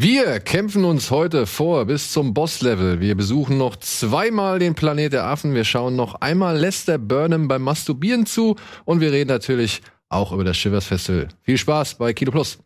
Wir kämpfen uns heute vor bis zum Bosslevel. Wir besuchen noch zweimal den Planet der Affen. Wir schauen noch einmal Lester Burnham beim Masturbieren zu und wir reden natürlich auch über das Shivers Festival. Viel Spaß bei Kino Plus.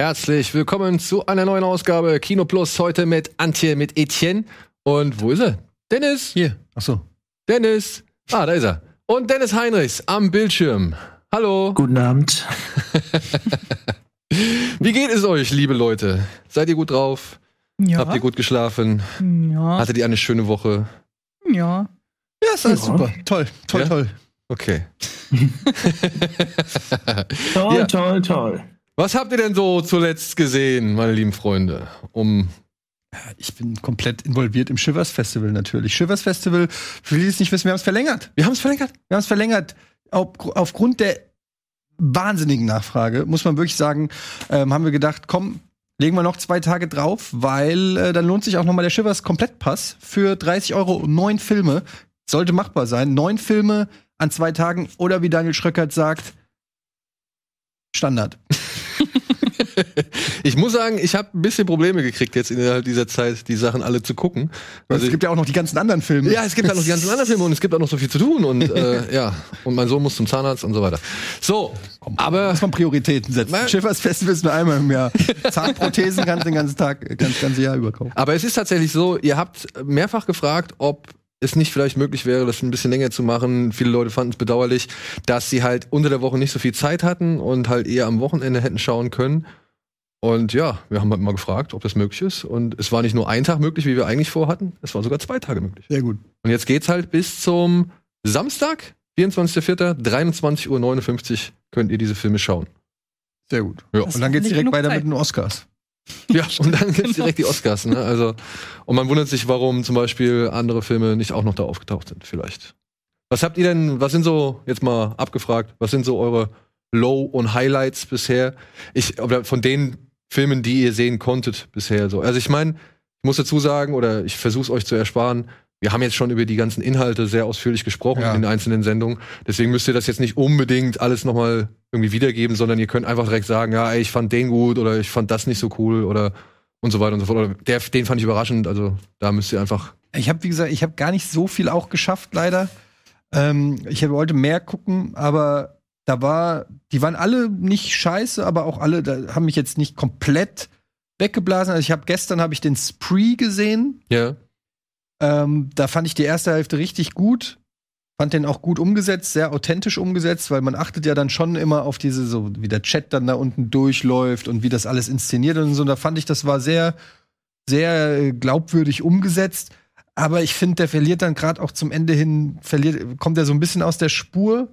Herzlich willkommen zu einer neuen Ausgabe Kino Plus. Heute mit Antje, mit Etienne. Und wo ist er? Dennis. Hier. Achso. Dennis. Ah, da ist er. Und Dennis Heinrichs am Bildschirm. Hallo. Guten Abend. Wie geht es euch, liebe Leute? Seid ihr gut drauf? Ja. Habt ihr gut geschlafen? Ja. Hattet ihr eine schöne Woche? Ja. Ja, ist alles Ja. super. Toll, toll, Ja? toll. Okay. Toll, Ja. toll, toll. Was habt ihr denn so zuletzt gesehen, meine lieben Freunde? Um Ich bin komplett involviert im Shivers Festival natürlich. Shivers Festival, für die es nicht wissen, wir haben es verlängert. wir haben es verlängert. Wir haben es verlängert. Auf, aufgrund der wahnsinnigen Nachfrage, muss man wirklich sagen, ähm, haben wir gedacht, komm, legen wir noch zwei Tage drauf, weil äh, dann lohnt sich auch nochmal der Shivers Komplettpass für 30 Euro neun Filme. Sollte machbar sein. Neun Filme an zwei Tagen oder wie Daniel Schröckert sagt, Standard. Ich muss sagen, ich habe ein bisschen Probleme gekriegt jetzt innerhalb dieser Zeit, die Sachen alle zu gucken. Also, es gibt ja auch noch die ganzen anderen Filme. Ja, es gibt halt noch die ganzen anderen Filme und es gibt auch noch so viel zu tun und äh, ja, und mein Sohn muss zum Zahnarzt und so weiter. So, aber muss man Prioritäten setzen. Nein. Schiffers Festival ist nur einmal im Jahr. Zahnprothesen kannst du den ganzen Tag, ganz ganze Jahr über kaufen. aber es ist tatsächlich so, ihr habt mehrfach gefragt, ob es nicht vielleicht möglich wäre, das ein bisschen länger zu machen. Viele Leute fanden es bedauerlich, dass sie halt unter der Woche nicht so viel Zeit hatten und halt eher am Wochenende hätten schauen können. Und ja, wir haben halt mal gefragt, ob das möglich ist. Und es war nicht nur ein Tag möglich, wie wir eigentlich vorhatten, es war sogar zwei Tage möglich. Sehr gut. Und jetzt geht's halt bis zum Samstag, 24.04., 23.59 Uhr könnt ihr diese Filme schauen. Sehr gut. Ja. Und dann geht's direkt weiter Zeit. mit den Oscars. Ja, und dann gibt's direkt die Oscars. Ne? Also, und man wundert sich, warum zum Beispiel andere Filme nicht auch noch da aufgetaucht sind, vielleicht. Was habt ihr denn, was sind so, jetzt mal abgefragt, was sind so eure Low- und Highlights bisher? Ich, oder von den Filmen, die ihr sehen konntet bisher so. Also ich meine, ich muss dazu sagen, oder ich versuche es euch zu ersparen, wir haben jetzt schon über die ganzen Inhalte sehr ausführlich gesprochen Ja. in den einzelnen Sendungen. Deswegen müsst ihr das jetzt nicht unbedingt alles nochmal irgendwie wiedergeben, sondern ihr könnt einfach direkt sagen, ja, ey, ich fand den gut oder ich fand das nicht so cool oder und so weiter und so fort. Oder der, den fand ich überraschend. Also da müsst ihr einfach. Ich habe, wie gesagt, ich habe gar nicht so viel auch geschafft, leider. Ähm, ich wollte mehr gucken, aber da war, die waren alle nicht scheiße, aber auch alle, da haben mich jetzt nicht komplett weggeblasen. Also ich habe gestern habe ich den Spree gesehen. Ja. Ähm, da fand ich die erste Hälfte richtig gut. Fand den auch gut umgesetzt, sehr authentisch umgesetzt, weil man achtet ja dann schon immer auf diese, so wie der Chat dann da unten durchläuft und wie das alles inszeniert und so. Da fand ich, das war sehr, sehr äh, glaubwürdig umgesetzt. Aber ich finde, der verliert dann gerade auch zum Ende hin, verliert, kommt er so ein bisschen aus der Spur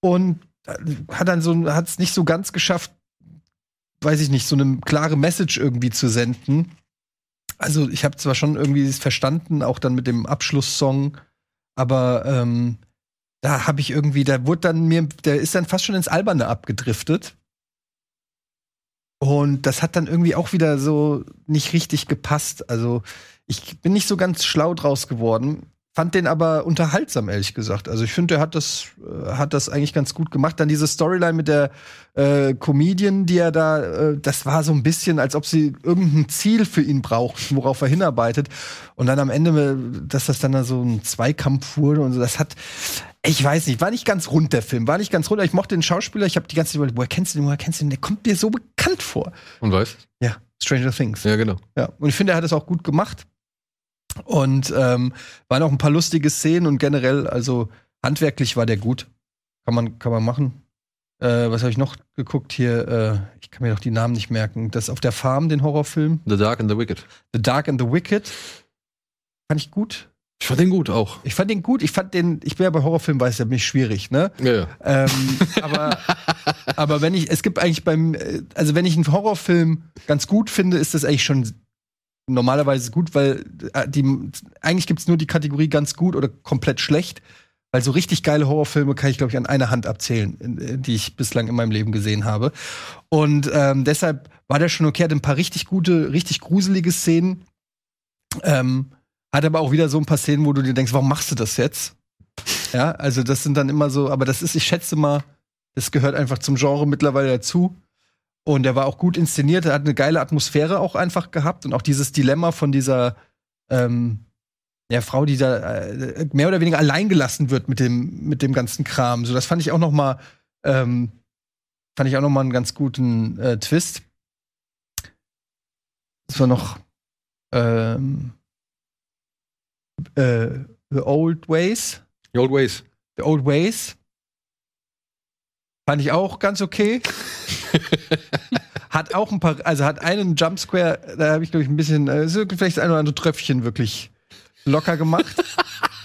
und äh, hat dann so, hat es nicht so ganz geschafft, weiß ich nicht, so eine klare Message irgendwie zu senden. Also ich habe zwar schon irgendwie verstanden, auch dann mit dem Abschlusssong, aber ähm, da habe ich irgendwie, da wurde dann mir, der ist dann fast schon ins Alberne abgedriftet. Und das hat dann irgendwie auch wieder so nicht richtig gepasst. Also ich bin nicht so ganz schlau draus geworden. Fand den aber unterhaltsam, ehrlich gesagt. Also ich finde, der hat das, äh, hat das eigentlich ganz gut gemacht. Dann diese Storyline mit der äh, Comedian, die er da, äh, das war so ein bisschen, als ob sie irgendein Ziel für ihn braucht, worauf er hinarbeitet. Und dann am Ende, äh, dass das dann da so ein Zweikampf wurde und so, das hat, ich weiß nicht, war nicht ganz rund der Film, war nicht ganz rund. Ich mochte den Schauspieler, ich habe die ganze Zeit überlegt, woher kennst du den, woher kennst du den? Der kommt mir so bekannt vor. Und weißt? Ja, Stranger Things. Ja, genau. Ja, und ich finde, er hat es auch gut gemacht. Und ähm, waren auch ein paar lustige Szenen und generell, also handwerklich war der gut. Kann man, kann man machen. Äh, was habe ich noch geguckt hier? Äh, ich kann mir doch die Namen nicht merken. Das auf der Farm, den Horrorfilm. The Dark and the Wicked. The Dark and the Wicked. Fand ich gut. Ich fand den gut auch. Ich fand den gut. Ich fand den, ich bin ja bei Horrorfilmen, weiß ja, mich schwierig, ne? Ja, ja. Ähm, aber, aber wenn ich, es gibt eigentlich beim, äh, also wenn ich einen Horrorfilm ganz gut finde, ist das eigentlich schon normalerweise gut, weil äh, die, eigentlich gibt's nur die Kategorie ganz gut oder komplett schlecht. Weil so richtig geile Horrorfilme kann ich, glaube ich, an einer Hand abzählen, äh, die ich bislang in meinem Leben gesehen habe. Und ähm, deshalb war der schon okay, hat ein paar richtig gute, richtig gruselige Szenen. Ähm, hat aber auch wieder so ein paar Szenen, wo du dir denkst, warum machst du das jetzt? Ja, also das sind dann immer so, aber das ist, ich schätze mal, das gehört einfach zum Genre mittlerweile dazu. Und er war auch gut inszeniert, er hat eine geile Atmosphäre auch einfach gehabt und auch dieses Dilemma von dieser ähm, ja, Frau, die da äh, mehr oder weniger allein gelassen wird mit dem, mit dem ganzen Kram. So, das fand ich auch noch mal, ähm, fand ich auch noch mal einen ganz guten äh, Twist. Das war noch ähm, äh, The Old Ways. The Old Ways. The Old Ways. Fand ich auch ganz okay. hat auch ein paar, also hat einen Jumpsquare, da habe ich, glaube ich, ein bisschen, äh, vielleicht ein oder andere Tröpfchen wirklich locker gemacht.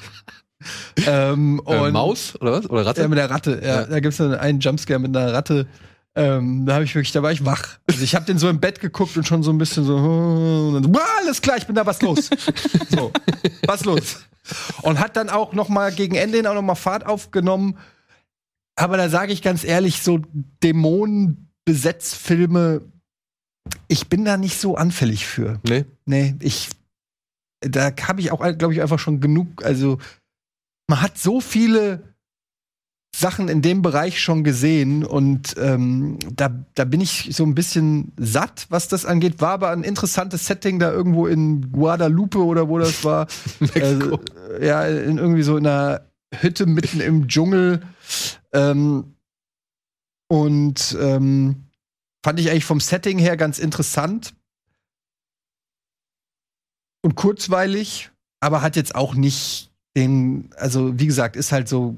ähm, Äh, Maus oder was? Oder Ratte? ja, mit der Ratte. Ja, Ja. Da gibt es einen Jumpscare mit einer Ratte. Ähm, da habe ich wirklich, da war ich wach. Also ich habe den so im Bett geguckt und schon so ein bisschen so, und dann so "Boah, alles klar, ich bin da, was los? so, was los? Und hat dann auch noch mal gegen Ende hin auch noch mal Fahrt aufgenommen. Aber da sage ich ganz ehrlich, so Dämonenbesetzfilme, ich bin da nicht so anfällig für. nee. Nee, ich. Da habe ich auch, glaube ich, einfach schon genug. Also, man hat so viele Sachen in dem Bereich schon gesehen und ähm, da, da bin ich so ein bisschen satt, was das angeht. War aber ein interessantes Setting da irgendwo in Guadalupe oder wo das war. Äh, ja, in irgendwie so in einer Hütte mitten im Dschungel. Ähm, und ähm, fand ich eigentlich vom Setting her ganz interessant und kurzweilig, aber hat jetzt auch nicht den, also wie gesagt, ist halt so,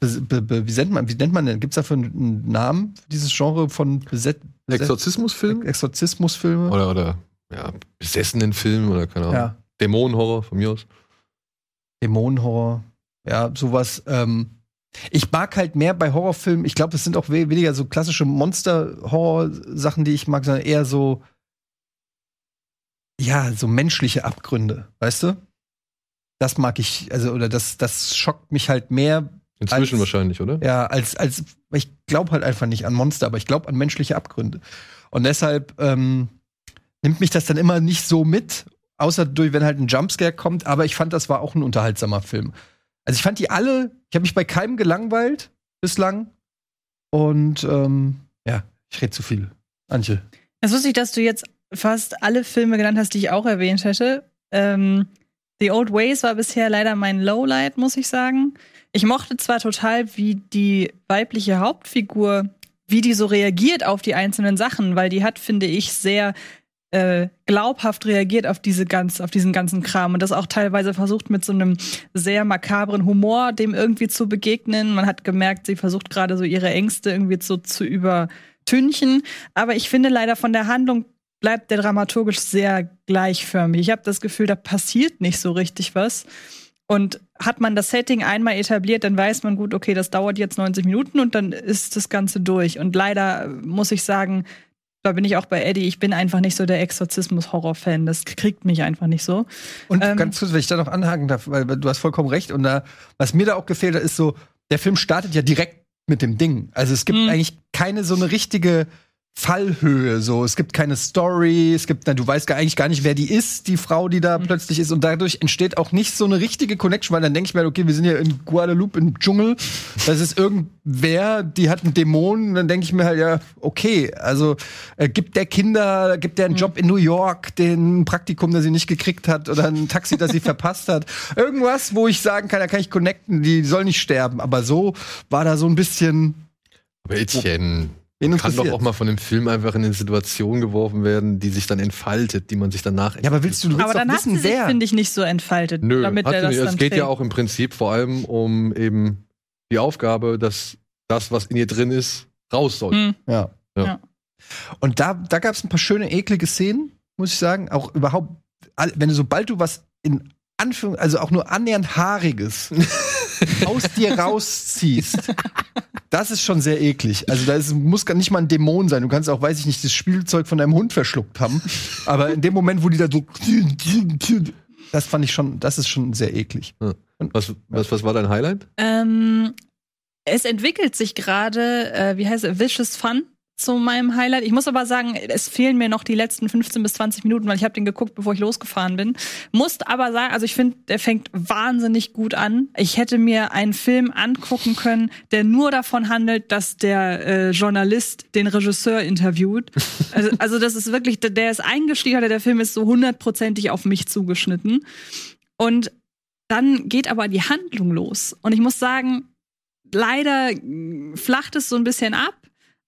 be, be, wie, nennt man, wie nennt man denn? Gibt es dafür einen Namen für dieses Genre von Beset, Beset Exorzismusfilm? Exorzismusfilme? Oder, oder ja, besessenen Film oder keine Ahnung. Ja. Dämonenhorror von mir aus. Dämonenhorror, ja, sowas. Ähm, ich mag halt mehr bei Horrorfilmen, ich glaube, es sind auch we weniger so klassische Monster-Horror-Sachen, die ich mag, sondern eher so, ja, so menschliche Abgründe, weißt du? Das mag ich, also, oder das, das schockt mich halt mehr, Inzwischen Als- wahrscheinlich, oder? ja, als, als, ich glaube halt einfach nicht an Monster, aber ich glaube an menschliche Abgründe. Und deshalb ähm, nimmt mich das dann immer nicht so mit, außer durch, wenn halt ein Jumpscare kommt, aber ich fand, das war auch ein unterhaltsamer Film. Also ich fand die alle, ich habe mich bei keinem gelangweilt bislang. Und ähm, ja, ich rede zu viel. Antje. Es ist lustig, dass du jetzt fast alle Filme genannt hast, die ich auch erwähnt hätte. Ähm, The Old Ways war bisher leider mein Lowlight, muss ich sagen. Ich mochte zwar total, wie die weibliche Hauptfigur, wie die so reagiert auf die einzelnen Sachen, weil die hat, finde ich, sehr äh, glaubhaft reagiert auf diese ganz, auf diesen ganzen Kram und das auch teilweise versucht mit so einem sehr makabren Humor dem irgendwie zu begegnen. Man hat gemerkt, sie versucht gerade so ihre Ängste irgendwie so zu übertünchen. Aber ich finde leider von der Handlung bleibt der dramaturgisch sehr gleichförmig. Ich habe das Gefühl, da passiert nicht so richtig was. Und hat man das Setting einmal etabliert, dann weiß man gut, okay, das dauert jetzt 90 Minuten und dann ist das Ganze durch. Und leider muss ich sagen, da bin ich auch bei Eddie, ich bin einfach nicht so der Exorzismus-Horror-Fan. Das kriegt mich einfach nicht so. Und Ähm, ganz kurz, wenn ich da noch anhaken darf, weil du hast vollkommen recht. Und da, was mir da auch gefehlt hat, ist so, der Film startet ja direkt mit dem Ding. Also es gibt Mhm. eigentlich keine so eine richtige Fallhöhe. So, es gibt keine Story, es gibt, na, du weißt gar, eigentlich gar nicht, wer die ist, die Frau, die da plötzlich ist. Und dadurch entsteht auch nicht so eine richtige Connection, weil dann denke ich mir, okay, wir sind hier in Guadalupe im Dschungel. Das ist irgendwer, die hat einen Dämon. Und dann denke ich mir halt, ja, okay, also äh, gibt der Kinder, gibt der einen Job in New York, den ein Praktikum, das sie nicht gekriegt hat, oder ein Taxi, das sie verpasst hat. Irgendwas, wo ich sagen kann, da kann ich connecten, die soll nicht sterben. Aber so war da so ein bisschen. Aber Etienne, Wen kann doch auch mal von dem Film einfach in eine Situation geworfen werden, die sich dann entfaltet, die man sich danach Ja, aber willst du, du willst Aber dann sie wissen, sich, wer? finde ich, nicht so entfaltet. Nö, damit hat er sie das nicht. dann es geht ja trägt. auch im Prinzip vor allem um eben die Aufgabe, dass das, was in ihr drin ist, raus soll. Hm. Ja. Ja. Ja. Und da, da gab es ein paar schöne, eklige Szenen, muss ich sagen. Auch überhaupt, wenn du, sobald du was in Anführung, also auch nur annähernd haariges aus dir rausziehst, das ist schon sehr eklig. Also da ist, muss gar nicht mal ein Dämon sein. Du kannst auch, weiß ich nicht, das Spielzeug von deinem Hund verschluckt haben. Aber in dem Moment, wo die da so, das fand ich schon, das ist schon sehr eklig. Ja. Was, was, was war dein Highlight? Ähm, es entwickelt sich gerade, äh, wie heißt es, Vicious Fun zu meinem Highlight. Ich muss aber sagen, es fehlen mir noch die letzten 15 bis 20 Minuten, weil ich habe den geguckt, bevor ich losgefahren bin. Musst aber sagen, also ich finde, der fängt wahnsinnig gut an. Ich hätte mir einen Film angucken können, der nur davon handelt, dass der äh, Journalist den Regisseur interviewt. Also, also das ist wirklich, der ist eingestiegen, der Film ist so hundertprozentig auf mich zugeschnitten. Und dann geht aber die Handlung los. Und ich muss sagen, leider flacht es so ein bisschen ab.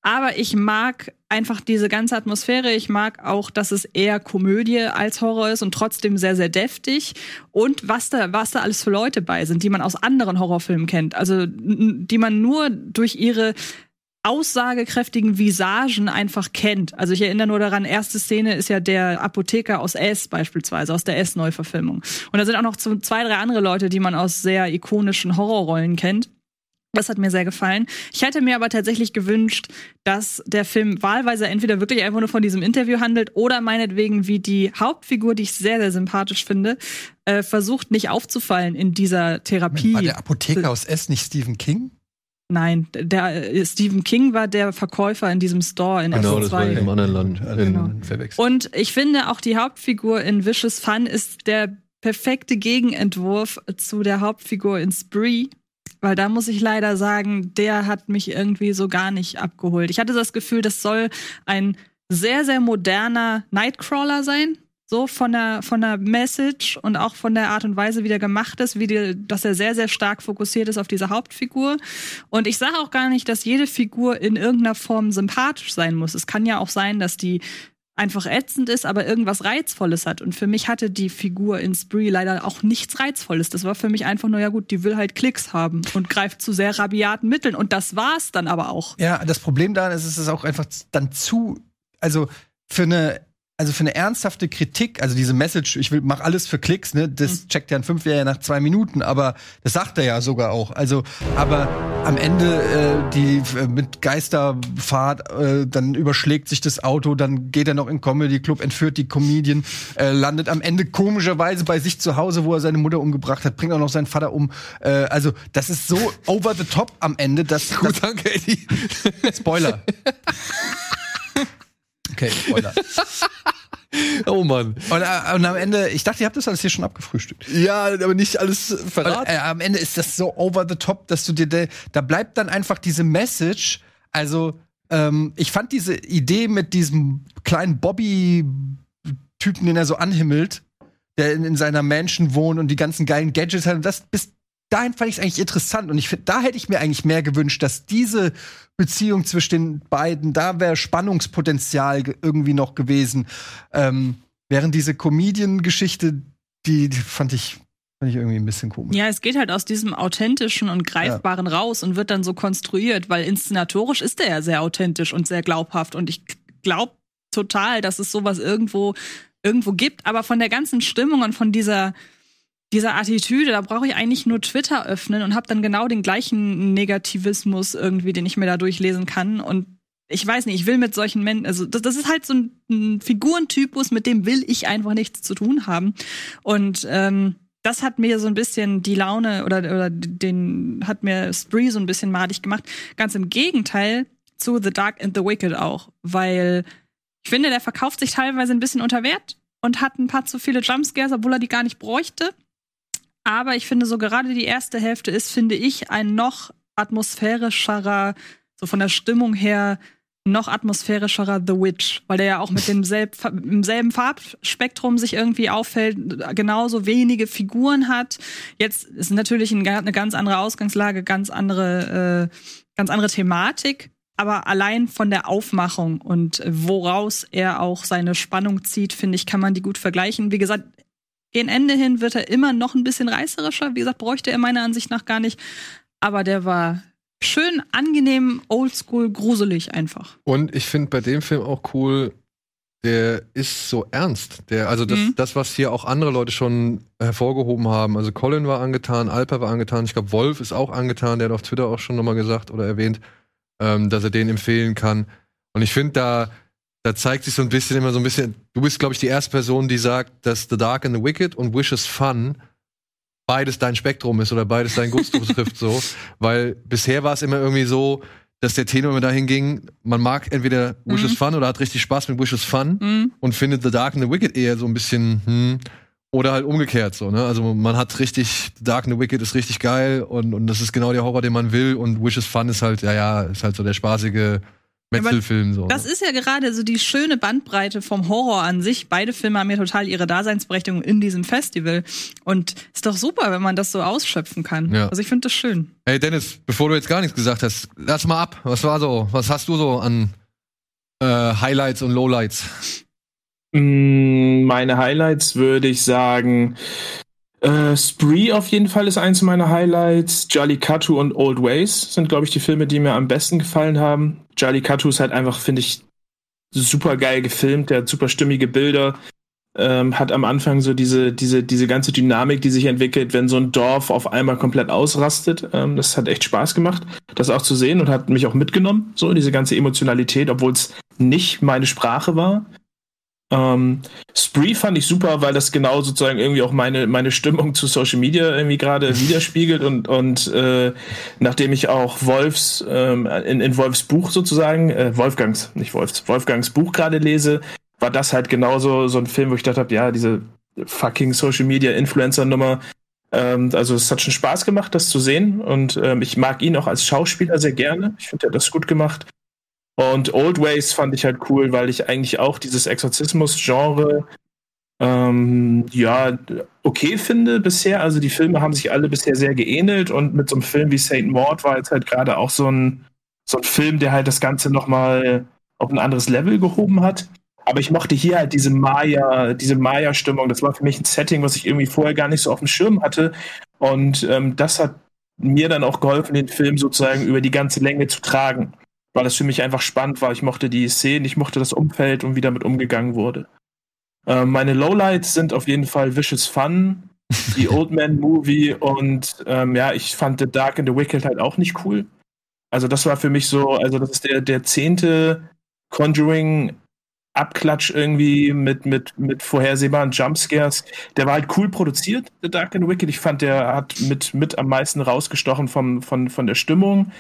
Aber ich mag einfach diese ganze Atmosphäre. Ich mag auch, dass es eher Komödie als Horror ist und trotzdem sehr, sehr deftig. Und was da, was da alles für Leute bei sind, die man aus anderen Horrorfilmen kennt. Also, die man nur durch ihre aussagekräftigen Visagen einfach kennt. Also ich erinnere nur daran, erste Szene ist ja der Apotheker aus S beispielsweise, aus der S-Neuverfilmung. Und da sind auch noch zwei, drei andere Leute, die man aus sehr ikonischen Horrorrollen kennt. Das hat mir sehr gefallen. Ich hätte mir aber tatsächlich gewünscht, dass der Film wahlweise entweder wirklich einfach nur von diesem Interview handelt oder meinetwegen wie die Hauptfigur, die ich sehr, sehr sympathisch finde, äh, versucht nicht aufzufallen in dieser Therapie. War der Apotheker aus S nicht Stephen King? Nein, der äh, Stephen King war der Verkäufer in diesem Store in Genau, S2. das war in einem anderen Land. Genau. In, Verwechselt. Und ich finde auch die Hauptfigur in Vicious Fun ist der perfekte Gegenentwurf zu der Hauptfigur in Spree. Weil da muss ich leider sagen, der hat mich irgendwie so gar nicht abgeholt. Ich hatte das Gefühl, das soll ein sehr, sehr moderner Nightcrawler sein. So von der, von der Message und auch von der Art und Weise, wie der gemacht ist, wie die, dass er sehr, sehr stark fokussiert ist auf diese Hauptfigur. Und ich sage auch gar nicht, dass jede Figur in irgendeiner Form sympathisch sein muss. Es kann ja auch sein, dass die einfach ätzend ist, aber irgendwas Reizvolles hat. Und für mich hatte die Figur in Spree leider auch nichts Reizvolles. Das war für mich einfach nur, ja gut, die will halt Klicks haben und greift zu sehr rabiaten Mitteln. Und das war's dann aber auch. Ja, das Problem daran ist, es ist auch einfach dann zu, also für eine also für eine ernsthafte Kritik, also diese Message, ich will mach alles für Klicks, ne, das Mhm. checkt ja ein Fünfjähriger nach zwei Minuten, aber das sagt er ja sogar auch. Also, aber am Ende äh, die äh, mit Geisterfahrt, äh, dann überschlägt sich das Auto, dann geht er noch in Comedy Club, entführt die Comedian, äh, landet am Ende komischerweise bei sich zu Hause, wo er seine Mutter umgebracht hat, bringt auch noch seinen Vater um. Äh, also, das ist so over the top am Ende, dass Gut, danke, Eddie. das, Spoiler. Okay, Spoiler. Oh Mann. Und, äh, und am Ende, ich dachte, ihr habt das alles hier schon abgefrühstückt. Ja, aber nicht alles Und, verraten. äh, am Ende ist das so over the top, dass du dir, de, da bleibt dann einfach diese Message. Also, ähm, ich fand diese Idee mit diesem kleinen Bobby-Typen, den er so anhimmelt, der in, in seiner Mansion wohnt und die ganzen geilen Gadgets hat, und das bis dahin fand ich es eigentlich interessant und ich finde, da hätte ich mir eigentlich mehr gewünscht, dass diese Beziehung zwischen den beiden, da wäre Spannungspotenzial ge- irgendwie noch gewesen. Ähm, während diese Comedian-Geschichte, die, die fand ich, fand ich irgendwie ein bisschen komisch. Ja, es geht halt aus diesem authentischen und greifbaren raus und wird dann so konstruiert, weil inszenatorisch ist er ja sehr authentisch und sehr glaubhaft und ich glaube total, dass es sowas irgendwo irgendwo gibt, aber von der ganzen Stimmung und von dieser dieser Attitüde, da brauche ich eigentlich nur Twitter öffnen und habe dann genau den gleichen Negativismus irgendwie, den ich mir da durchlesen kann und ich weiß nicht, ich will mit solchen Menschen, also das, das ist halt so ein, ein Figurentypus, mit dem will ich einfach nichts zu tun haben. Und ähm, das hat mir so ein bisschen die Laune oder, oder den hat mir Spree so ein bisschen madig gemacht. Ganz im Gegenteil zu The Dark and the Wicked auch, weil ich finde, der verkauft sich teilweise ein bisschen unter Wert und hat ein paar zu viele Jumpscares, obwohl er die gar nicht bräuchte. Aber ich finde, so gerade die erste Hälfte ist, finde ich, ein noch atmosphärischerer, so von der Stimmung her, noch atmosphärischerer The Witch, weil der ja auch mit demselb, im selben Farbspektrum sich irgendwie auffällt, genauso wenige Figuren hat. Jetzt ist natürlich ein, eine ganz andere Ausgangslage, ganz andere, äh, ganz andere Thematik. Aber allein von der Aufmachung und woraus er auch seine Spannung zieht, finde ich, kann man die gut vergleichen. Wie gesagt, gegen Ende hin wird er immer noch ein bisschen reißerischer. Wie gesagt, bräuchte er meiner Ansicht nach gar nicht. Aber der war schön angenehm, oldschool, gruselig einfach. Und ich finde bei dem Film auch cool, der ist so ernst. Der, also das, Mhm. das, was hier auch andere Leute schon hervorgehoben haben. Also Colin war angetan, Alper war angetan, ich glaube Wolf ist auch angetan, der hat auf Twitter auch schon nochmal gesagt oder erwähnt, ähm, dass er den empfehlen kann. Und ich finde, da, da zeigt sich so ein bisschen immer so ein bisschen, du bist, glaube ich, die erste Person, die sagt, dass The Dark and the Wicked und Wish is Fun beides dein Spektrum ist oder beides dein Gusto trifft so. Weil bisher war es immer irgendwie so, dass der Tenor immer dahin ging, man mag entweder Wish Mhm. Fun oder hat richtig Spaß mit Wish is Fun Mhm. und findet The Dark and the Wicked eher so ein bisschen, hm, oder halt umgekehrt so, ne? Also man hat richtig, The Dark and the Wicked ist richtig geil und, und das ist genau der Horror, den man will und Wish is Fun ist halt, ja, ja, ist halt so der spaßige Metzelfilm so. Das ne? ist ja gerade so die schöne Bandbreite vom Horror an sich. Beide Filme haben ja total ihre Daseinsberechtigung in diesem Festival. Und ist doch super, wenn man das so ausschöpfen kann. Ja. Also ich finde das schön. Hey Dennis, bevor du jetzt gar nichts gesagt hast, lass mal ab. Was war so, was hast du so an äh, Highlights und Lowlights? Mm, Meine Highlights würde ich sagen, äh, Spree auf jeden Fall ist eins meiner Highlights. Jallikattu und Old Ways sind, glaube ich, die Filme, die mir am besten gefallen haben. Jallikattu ist halt einfach, finde ich, super geil gefilmt. Der hat super stimmige Bilder. Ähm, hat am Anfang so diese, diese, diese ganze Dynamik, die sich entwickelt, wenn so ein Dorf auf einmal komplett ausrastet. Ähm, das hat echt Spaß gemacht, das auch zu sehen und hat mich auch mitgenommen, so diese ganze Emotionalität, obwohl es nicht meine Sprache war. Ähm, Spree fand ich super, weil das genau sozusagen irgendwie auch meine, meine Stimmung zu Social Media irgendwie gerade widerspiegelt und, und äh, nachdem ich auch Wolfs, ähm, in, in Wolfs Buch sozusagen, äh, Wolfgangs, nicht Wolfs, Wolfgangs Buch gerade lese, war das halt genauso so ein Film, wo ich gedacht habe, ja, diese fucking Social Media Influencer Nummer. Ähm, also es hat schon Spaß gemacht, das zu sehen und ähm, ich mag ihn auch als Schauspieler sehr gerne. Ich finde, er hat das gut gemacht. Und Old Ways fand ich halt cool, weil ich eigentlich auch dieses Exorzismus-Genre ähm, ja okay finde bisher. Also die Filme haben sich alle bisher sehr geähnelt und mit so einem Film wie Saint Maud war jetzt halt gerade auch so ein, so ein Film, der halt das Ganze nochmal auf ein anderes Level gehoben hat. Aber ich mochte hier halt diese Maya, diese Maya-Stimmung. Das war für mich ein Setting, was ich irgendwie vorher gar nicht so auf dem Schirm hatte. Und ähm, das hat mir dann auch geholfen, den Film sozusagen über die ganze Länge zu tragen weil das für mich einfach spannend war. Ich mochte die Szenen, ich mochte das Umfeld und wie damit umgegangen wurde. Ähm, meine Lowlights sind auf jeden Fall Vicious Fun, die Old Man Movie und ähm, ja, ich fand The Dark and the Wicked halt auch nicht cool. Also das war für mich so, also das ist der, der zehnte Conjuring Abklatsch irgendwie mit, mit, mit vorhersehbaren Jumpscares. Der war halt cool produziert, The Dark and the Wicked. Ich fand, der hat mit, mit am meisten rausgestochen vom, von, von der Stimmung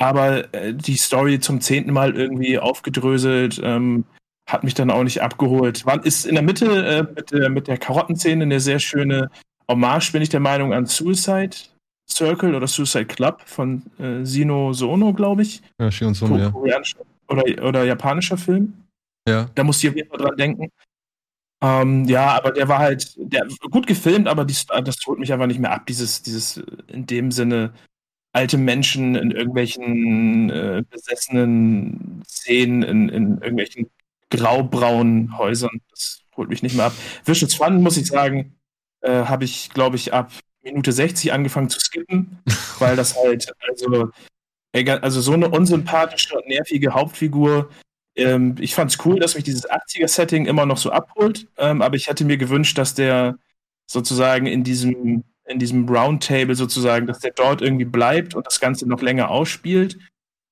aber äh, die Story zum zehnten Mal irgendwie aufgedröselt, ähm, hat mich dann auch nicht abgeholt. War, ist in der Mitte äh, mit, der, mit der Karottenszene eine sehr schöne Hommage, bin ich der Meinung, an Suicide Circle oder Suicide Club von äh, Sino Sono, glaube ich. Ja, Shi und Sun, Ko- ja. Koreanischer oder, oder japanischer Film. ja. Da musste ich auf jeden Fall dran denken. Ähm, ja, aber der war halt der, gut gefilmt, aber dies, das holt mich einfach nicht mehr ab, dieses, dieses äh, in dem Sinne alte Menschen in irgendwelchen äh, besessenen Szenen, in, in irgendwelchen graubraunen Häusern. Das holt mich nicht mehr ab. Vicious Fun, muss ich sagen, äh, habe ich, glaube ich, ab Minute 60 angefangen zu skippen, weil das halt, also, also so eine unsympathische und nervige Hauptfigur. Ähm, ich fand es cool, dass mich dieses 80er-Setting immer noch so abholt, ähm, aber ich hätte mir gewünscht, dass der sozusagen in diesem, in diesem Roundtable sozusagen, dass der dort irgendwie bleibt und das Ganze noch länger ausspielt,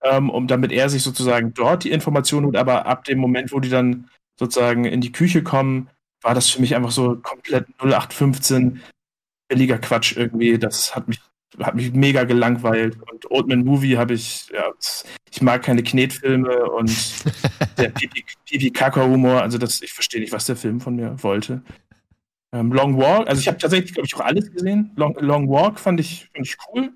ähm, um damit er sich sozusagen dort die Informationen holt, aber ab dem Moment, wo die dann sozusagen in die Küche kommen, war das für mich einfach so komplett 0815 billiger Quatsch irgendwie. Das hat mich, hat mich mega gelangweilt. Und Old Man Movie habe ich, ja, ich mag keine Knetfilme und der Pipi-Kaka-Humor, also das, ich verstehe nicht, was der Film von mir wollte. Ähm, Long Walk, also ich habe tatsächlich, glaube ich, auch alles gesehen. Long, Long Walk fand ich, fand ich cool.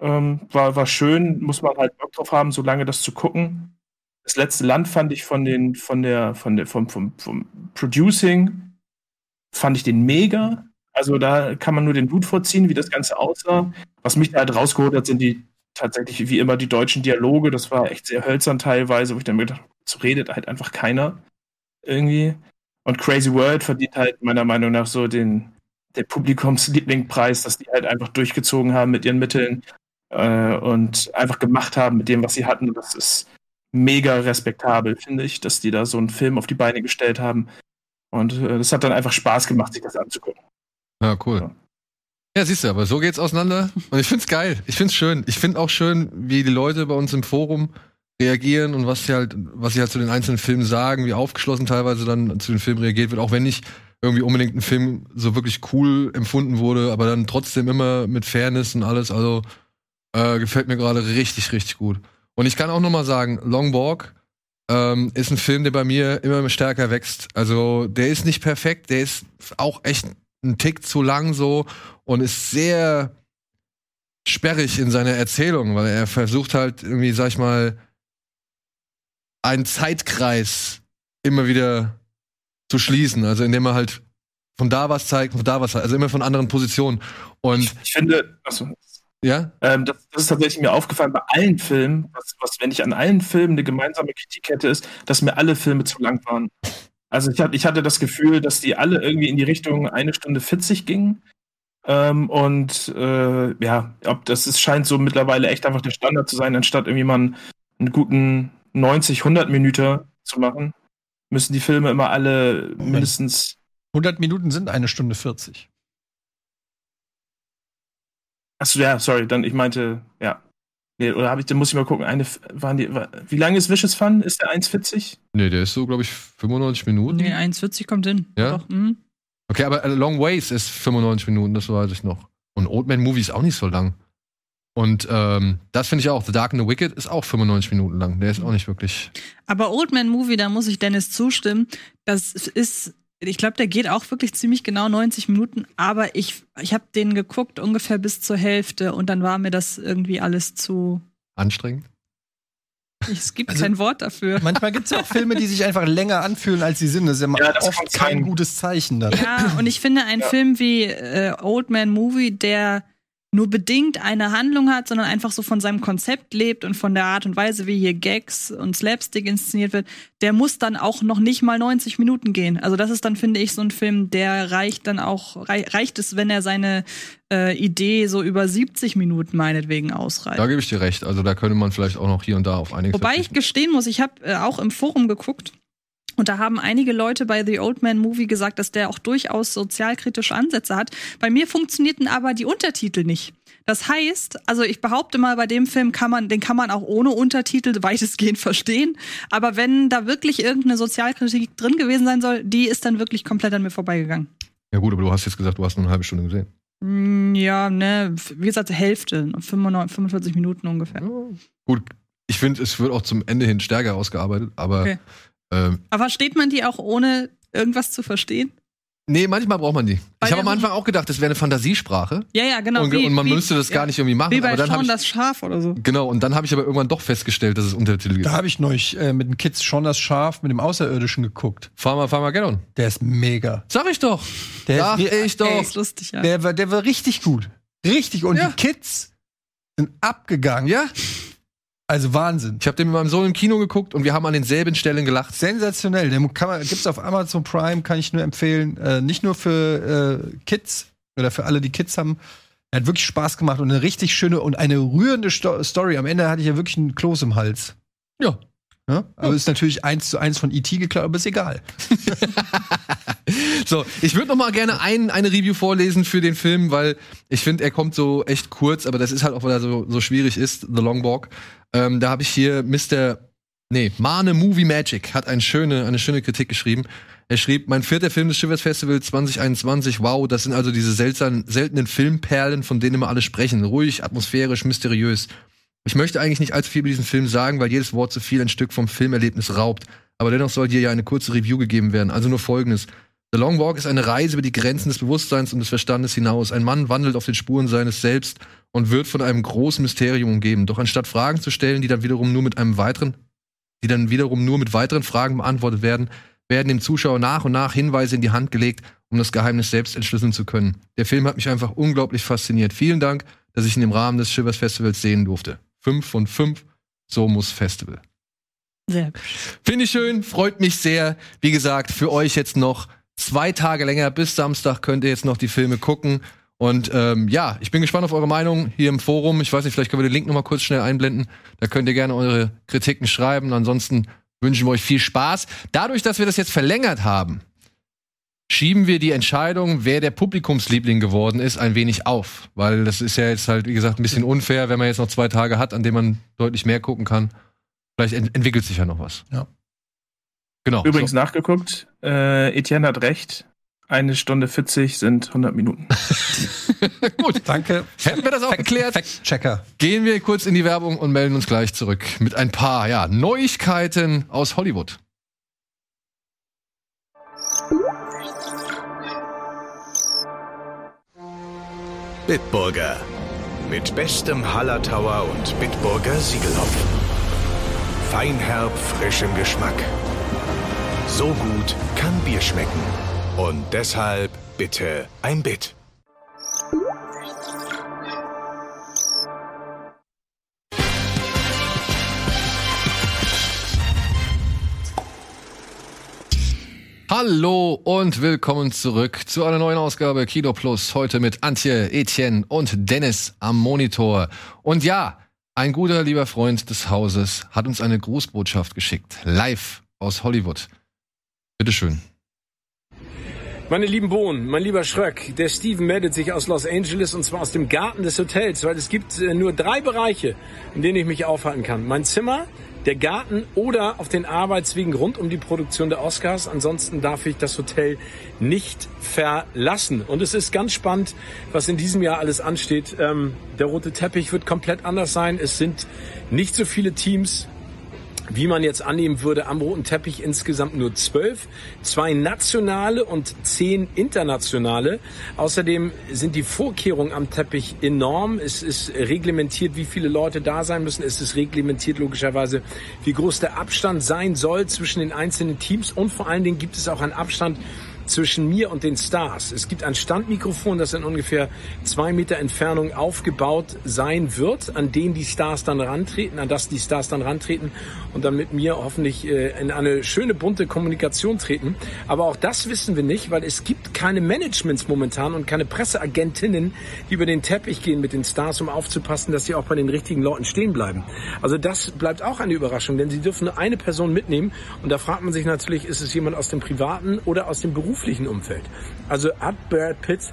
Ähm, war, war schön, muss man halt Bock drauf haben, so lange das zu gucken. Das letzte Land fand ich von den, von der, von der, vom, vom, vom Producing, fand ich den mega. Also da kann man nur den Hut vorziehen, wie das Ganze aussah. Was mich da halt rausgeholt hat, sind die tatsächlich wie immer die deutschen Dialoge. Das war echt sehr hölzern teilweise, wo ich dann mir gedacht habe, so redet halt einfach keiner irgendwie. Und Crazy World verdient halt meiner Meinung nach so den, den Publikumslieblingpreis, dass die halt einfach durchgezogen haben mit ihren Mitteln äh, und einfach gemacht haben mit dem, was sie hatten. Das ist mega respektabel, finde ich, dass die da so einen Film auf die Beine gestellt haben. Und äh, das hat dann einfach Spaß gemacht, sich das anzugucken. Ja, cool. Ja. Ja, siehst du, aber so geht's auseinander. Und ich find's geil. Ich find's schön. Ich find auch schön, wie die Leute bei uns im Forum reagieren und was sie halt, was sie halt zu den einzelnen Filmen sagen, wie aufgeschlossen teilweise dann zu den Filmen reagiert wird, auch wenn nicht irgendwie unbedingt ein Film so wirklich cool empfunden wurde, aber dann trotzdem immer mit Fairness und alles. Also äh, gefällt mir gerade richtig, richtig gut. Und ich kann auch noch mal sagen, Long Walk ähm, ist ein Film, der bei mir immer stärker wächst. Also der ist nicht perfekt, der ist auch echt ein Tick zu lang so und ist sehr sperrig in seiner Erzählung, weil er versucht halt irgendwie, sag ich mal, einen Zeitkreis immer wieder zu schließen. Also indem er halt von da was zeigt, von da was, also immer von anderen Positionen. Und Ich finde, achso, ja, ähm, das, das ist tatsächlich mir aufgefallen bei allen Filmen, was, was, wenn ich an allen Filmen eine gemeinsame Kritik hätte, ist, dass mir alle Filme zu lang waren. Also ich hatte, ich hatte das Gefühl, dass die alle irgendwie in die Richtung eine Stunde 40 gingen. Ähm, und äh, ja, ob das ist, scheint so mittlerweile echt einfach der Standard zu sein, anstatt irgendwie mal einen guten 90, 100 Minuten zu machen, müssen die Filme immer alle mindestens 100 Minuten sind eine Stunde 40. Achso, ja, sorry, dann ich meinte, ja. Nee, oder habe ich, dann muss ich mal gucken, eine, waren die, war, wie lange ist Vicious Fun? Ist der 1,40? nee, der ist so, glaube ich, 95 Minuten. Nee, 1,40 kommt hin. Ja? Doch, mhm. Okay, aber A Long Ways ist 95 Minuten, das weiß ich noch. Und Old Man Movie ist auch nicht so lang. Und ähm, das finde ich auch. The Dark and the Wicked ist auch 95 Minuten lang. Der ist auch nicht wirklich. Aber Old Man Movie, da muss ich Dennis zustimmen. Das ist, ich glaube, der geht auch wirklich ziemlich genau 90 Minuten. Aber ich, ich habe den geguckt ungefähr bis zur Hälfte und dann war mir das irgendwie alles zu. Anstrengend. Es gibt Also- kein Wort dafür. Manchmal gibt es ja auch Filme, die sich einfach länger anfühlen, als sie sind. Das ist ja, Ja, oft kein gutes Zeichen dann. Ja, und ich finde, ein Ja. Film wie äh, Old Man Movie, der nur bedingt eine Handlung hat, sondern einfach so von seinem Konzept lebt und von der Art und Weise, wie hier Gags und Slapstick inszeniert wird, der muss dann auch noch nicht mal 90 Minuten gehen. Also das ist dann, finde ich, so ein Film, der reicht dann auch, rei reicht es, wenn er seine äh, Idee so über 70 Minuten meinetwegen ausreicht. Da gebe ich dir recht. Also da könnte man vielleicht auch noch hier und da auf einiges Wobei ich gestehen muss, ich habe äh, auch im Forum geguckt und da haben einige Leute bei The Old Man Movie gesagt, dass der auch durchaus sozialkritische Ansätze hat. Bei mir funktionierten aber die Untertitel nicht. Das heißt, also ich behaupte mal, bei dem Film kann man, den kann man auch ohne Untertitel weitestgehend verstehen. Aber wenn da wirklich irgendeine Sozialkritik drin gewesen sein soll, die ist dann wirklich komplett an mir vorbeigegangen. Ja gut, aber du hast jetzt gesagt, du hast nur eine halbe Stunde gesehen. Mm, Ja, ne, wie gesagt, Hälfte, 95, 45 Minuten ungefähr. Gut, ich finde, es wird auch zum Ende hin stärker ausgearbeitet, aber Okay. Ähm, Aber versteht man die auch ohne irgendwas zu verstehen? nee, manchmal braucht man die. Weil ich habe am Anfang auch gedacht, das wäre eine Fantasiesprache Ja, ja, genau. und, wie- und man wie- müsste das ja. gar nicht irgendwie machen. Wie bei aber dann Sean ich das Schaf oder so. genau und dann habe ich aber irgendwann doch festgestellt, dass es Untertitel gibt. Da habe ich neulich äh, mit den Kids schon das Schaf mit dem Außerirdischen geguckt. Pharma, Pharmageddon. Der ist mega. Sag ich doch. Der Sag ist, ich doch. Ist lustig, ja. der, war, der war richtig gut. Richtig. Und Ja. die Kids sind abgegangen. Ja, Also Wahnsinn. ich habe den mit meinem Sohn im Kino geguckt und wir haben an denselben Stellen gelacht. Sensationell. Den kann man, gibt's auf Amazon Prime, kann ich nur empfehlen. Äh, nicht nur für äh, Kids oder für alle, die Kids haben. Er hat wirklich Spaß gemacht und eine richtig schöne und eine rührende Sto Story. Am Ende hatte ich ja wirklich einen Kloß im Hals. Ja. Ja? Aber ist natürlich eins zu eins von E.T. geklaut, aber ist egal. So, ich würde noch mal gerne ein, eine Review vorlesen für den Film, weil ich finde, er kommt so echt kurz, aber das ist halt auch, weil er so, so schwierig ist, The Long Walk. Ähm, da habe ich hier Mr. Nee, Mane Movie Magic hat eine schöne, eine schöne Kritik geschrieben. Er schrieb, mein vierter Film des Shivers Festival 2021, wow, das sind also diese seltsamen, seltenen Filmperlen, von denen immer alle sprechen. Ruhig, atmosphärisch, mysteriös. Ich möchte eigentlich nicht allzu viel über diesen Film sagen, weil jedes Wort zu viel ein Stück vom Filmerlebnis raubt. Aber dennoch soll dir ja eine kurze Review gegeben werden. Also nur folgendes. The Long Walk ist eine Reise über die Grenzen des Bewusstseins und des Verstandes hinaus. Ein Mann wandelt auf den Spuren seines Selbst und wird von einem großen Mysterium umgeben. Doch anstatt Fragen zu stellen, die dann wiederum nur mit einem weiteren, die dann wiederum nur mit weiteren Fragen beantwortet werden, werden dem Zuschauer nach und nach Hinweise in die Hand gelegt, um das Geheimnis selbst entschlüsseln zu können. Der Film hat mich einfach unglaublich fasziniert. Vielen Dank, dass ich ihn im Rahmen des Shivers Festivals sehen durfte. Fünf von fünf, so muss Festival. Sehr Finde ich schön, freut mich sehr. Wie gesagt, für euch jetzt noch zwei Tage länger bis Samstag könnt ihr jetzt noch die Filme gucken. Und ähm, ja, ich bin gespannt auf eure Meinung hier im Forum. Ich weiß nicht, vielleicht können wir den Link noch mal kurz schnell einblenden. Da könnt ihr gerne eure Kritiken schreiben. Ansonsten wünschen wir euch viel Spaß. Dadurch, dass wir das jetzt verlängert haben, schieben wir die Entscheidung, wer der Publikumsliebling geworden ist, ein wenig auf. Weil das ist ja jetzt halt, wie gesagt, ein bisschen unfair, wenn man jetzt noch zwei Tage hat, an denen man deutlich mehr gucken kann. Vielleicht ent entwickelt sich ja noch was. Ja. Genau. Übrigens so. nachgeguckt, äh, Etienne hat recht. Eine Stunde 40 sind 100 Minuten. Gut, Danke. hätten wir das auch geklärt. Fact-Checker. Gehen wir kurz in die Werbung und melden uns gleich zurück mit ein paar ja, Neuigkeiten aus Hollywood. Bitburger. Mit bestem Hallertauer und Bitburger Siegelhopfen. Feinherb, frischem Geschmack. So gut kann Bier schmecken. Und deshalb bitte ein Bit. Hallo und willkommen zurück zu einer neuen Ausgabe Kino Plus. Heute mit Antje, Etienne und Dennis am Monitor. Und ja, ein guter lieber Freund des Hauses hat uns eine Grußbotschaft geschickt. Live aus Hollywood. Bitteschön. Meine lieben Bohnen, mein lieber Schröck, der Steven meldet sich aus Los Angeles und zwar aus dem Garten des Hotels, weil es gibt äh, nur drei Bereiche, in denen ich mich aufhalten kann. Mein Zimmer, der Garten oder auf den Arbeitswegen rund um die Produktion der Oscars. Ansonsten darf ich das Hotel nicht verlassen. Und es ist ganz spannend, was in diesem Jahr alles ansteht. Ähm, der rote Teppich wird komplett anders sein. Es sind nicht so viele Teams wie man jetzt annehmen würde, am roten Teppich insgesamt nur zwölf, zwei nationale und zehn internationale. Außerdem sind die Vorkehrungen am Teppich enorm. Es ist reglementiert, wie viele Leute da sein müssen. Es ist reglementiert logischerweise, wie groß der Abstand sein soll zwischen den einzelnen Teams. Und vor allen Dingen gibt es auch einen Abstand zwischen mir und den Stars. Es gibt ein Standmikrofon, das in ungefähr zwei Meter Entfernung aufgebaut sein wird, an den die Stars dann rantreten, an das die Stars dann rantreten und dann mit mir hoffentlich äh, in eine schöne bunte Kommunikation treten. Aber auch das wissen wir nicht, weil es gibt keine Managements momentan und keine Presseagentinnen, die über den Teppich gehen mit den Stars, um aufzupassen, dass sie auch bei den richtigen Leuten stehen bleiben. Also das bleibt auch eine Überraschung, denn sie dürfen nur eine Person mitnehmen und da fragt man sich natürlich, ist es jemand aus dem privaten oder aus dem beruflichen Umfeld? Also hat Brad Pitt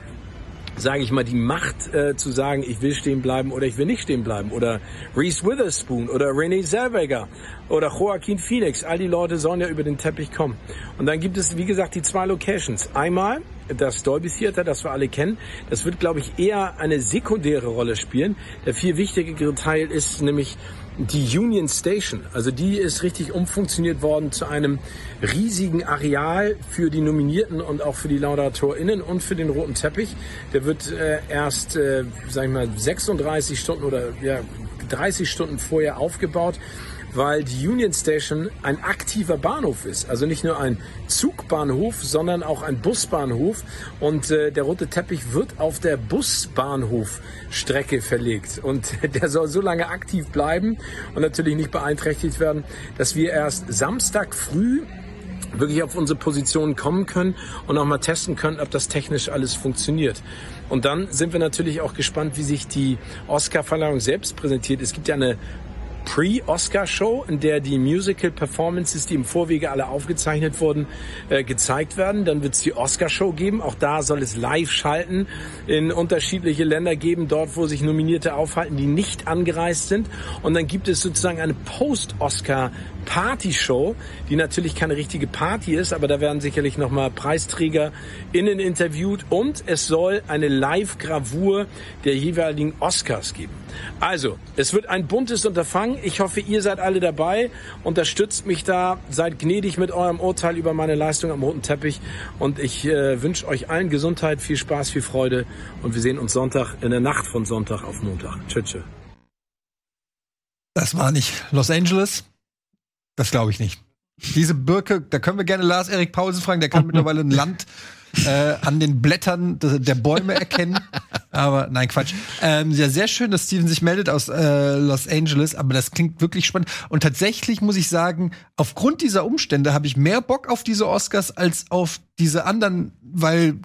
sage ich mal, die Macht äh, zu sagen, ich will stehen bleiben oder ich will nicht stehen bleiben. Oder Reese Witherspoon oder Renee Zellweger oder Joaquin Phoenix. All die Leute sollen ja über den Teppich kommen. Und dann gibt es, wie gesagt, die zwei Locations. Einmal das Dolby Theater, das wir alle kennen. Das wird, glaube ich, eher eine sekundäre Rolle spielen. Der viel wichtigere Teil ist nämlich die Union Station. Also die ist richtig umfunktioniert worden zu einem riesigen Areal für die Nominierten und auch für die LaudatorInnen und für den roten Teppich. Der wird äh, erst, äh, sag ich mal, 36 Stunden oder ja, 30 Stunden vorher aufgebaut weil die Union Station ein aktiver Bahnhof ist. Also nicht nur ein Zugbahnhof, sondern auch ein Busbahnhof. Und äh, der rote Teppich wird auf der Busbahnhofstrecke verlegt. Und der soll so lange aktiv bleiben und natürlich nicht beeinträchtigt werden, dass wir erst Samstag früh wirklich auf unsere Position kommen können und auch mal testen können, ob das technisch alles funktioniert. Und dann sind wir natürlich auch gespannt, wie sich die Oscar-Verleihung selbst präsentiert. Es gibt ja eine Pre-Oscar-Show, in der die Musical-Performances, die im Vorwege alle aufgezeichnet wurden, äh, gezeigt werden. Dann wird es die Oscar-Show geben. Auch da soll es live schalten in unterschiedliche Länder geben, dort, wo sich Nominierte aufhalten, die nicht angereist sind. Und dann gibt es sozusagen eine Post-Oscar Party-Show, die natürlich keine richtige Party ist, aber da werden sicherlich nochmal PreisträgerInnen interviewt und es soll eine Live-Gravur der jeweiligen Oscars geben. Also, es wird ein buntes Unterfangen. Ich hoffe, ihr seid alle dabei. Unterstützt mich da. Seid gnädig mit eurem Urteil über meine Leistung am roten Teppich. Und ich äh, wünsche euch allen Gesundheit, viel Spaß, viel Freude. Und wir sehen uns Sonntag, in der Nacht von Sonntag auf Montag. Tschüss. Das war nicht Los Angeles. Das glaube ich nicht. Diese Birke, da können wir gerne Lars Erik Pausen fragen, der kann mittlerweile ein Land äh, an den Blättern der, der Bäume erkennen. Aber nein, Quatsch. Ähm, ja, sehr schön, dass Steven sich meldet aus äh, Los Angeles, aber das klingt wirklich spannend. Und tatsächlich muss ich sagen, aufgrund dieser Umstände habe ich mehr Bock auf diese Oscars als auf diese anderen, weil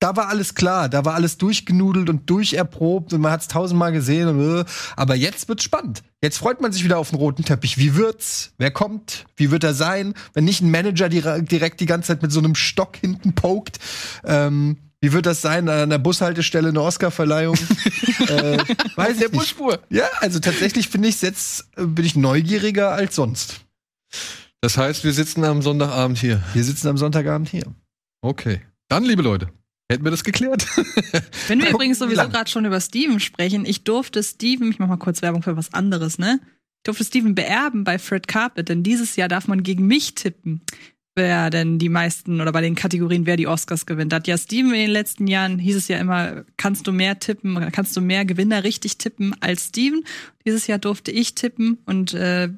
da war alles klar, da war alles durchgenudelt und durcherprobt und man hat es tausendmal gesehen. Und, äh, aber jetzt wird's spannend. Jetzt freut man sich wieder auf den roten Teppich. Wie wird's? Wer kommt? Wie wird er sein? Wenn nicht ein Manager dire- direkt die ganze Zeit mit so einem Stock hinten pokt. Ähm, wie wird das sein an der Bushaltestelle eine Oscarverleihung? äh, weiß ich nicht. Ja, also tatsächlich finde ich jetzt äh, bin ich neugieriger als sonst. Das heißt, wir sitzen am Sonntagabend hier. Wir sitzen am Sonntagabend hier. Okay. Dann, liebe Leute, hätten wir das geklärt. Wenn wir übrigens wie sowieso gerade schon über Steven sprechen, ich durfte Steven, ich mach mal kurz Werbung für was anderes, ne? Ich durfte Steven beerben bei Fred Carpet, denn dieses Jahr darf man gegen mich tippen, wer denn die meisten oder bei den Kategorien, wer die Oscars gewinnt. Da hat ja Steven in den letzten Jahren, hieß es ja immer, kannst du mehr tippen oder kannst du mehr Gewinner richtig tippen als Steven. Dieses Jahr durfte ich tippen und äh,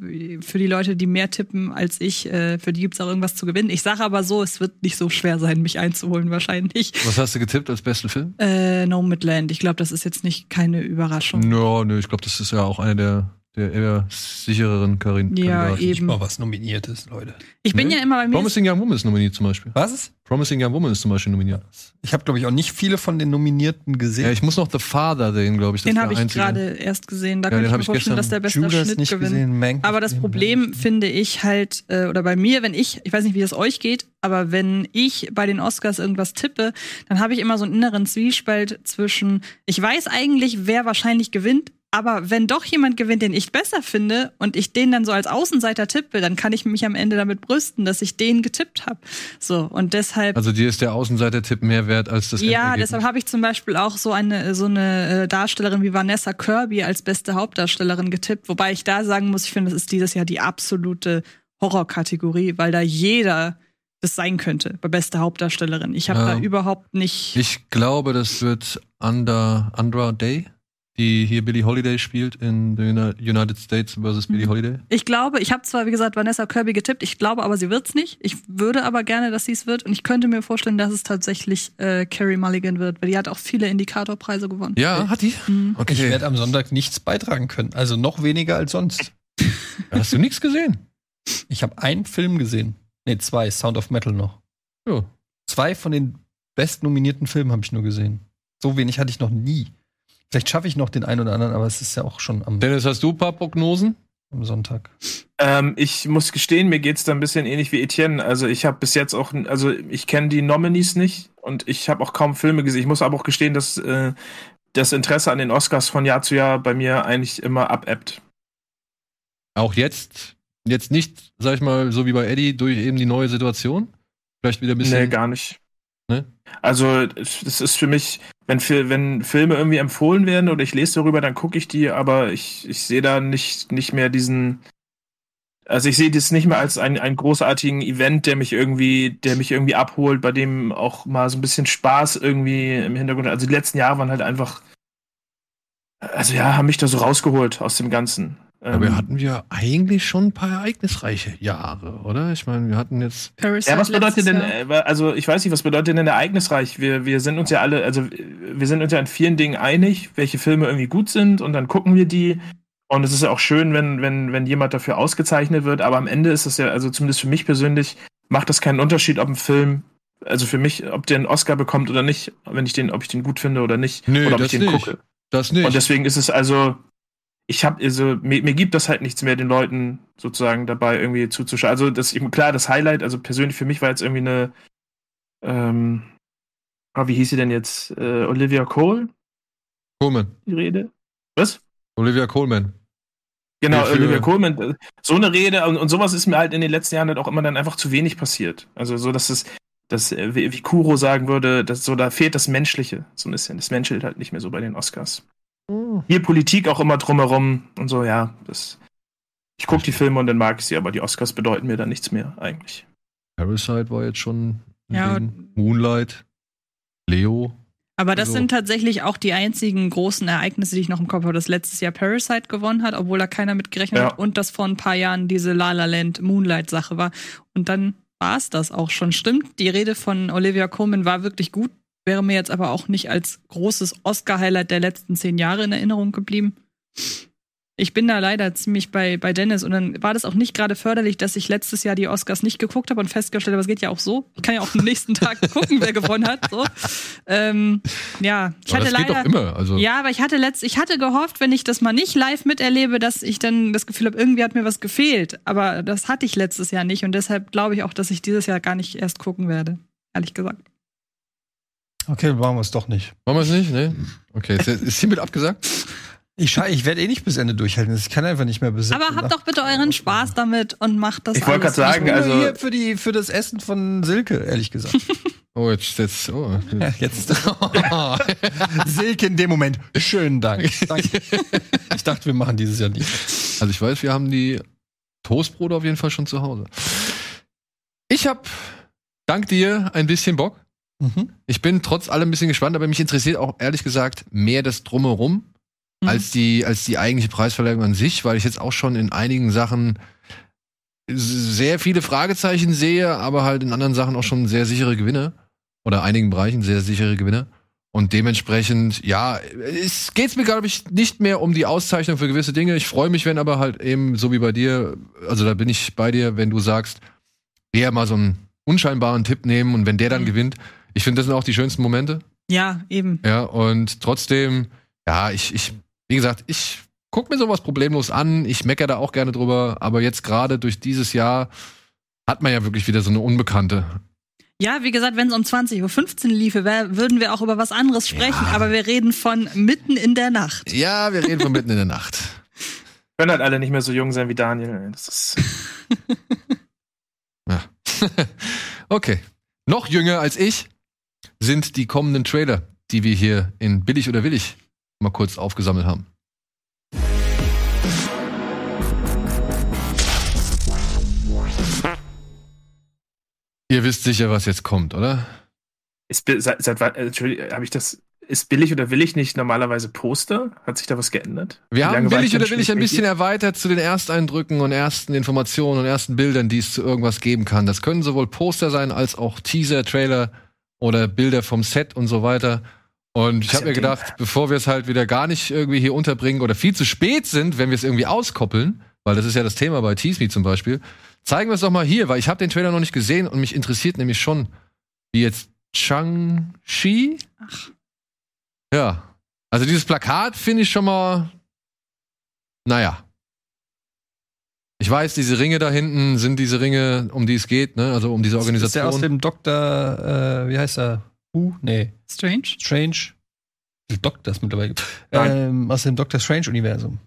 für die Leute, die mehr tippen als ich, äh, für die gibt's auch irgendwas zu gewinnen. Ich sage aber so, es wird nicht so schwer sein, mich einzuholen wahrscheinlich. Was hast du getippt als besten Film? Äh, No Midland. Ich glaube, das ist jetzt nicht keine Überraschung. Ja, nö, ich glaube, das ist ja auch eine der, der eher sichereren Karin. Ja, Kandidaten. eben. Mal was nominiert ist, Leute. Ich bin Ne? ja immer bei mir. Promising Young Woman ist nominiert zum Beispiel. Was? Promising Young Woman ist zum Beispiel nominiert. Ich habe, glaube ich, auch nicht viele von den Nominierten gesehen. Ja, ich muss noch The Father sehen, glaube ich. Das Den habe ich gerade erst gesehen. Da Ja, könnte ich mir ich vorstellen, dass der beste Judas Schnitt nicht gewinnt. gesehen, Mank Aber das. Problem finde ich halt, äh, oder bei mir, wenn ich, ich weiß nicht, wie es euch geht, aber wenn ich bei den Oscars irgendwas tippe, dann habe ich immer so einen inneren Zwiespalt zwischen, ich weiß eigentlich, wer wahrscheinlich gewinnt, aber wenn doch jemand gewinnt, den ich besser finde und ich den dann so als Außenseiter tippe, dann kann ich mich am Ende damit brüsten, dass ich den getippt habe. So, und deshalb. Also dir ist der Außenseiter-Tipp mehr wert als das Ja, deshalb habe ich zum Beispiel auch so eine so eine äh, Darstellerin wie Vanessa Kirby als beste Hauptdarstellerin getippt, wobei ich da sagen muss, ich finde, das ist dieses Jahr die absolute Horrorkategorie, weil da jeder das sein könnte bei beste Hauptdarstellerin. Ich habe Ja. da überhaupt nicht. Ich glaube, das wird Under, Andra Day, die hier Billie Holiday spielt in the Uni- United States versus Billie Mhm. Holiday. Ich glaube, ich habe zwar wie gesagt Vanessa Kirby getippt, ich glaube aber sie wird's nicht. Ich würde aber gerne, dass sie es wird und ich könnte mir vorstellen, dass es tatsächlich äh, Carrie Mulligan wird, weil die hat auch viele Indikatorpreise gewonnen. Ja, hat die? Mhm. Okay. Ich werde am Sonntag nichts beitragen können. Also noch weniger als sonst. Hast du nichts gesehen? Ich habe einen Film gesehen. Nee, zwei. Sound of Metal noch. Ja. Zwei von den best nominierten Filmen habe ich nur gesehen. So wenig hatte ich noch nie. Vielleicht schaffe ich noch den einen oder anderen, aber es ist ja auch schon am, Dennis, hast du ein paar Prognosen? am Sonntag. Ähm, ich muss gestehen, mir geht's da ein bisschen ähnlich wie Etienne. Also ich habe bis jetzt auch, also ich kenne die Nominees nicht und ich habe auch kaum Filme gesehen. Ich muss aber auch gestehen, dass äh, das Interesse an den Oscars von Jahr zu Jahr bei mir eigentlich immer abebbt. Auch jetzt? Jetzt nicht, sag ich mal, so wie bei Eddie, durch eben die neue Situation? Vielleicht wieder ein bisschen. Nee, gar nicht. Ne? Also es ist für mich, wenn, wenn Filme irgendwie empfohlen werden oder ich lese darüber, dann gucke ich die, aber ich, ich sehe da nicht, nicht mehr diesen. Also ich sehe das nicht mehr als einen, einen großartigen Event, der mich irgendwie, der mich irgendwie abholt, bei dem auch mal so ein bisschen Spaß irgendwie im Hintergrund. Also die letzten Jahre waren halt einfach, also ja, haben mich da so rausgeholt aus dem Ganzen. Aber Ähm, hatten wir eigentlich schon ein paar ereignisreiche Jahre, oder? Ich meine, wir hatten jetzt. Parasite Ja, was bedeutet denn, Jahr. äh, also ich weiß nicht, was bedeutet denn ereignisreich? Wir, wir sind uns ja alle, also wir sind uns ja in vielen Dingen einig, welche Filme irgendwie gut sind und dann gucken wir die. Und es ist ja auch schön, wenn, wenn, wenn jemand dafür ausgezeichnet wird, aber am Ende ist es ja, also zumindest für mich persönlich, macht das keinen Unterschied, ob ein Film, also für mich, ob der einen Oscar bekommt oder nicht, wenn ich den, ob ich den gut finde oder nicht, Nö, oder ob das ich den nicht. gucke. Das nicht. Und deswegen ist es also, ich habe also mir, mir gibt das halt nichts mehr, den Leuten sozusagen dabei irgendwie zuzuschauen. Also das klar, das Highlight, also persönlich für mich war jetzt irgendwie eine, ähm, ah, wie hieß sie denn jetzt? Äh, Olivia Cole, Coleman. die Rede? Was? Olivia Coleman. Genau, für- Olivia Coleman. So eine Rede und, und sowas ist mir halt in den letzten Jahren halt auch immer dann einfach zu wenig passiert. Also so, dass es, dass, äh, wie, wie Kuro sagen würde, dass so, da fehlt das Menschliche so ein bisschen. Das menschelt halt nicht mehr so bei den Oscars. Hier Politik auch immer drumherum und so, ja, das. Ich gucke die Filme und dann mag ich sie, aber die Oscars bedeuten mir dann nichts mehr eigentlich. Parasite war jetzt schon. ein Ja. Moonlight. Leo. Aber das Also- sind tatsächlich auch die einzigen großen Ereignisse, die ich noch im Kopf habe, dass letztes Jahr Parasite gewonnen hat, obwohl da keiner mit gerechnet Ja. hat und dass vor ein paar Jahren diese La La Land Moonlight Sache war. Und dann war es das auch schon. Stimmt, die Rede von Olivia Colman war wirklich gut, wäre mir jetzt aber auch nicht als großes Oscar-Highlight der letzten zehn Jahre in Erinnerung geblieben. Ich bin da leider ziemlich bei, bei Dennis und dann war das auch nicht gerade förderlich, dass ich letztes Jahr die Oscars nicht geguckt habe und festgestellt habe, es geht ja auch so. Ich kann ja auch am nächsten Tag gucken, wer gewonnen hat. So. Ähm, ja, ich Aber hatte das geht leider. doch immer. Also, Ja, aber ich hatte letzt, ich hatte gehofft, wenn ich das mal nicht live miterlebe, dass ich dann das Gefühl habe, irgendwie hat mir was gefehlt. Aber das hatte ich letztes Jahr nicht und deshalb glaube ich auch, dass ich dieses Jahr gar nicht erst gucken werde. Ehrlich gesagt. Okay, machen wir es doch nicht. Machen wir es nicht? Nee? Okay, ist, ist hiermit abgesagt? Ich, ich werde eh nicht bis Ende durchhalten. Ich kann einfach nicht mehr bis Aber habt doch bitte euren Spaß damit und macht das Ich wollte gerade sagen, nicht. also- hier für, die, für das Essen von Silke, ehrlich gesagt. Oh, jetzt, jetzt, oh. Jetzt. Silke in dem Moment. Schönen Dank. Danke. Ich dachte, wir machen dieses Jahr nicht. Also ich weiß, wir haben die Toastbrote auf jeden Fall schon zu Hause. Ich habe dank dir ein bisschen Bock. Mhm. Ich bin trotz allem ein bisschen gespannt, aber mich interessiert auch ehrlich gesagt mehr das Drumherum Mhm. als die als die eigentliche Preisverleihung an sich, weil ich jetzt auch schon in einigen Sachen sehr viele Fragezeichen sehe, aber halt in anderen Sachen auch schon sehr sichere Gewinne oder einigen Bereichen sehr sichere Gewinne. Und dementsprechend, ja, es geht mir, glaube ich, nicht mehr um die Auszeichnung für gewisse Dinge. Ich freue mich, wenn aber halt eben, so wie bei dir, also da bin ich bei dir, wenn du sagst, eher mal so einen unscheinbaren Tipp nehmen und wenn der dann Mhm. gewinnt, ich finde, das sind auch die schönsten Momente. Ja, eben. Ja, und trotzdem, ja, ich, ich, wie gesagt, ich guck mir sowas problemlos an. Ich meckere da auch gerne drüber, aber jetzt gerade durch dieses Jahr hat man ja wirklich wieder so eine Unbekannte. Ja, wie gesagt, wenn es um 20.15 Uhr liefe, wär, würden wir auch über was anderes sprechen, aber wir reden von mitten in der Nacht. Ja, wir reden von mitten in der Nacht. Können halt alle nicht mehr so jung sein wie Daniel. Das ist okay. Noch jünger als ich sind die kommenden Trailer, die wir hier in Billig oder Willig mal kurz aufgesammelt haben. Ihr wisst sicher, was jetzt kommt, oder? Ist, seit, seit wann, äh, Entschuldigung, habe ich das, ist billig oder will ich nicht normalerweise Poster? Hat sich da was geändert? Wir haben Willig denn oder Willig ein bisschen erweitert zu den Ersteindrücken und ersten Informationen und ersten Bildern, die es zu irgendwas geben kann. Das können sowohl Poster sein als auch Teaser, Trailer oder Bilder vom Set und so weiter. Und ich habe mir gedacht, bevor wir es halt wieder gar nicht irgendwie hier unterbringen oder viel zu spät sind, wenn wir es irgendwie auskoppeln, weil das ist ja das Thema bei Tease Me zum Beispiel, zeigen wir es doch mal hier, weil ich habe den Trailer noch nicht gesehen und mich interessiert nämlich schon, wie jetzt Chang-Chi. Ach. Ja. Also dieses Plakat finde ich schon mal, naja. Ich weiß, diese Ringe da hinten sind diese Ringe, um die es geht, ne? Also um diese Ist der aus Organisation. dem Doktor, äh, wie heißt er? Who? Nee, Strange. Strange. Doktor es mittlerweile. Ähm, aus dem Doctor Strange-Universum.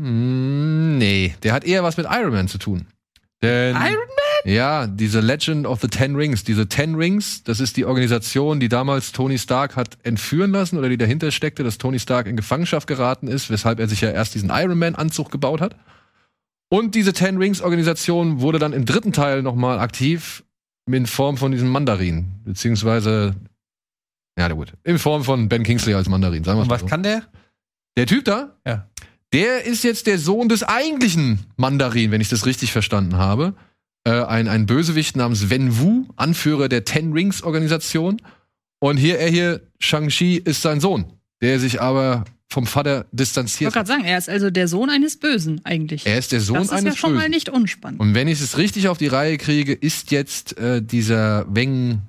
Hm, nee, der hat eher was mit Iron Man zu tun. Denn, Iron Ja, diese Legend of the Ten Rings, diese Ten Rings, das ist die Organisation, die damals Tony Stark hat entführen lassen oder die dahinter steckte, dass Tony Stark in Gefangenschaft geraten ist, weshalb er sich ja erst diesen Iron Man Anzug gebaut hat. Und diese Ten Rings Organisation wurde dann im dritten Teil nochmal aktiv in Form von diesem Mandarin, beziehungsweise ja, na gut, in Form von Ben Kingsley als Mandarin, sagen wir Und mal was so. kann der? Der Typ da, Ja. der ist jetzt der Sohn des eigentlichen Mandarin, wenn ich das richtig verstanden habe. Äh, ein, ein Bösewicht namens Wen Wu, Anführer der Ten Rings Organisation. Und hier, er hier, Shang-Chi, ist sein Sohn, der sich aber vom Vater Ich distanziert wollte hat. gerade sagen, er ist also der Sohn eines Bösen eigentlich. Er ist der Sohn das ist eines ja schon mal Bösen. nicht unspannend. Und wenn ich es richtig auf die Reihe kriege, ist jetzt äh, dieser Weng,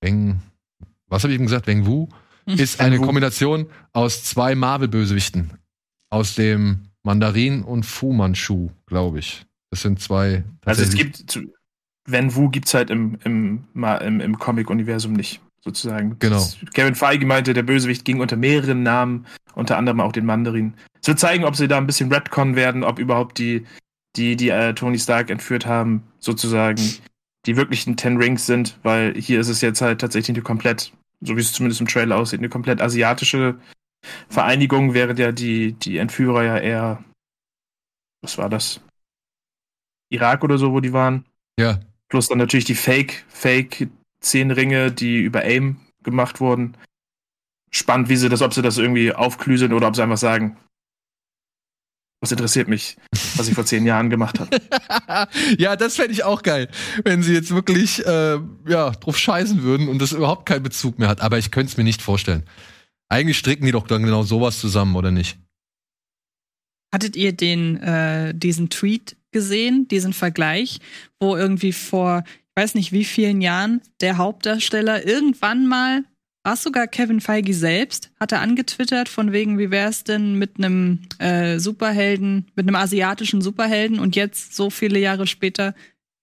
Weng, was habe ich ihm gesagt? Weng Wu, ist eine. Kombination aus zwei Marvel-Bösewichten. Aus dem Mandarin und Fu Manchu, glaube ich. Das sind zwei. Also es gibt, zu- Wen Wu gibt's halt im, im, im, im Comic-Universum nicht, sozusagen. Genau. Das- Kevin Feige meinte, der Bösewicht ging unter mehreren Namen, unter anderem auch den Mandarin. Es wird zeigen, ob sie da ein bisschen Redcon werden, ob überhaupt die, die, die äh, Tony Stark entführt haben, sozusagen, die wirklichen Ten Rings sind, weil hier ist es jetzt halt tatsächlich eine komplett, so wie es zumindest im Trailer aussieht, eine komplett asiatische Vereinigung, während ja die, die Entführer ja eher, was war das? Irak oder so, wo die waren. Ja, Plus dann natürlich die Fake, Fake zehn Ringe, die über AIM gemacht wurden. Spannend, wie sie das, ob sie das irgendwie aufklüseln oder ob sie einfach sagen, was interessiert mich, was ich vor zehn Jahren gemacht habe. ja, das fände ich auch geil, wenn sie jetzt wirklich äh, ja, drauf scheißen würden und das überhaupt keinen Bezug mehr hat. Aber ich könnte es mir nicht vorstellen. Eigentlich stricken die doch dann genau sowas zusammen, oder nicht? Hattet ihr den, äh, diesen Tweet gesehen, diesen Vergleich, wo irgendwie vor, weiß nicht wie vielen Jahren, der Hauptdarsteller irgendwann mal, war es sogar Kevin Feige selbst, hatte angetwittert, von wegen, wie wäre es denn mit einem äh, Superhelden, mit einem asiatischen Superhelden und jetzt, so viele Jahre später,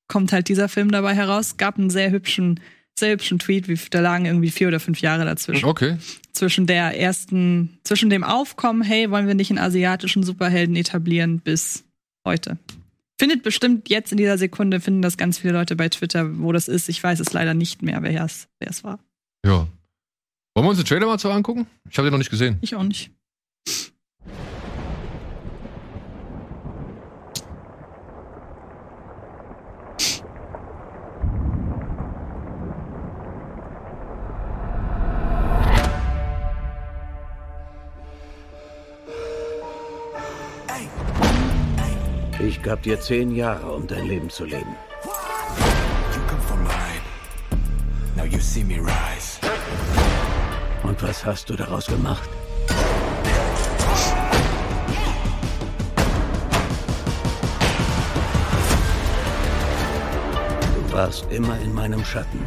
kommt halt dieser Film dabei heraus. Gab einen sehr hübschen, sehr hübschen Tweet, wie da lagen irgendwie vier oder fünf Jahre dazwischen Okay. zwischen der ersten, zwischen dem Aufkommen, hey, wollen wir nicht einen asiatischen Superhelden etablieren, bis heute. Findet bestimmt jetzt in dieser Sekunde, finden das ganz viele Leute bei Twitter, wo das ist. Ich weiß es leider nicht mehr, wer es, wer es war. Ja. Wollen wir uns den Trailer mal so angucken? Ich habe den noch nicht gesehen. Ich auch nicht. Ich gab dir zehn Jahre, um dein Leben zu leben. Und was hast du daraus gemacht? Du warst immer in meinem Schatten.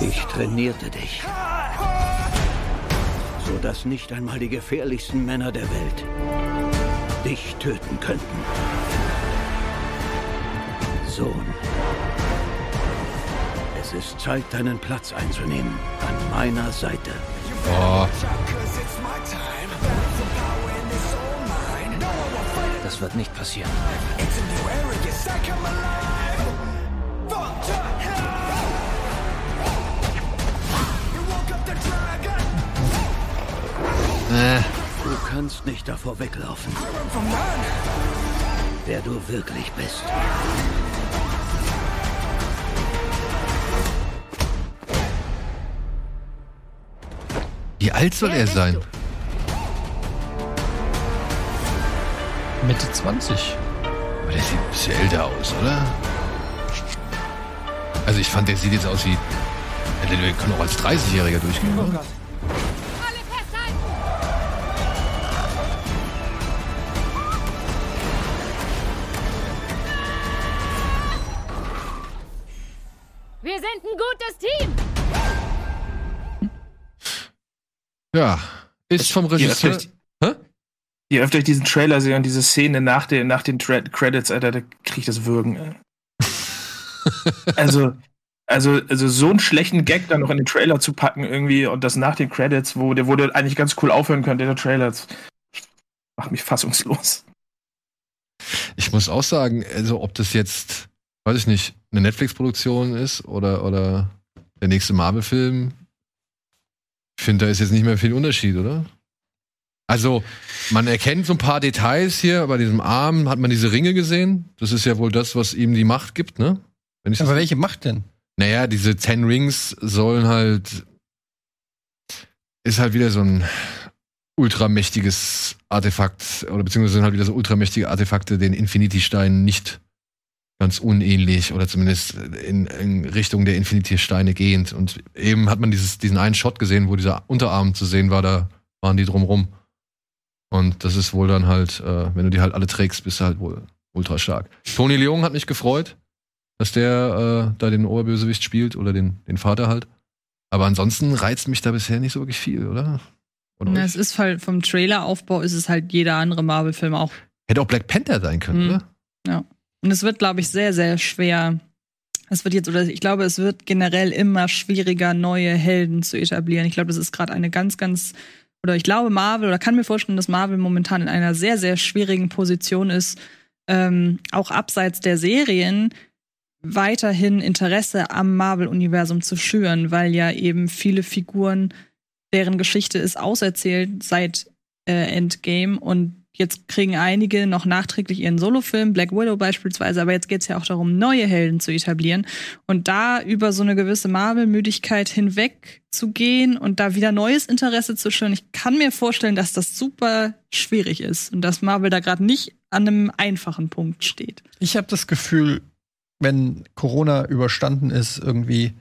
Ich trainierte dich, so dass nicht einmal die gefährlichsten Männer der Welt dich töten könnten. Sohn. Es ist Zeit, deinen Platz einzunehmen. An meiner Seite. Oh. Das wird nicht passieren. Äh, Du kannst nicht davor weglaufen, wer du wirklich bist. wie alt soll er sein? Mitte 20. Aber der sieht ein bisschen älter aus, oder? Also ich fand, der sieht jetzt aus wie. Der kann auch als 30-Jähriger durchgehen. Oder? Ist vom Je Regisseur. öfter, ich, je öfter ich diesen Trailer sehe und diese Szene nach, den nach den Tra Credits, Alter, da krieg ich das Würgen. Also, also, also so einen schlechten Gag dann noch in den Trailer zu packen irgendwie und das nach den Credits, wo der wurde eigentlich ganz cool aufhören könnte, der Trailer. Macht mich fassungslos. Ich muss auch sagen, also ob das jetzt, weiß ich nicht, eine Netflix-Produktion ist oder, oder der nächste Marvel-Film, ich finde, da ist jetzt nicht mehr viel Unterschied, oder? Also, man erkennt so ein paar Details hier. Bei diesem Arm hat man diese Ringe gesehen. Das ist ja wohl das, was ihm die Macht gibt, ne? Wenn ich Aber welche macht denn? Naja, diese Ten Rings sollen halt. Ist halt wieder so ein ultramächtiges Artefakt, oder beziehungsweise sind halt wieder so ultramächtige Artefakte, den Infinity-Steinen nicht ganz unähnlich oder zumindest in, in Richtung der Infinity-Steine gehend. Und eben hat man dieses, diesen einen Shot gesehen, wo dieser Unterarm zu sehen war, da waren die drumrum. Und das ist wohl dann halt, äh, wenn du die halt alle trägst, bist du halt wohl ultra stark. Tony Leung hat mich gefreut, dass der äh, da den Oberbösewicht spielt oder den, den Vater halt. Aber ansonsten reizt mich da bisher nicht so wirklich viel, oder? oder Na, es ist halt vom Traileraufbau ist es halt jeder andere Marvel-Film auch. Hätte auch Black Panther sein können, Mhm. oder? Und es wird, glaube ich, sehr, sehr schwer. Es wird jetzt, oder ich glaube, es wird generell immer schwieriger, neue Helden zu etablieren. Ich glaube, das ist gerade eine ganz, ganz, oder ich glaube, Marvel, oder kann mir vorstellen, dass Marvel momentan in einer sehr, sehr schwierigen Position ist, ähm, auch abseits der Serien weiterhin Interesse am Marvel-Universum zu schüren, weil ja eben viele Figuren, deren Geschichte ist auserzählt seit äh, Endgame und jetzt kriegen einige noch nachträglich ihren Solofilm, Black Widow beispielsweise, aber jetzt geht es ja auch darum, neue Helden zu etablieren und da über so eine gewisse Marvel-Müdigkeit hinweg zu gehen und da wieder neues Interesse zu schüren. Ich kann mir vorstellen, dass das super schwierig ist und dass Marvel da gerade nicht an einem einfachen Punkt steht. Ich habe das Gefühl, wenn Corona überstanden ist, irgendwie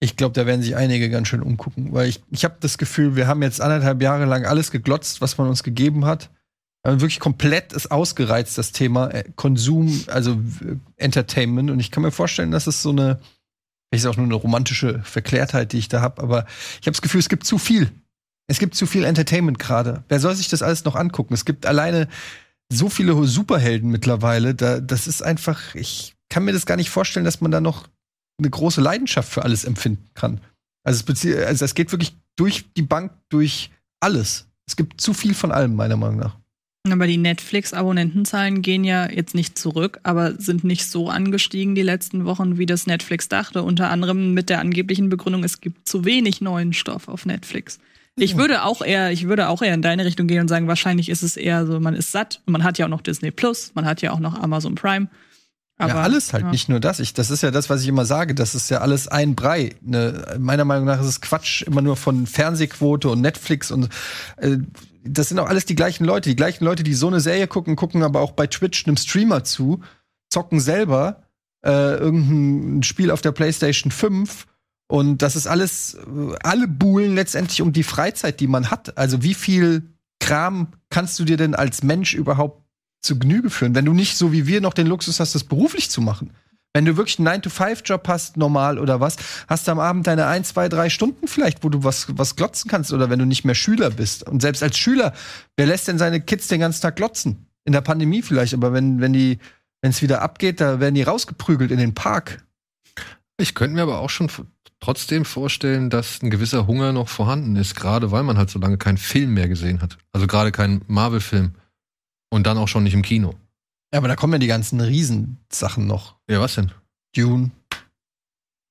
Ich glaube, da werden sich einige ganz schön umgucken, weil ich, ich habe das Gefühl, wir haben jetzt anderthalb Jahre lang alles geglotzt, was man uns gegeben hat. Also wirklich komplett ist ausgereizt, das Thema äh, Konsum, also äh, Entertainment. Und ich kann mir vorstellen, dass es so eine, vielleicht ist auch nur eine romantische Verklärtheit, die ich da habe, aber ich habe das Gefühl, es gibt zu viel. Es gibt zu viel Entertainment gerade. Wer soll sich das alles noch angucken? Es gibt alleine so viele Superhelden mittlerweile. Da, das ist einfach, ich kann mir das gar nicht vorstellen, dass man da noch eine große Leidenschaft für alles empfinden kann. Also es, also es geht wirklich durch die Bank, durch alles. Es gibt zu viel von allem, meiner Meinung nach. Aber die Netflix-Abonnentenzahlen gehen ja jetzt nicht zurück, aber sind nicht so angestiegen die letzten Wochen, wie das Netflix dachte. Unter anderem mit der angeblichen Begründung, es gibt zu wenig neuen Stoff auf Netflix. Ich würde auch eher, ich würde auch eher in deine Richtung gehen und sagen, wahrscheinlich ist es eher so, man ist satt. Und man hat ja auch noch Disney Plus, man hat ja auch noch Amazon Prime. Ja, alles halt, ja. nicht nur das. Ich, das ist ja das, was ich immer sage. Das ist ja alles ein Brei. Ne, meiner Meinung nach ist es Quatsch, immer nur von Fernsehquote und Netflix und äh, das sind auch alles die gleichen Leute. Die gleichen Leute, die so eine Serie gucken, gucken aber auch bei Twitch einem Streamer zu, zocken selber äh, irgendein Spiel auf der PlayStation 5 und das ist alles, äh, alle buhlen letztendlich um die Freizeit, die man hat. Also wie viel Kram kannst du dir denn als Mensch überhaupt zu Genüge führen, wenn du nicht so wie wir noch den Luxus hast, das beruflich zu machen? Wenn du wirklich einen 9-to-5-Job hast, normal oder was, hast du am Abend deine ein, zwei, drei Stunden vielleicht, wo du was, was glotzen kannst oder wenn du nicht mehr Schüler bist. Und selbst als Schüler, wer lässt denn seine Kids den ganzen Tag glotzen? In der Pandemie vielleicht, aber wenn, wenn die, wenn es wieder abgeht, da werden die rausgeprügelt in den Park. Ich könnte mir aber auch schon trotzdem vorstellen, dass ein gewisser Hunger noch vorhanden ist, gerade weil man halt so lange keinen Film mehr gesehen hat. Also gerade keinen Marvel-Film. Und dann auch schon nicht im Kino. Ja, aber da kommen ja die ganzen Riesensachen noch. Ja, was denn? Dune.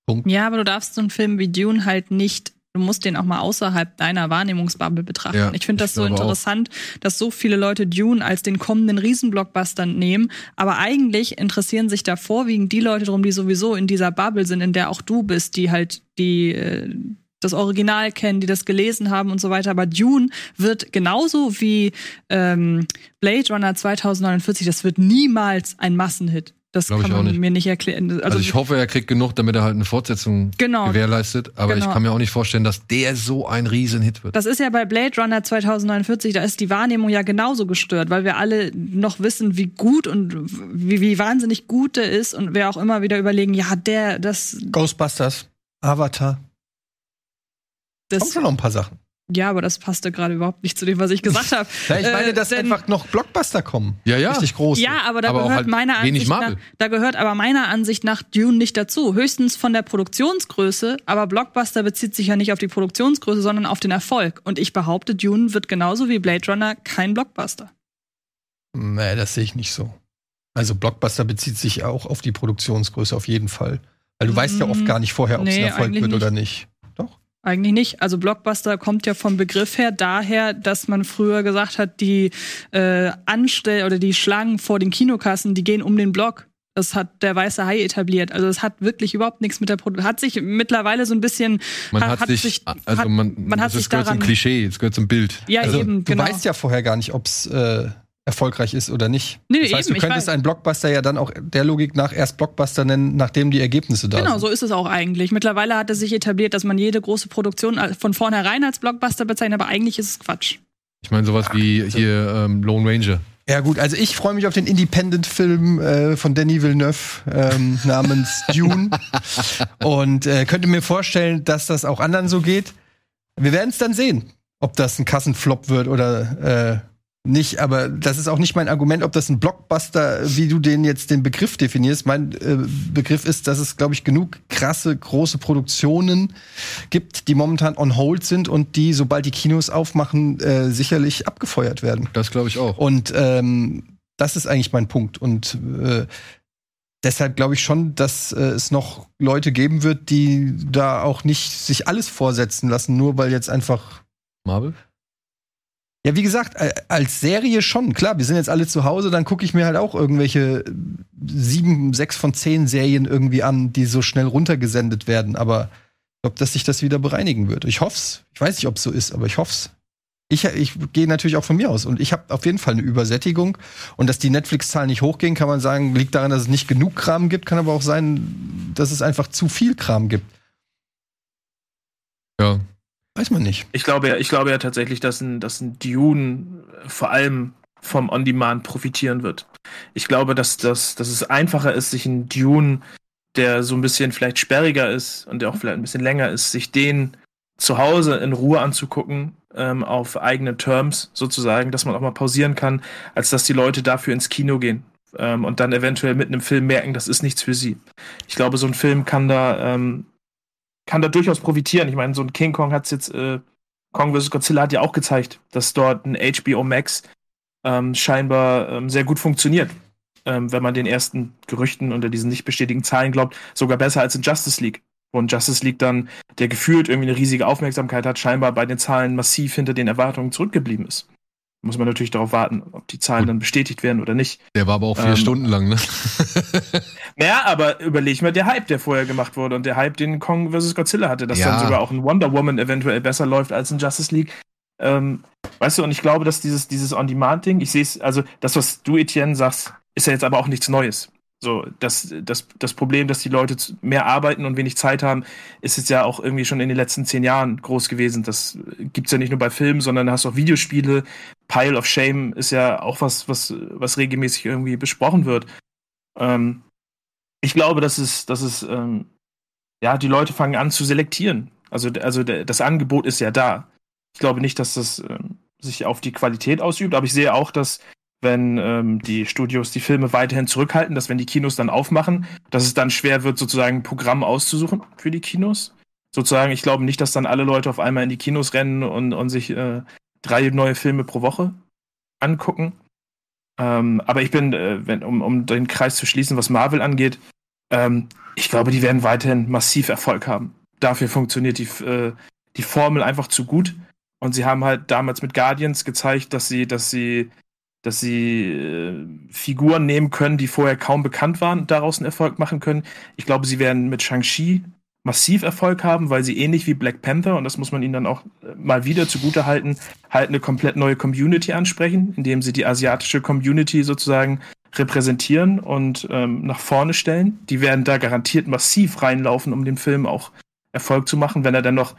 Punkt. Ja, aber du darfst so einen Film wie Dune halt nicht, du musst den auch mal außerhalb deiner Wahrnehmungsbubble betrachten. Ja, ich finde das ich so glaube auch. interessant, dass so viele Leute Dune als den kommenden Riesenblockbuster nehmen, aber eigentlich interessieren sich da vorwiegend die Leute drum, die sowieso in dieser Bubble sind, in der auch du bist, die halt die äh, das Original kennen, die das gelesen haben und so weiter. Aber Dune wird genauso wie ähm, Blade Runner 2049, das wird niemals ein Massenhit. Das Glaub ich kann auch man nicht. mir nicht erklären. Also, Also, ich hoffe, er kriegt genug, damit er halt eine Fortsetzung Genau. gewährleistet. Aber Genau. ich kann mir auch nicht vorstellen, dass der so ein Riesenhit wird. Das ist ja bei Blade Runner 2049, da ist die Wahrnehmung ja genauso gestört, weil wir alle noch wissen, wie gut und wie, wie wahnsinnig gut der ist und wir auch immer wieder überlegen, ja, der, das, Ghostbusters. Avatar. Kommt das, schon noch ein paar Sachen. ja, aber das passte gerade überhaupt nicht zu dem, was ich gesagt habe. Ja, ich meine, Äh, dass denn- einfach noch Blockbuster kommen. Ja, ja. Richtig groß. Ja, aber da Aber gehört halt meiner Ansicht nach, da gehört aber meiner Ansicht nach Dune nicht dazu. Höchstens von der Produktionsgröße, aber Blockbuster bezieht sich ja nicht auf die Produktionsgröße, sondern auf den Erfolg. Und ich behaupte, Dune wird genauso wie Blade Runner kein Blockbuster. Nee, das sehe ich nicht so. Also Blockbuster bezieht sich auch auf die Produktionsgröße auf jeden Fall. Weil du weißt ja oft gar nicht vorher, ob es Nee, ein Erfolg wird nicht. oder nicht. Eigentlich nicht. Also Blockbuster kommt ja vom Begriff her daher, dass man früher gesagt hat, die äh, Anstell oder die Schlangen vor den Kinokassen, die gehen um den Block. Das hat der weiße Hai etabliert. Also es hat wirklich überhaupt nichts mit der Produktion. Hat sich mittlerweile so ein bisschen. Man hat- hat, sich, sich- also hat- man, man hat das sich gehört zum daran- Klischee, es gehört zum Bild. Ja, Also eben, du genau. weißt ja vorher gar nicht, ob es äh, erfolgreich ist oder nicht. Nee, das heißt, eben, du könntest einen Blockbuster ja dann auch der Logik nach erst Blockbuster nennen, nachdem die Ergebnisse da Genau, sind. so ist es auch eigentlich. Mittlerweile hat es sich etabliert, dass man jede große Produktion als- von vornherein als Blockbuster bezeichnet, aber eigentlich ist es Quatsch. Ich meine, sowas wie hier ähm, Lone Ranger. Ja gut, also ich freue mich auf den Independent-Film äh, von Denis Villeneuve ähm, namens Dune und äh, könnte mir vorstellen, dass das auch anderen so geht. Wir werden es dann sehen, ob das ein Kassenflop wird oder äh, nicht. Aber das ist auch nicht mein Argument, ob das ein Blockbuster, wie du den jetzt den Begriff definierst. Mein äh, Begriff ist, dass es, glaube ich, genug krasse große Produktionen gibt, die momentan on hold sind und die, sobald die Kinos aufmachen, äh, sicherlich abgefeuert werden. Das glaube ich auch. Und ähm, das ist eigentlich mein Punkt. Und äh, deshalb glaube ich schon, dass äh, es noch Leute geben wird, die da auch nicht sich alles vorsetzen lassen, nur weil jetzt einfach. Marvel? Ja, wie gesagt, äh, als Serie schon. Klar, wir sind jetzt alle zu Hause, dann gucke ich mir halt auch irgendwelche sieben, sechs von zehn Serien irgendwie an, die so schnell runtergesendet werden. Aber ich glaube, dass sich das wieder bereinigen wird. Ich hoff's. Ich weiß nicht, ob es so ist, aber ich hoff's. Ich, ich gehe natürlich auch von mir aus und ich habe auf jeden Fall eine Übersättigung und dass die Netflix-Zahlen nicht hochgehen, kann man sagen, liegt daran, dass es nicht genug Kram gibt, kann aber auch sein, dass es einfach zu viel Kram gibt. Ja. Weiß man nicht. Ich glaube ja, ich glaube ja tatsächlich, dass ein, dass ein Dune vor allem vom On-Demand profitieren wird. Ich glaube, dass, dass, dass es einfacher ist, sich einen Dune, der so ein bisschen vielleicht sperriger ist und der auch vielleicht ein bisschen länger ist, sich den zu Hause in Ruhe anzugucken, ähm, auf eigene Terms sozusagen, dass man auch mal pausieren kann, als dass die Leute dafür ins Kino gehen ähm, und dann eventuell mit einem Film merken, das ist nichts für sie. Ich glaube, so ein Film kann da, ähm, kann da durchaus profitieren. Ich meine, so ein King Kong hat es jetzt, äh, Kong vs. Godzilla hat ja auch gezeigt, dass dort ein HBO Max ähm, scheinbar ähm, sehr gut funktioniert. Ähm, wenn man den ersten Gerüchten unter diesen nicht bestätigten Zahlen glaubt, sogar besser als in Justice League. Und Justice League dann, der gefühlt irgendwie eine riesige Aufmerksamkeit hat, scheinbar bei den Zahlen massiv hinter den Erwartungen zurückgeblieben ist. Muss man natürlich darauf warten, ob die Zahlen dann bestätigt werden oder nicht. Der war aber auch vier Ähm, Stunden lang, ne? Naja, aber überleg mal der Hype, der vorher gemacht wurde und der Hype, den Kong vs. Godzilla hatte, dass Ja. dann sogar auch ein Wonder Woman eventuell besser läuft als in Justice League. Ähm, weißt du, und ich glaube, dass dieses, dieses On-Demand-Ding, ich sehe es, also das, was du, Etienne, sagst, ist ja jetzt aber auch nichts Neues. So, das, das, das Problem, dass die Leute mehr arbeiten und wenig Zeit haben, ist jetzt ja auch irgendwie schon in den letzten zehn Jahren groß gewesen. Das gibt's ja nicht nur bei Filmen, sondern hast auch Videospiele. Pile of Shame ist ja auch was, was, was regelmäßig irgendwie besprochen wird. Ähm, ich glaube, dass es, dass es, ähm, ja, die Leute fangen an zu selektieren. Also, also das Angebot ist ja da. Ich glaube nicht, dass das ähm, sich auf die Qualität ausübt, aber ich sehe auch, dass wenn ähm, die Studios die Filme weiterhin zurückhalten, dass wenn die Kinos dann aufmachen, dass es dann schwer wird, sozusagen ein Programm auszusuchen für die Kinos. Sozusagen, ich glaube nicht, dass dann alle Leute auf einmal in die Kinos rennen und, und sich äh, drei neue Filme pro Woche angucken. Ähm, aber ich bin, äh, wenn, um, um den Kreis zu schließen, was Marvel angeht, ähm, ich glaube, die werden weiterhin massiv Erfolg haben. Dafür funktioniert die, äh, die Formel einfach zu gut. Und sie haben halt damals mit Guardians gezeigt, dass sie, dass sie, dass sie äh, Figuren nehmen können, die vorher kaum bekannt waren daraus einen Erfolg machen können. Ich glaube, sie werden mit Shang-Chi massiv Erfolg haben, weil sie ähnlich wie Black Panther, und das muss man ihnen dann auch äh, mal wieder zugute halten, halt eine komplett neue Community ansprechen, indem sie die asiatische Community sozusagen repräsentieren und ähm, nach vorne stellen. Die werden da garantiert massiv reinlaufen, um dem Film auch Erfolg zu machen. Wenn er dann noch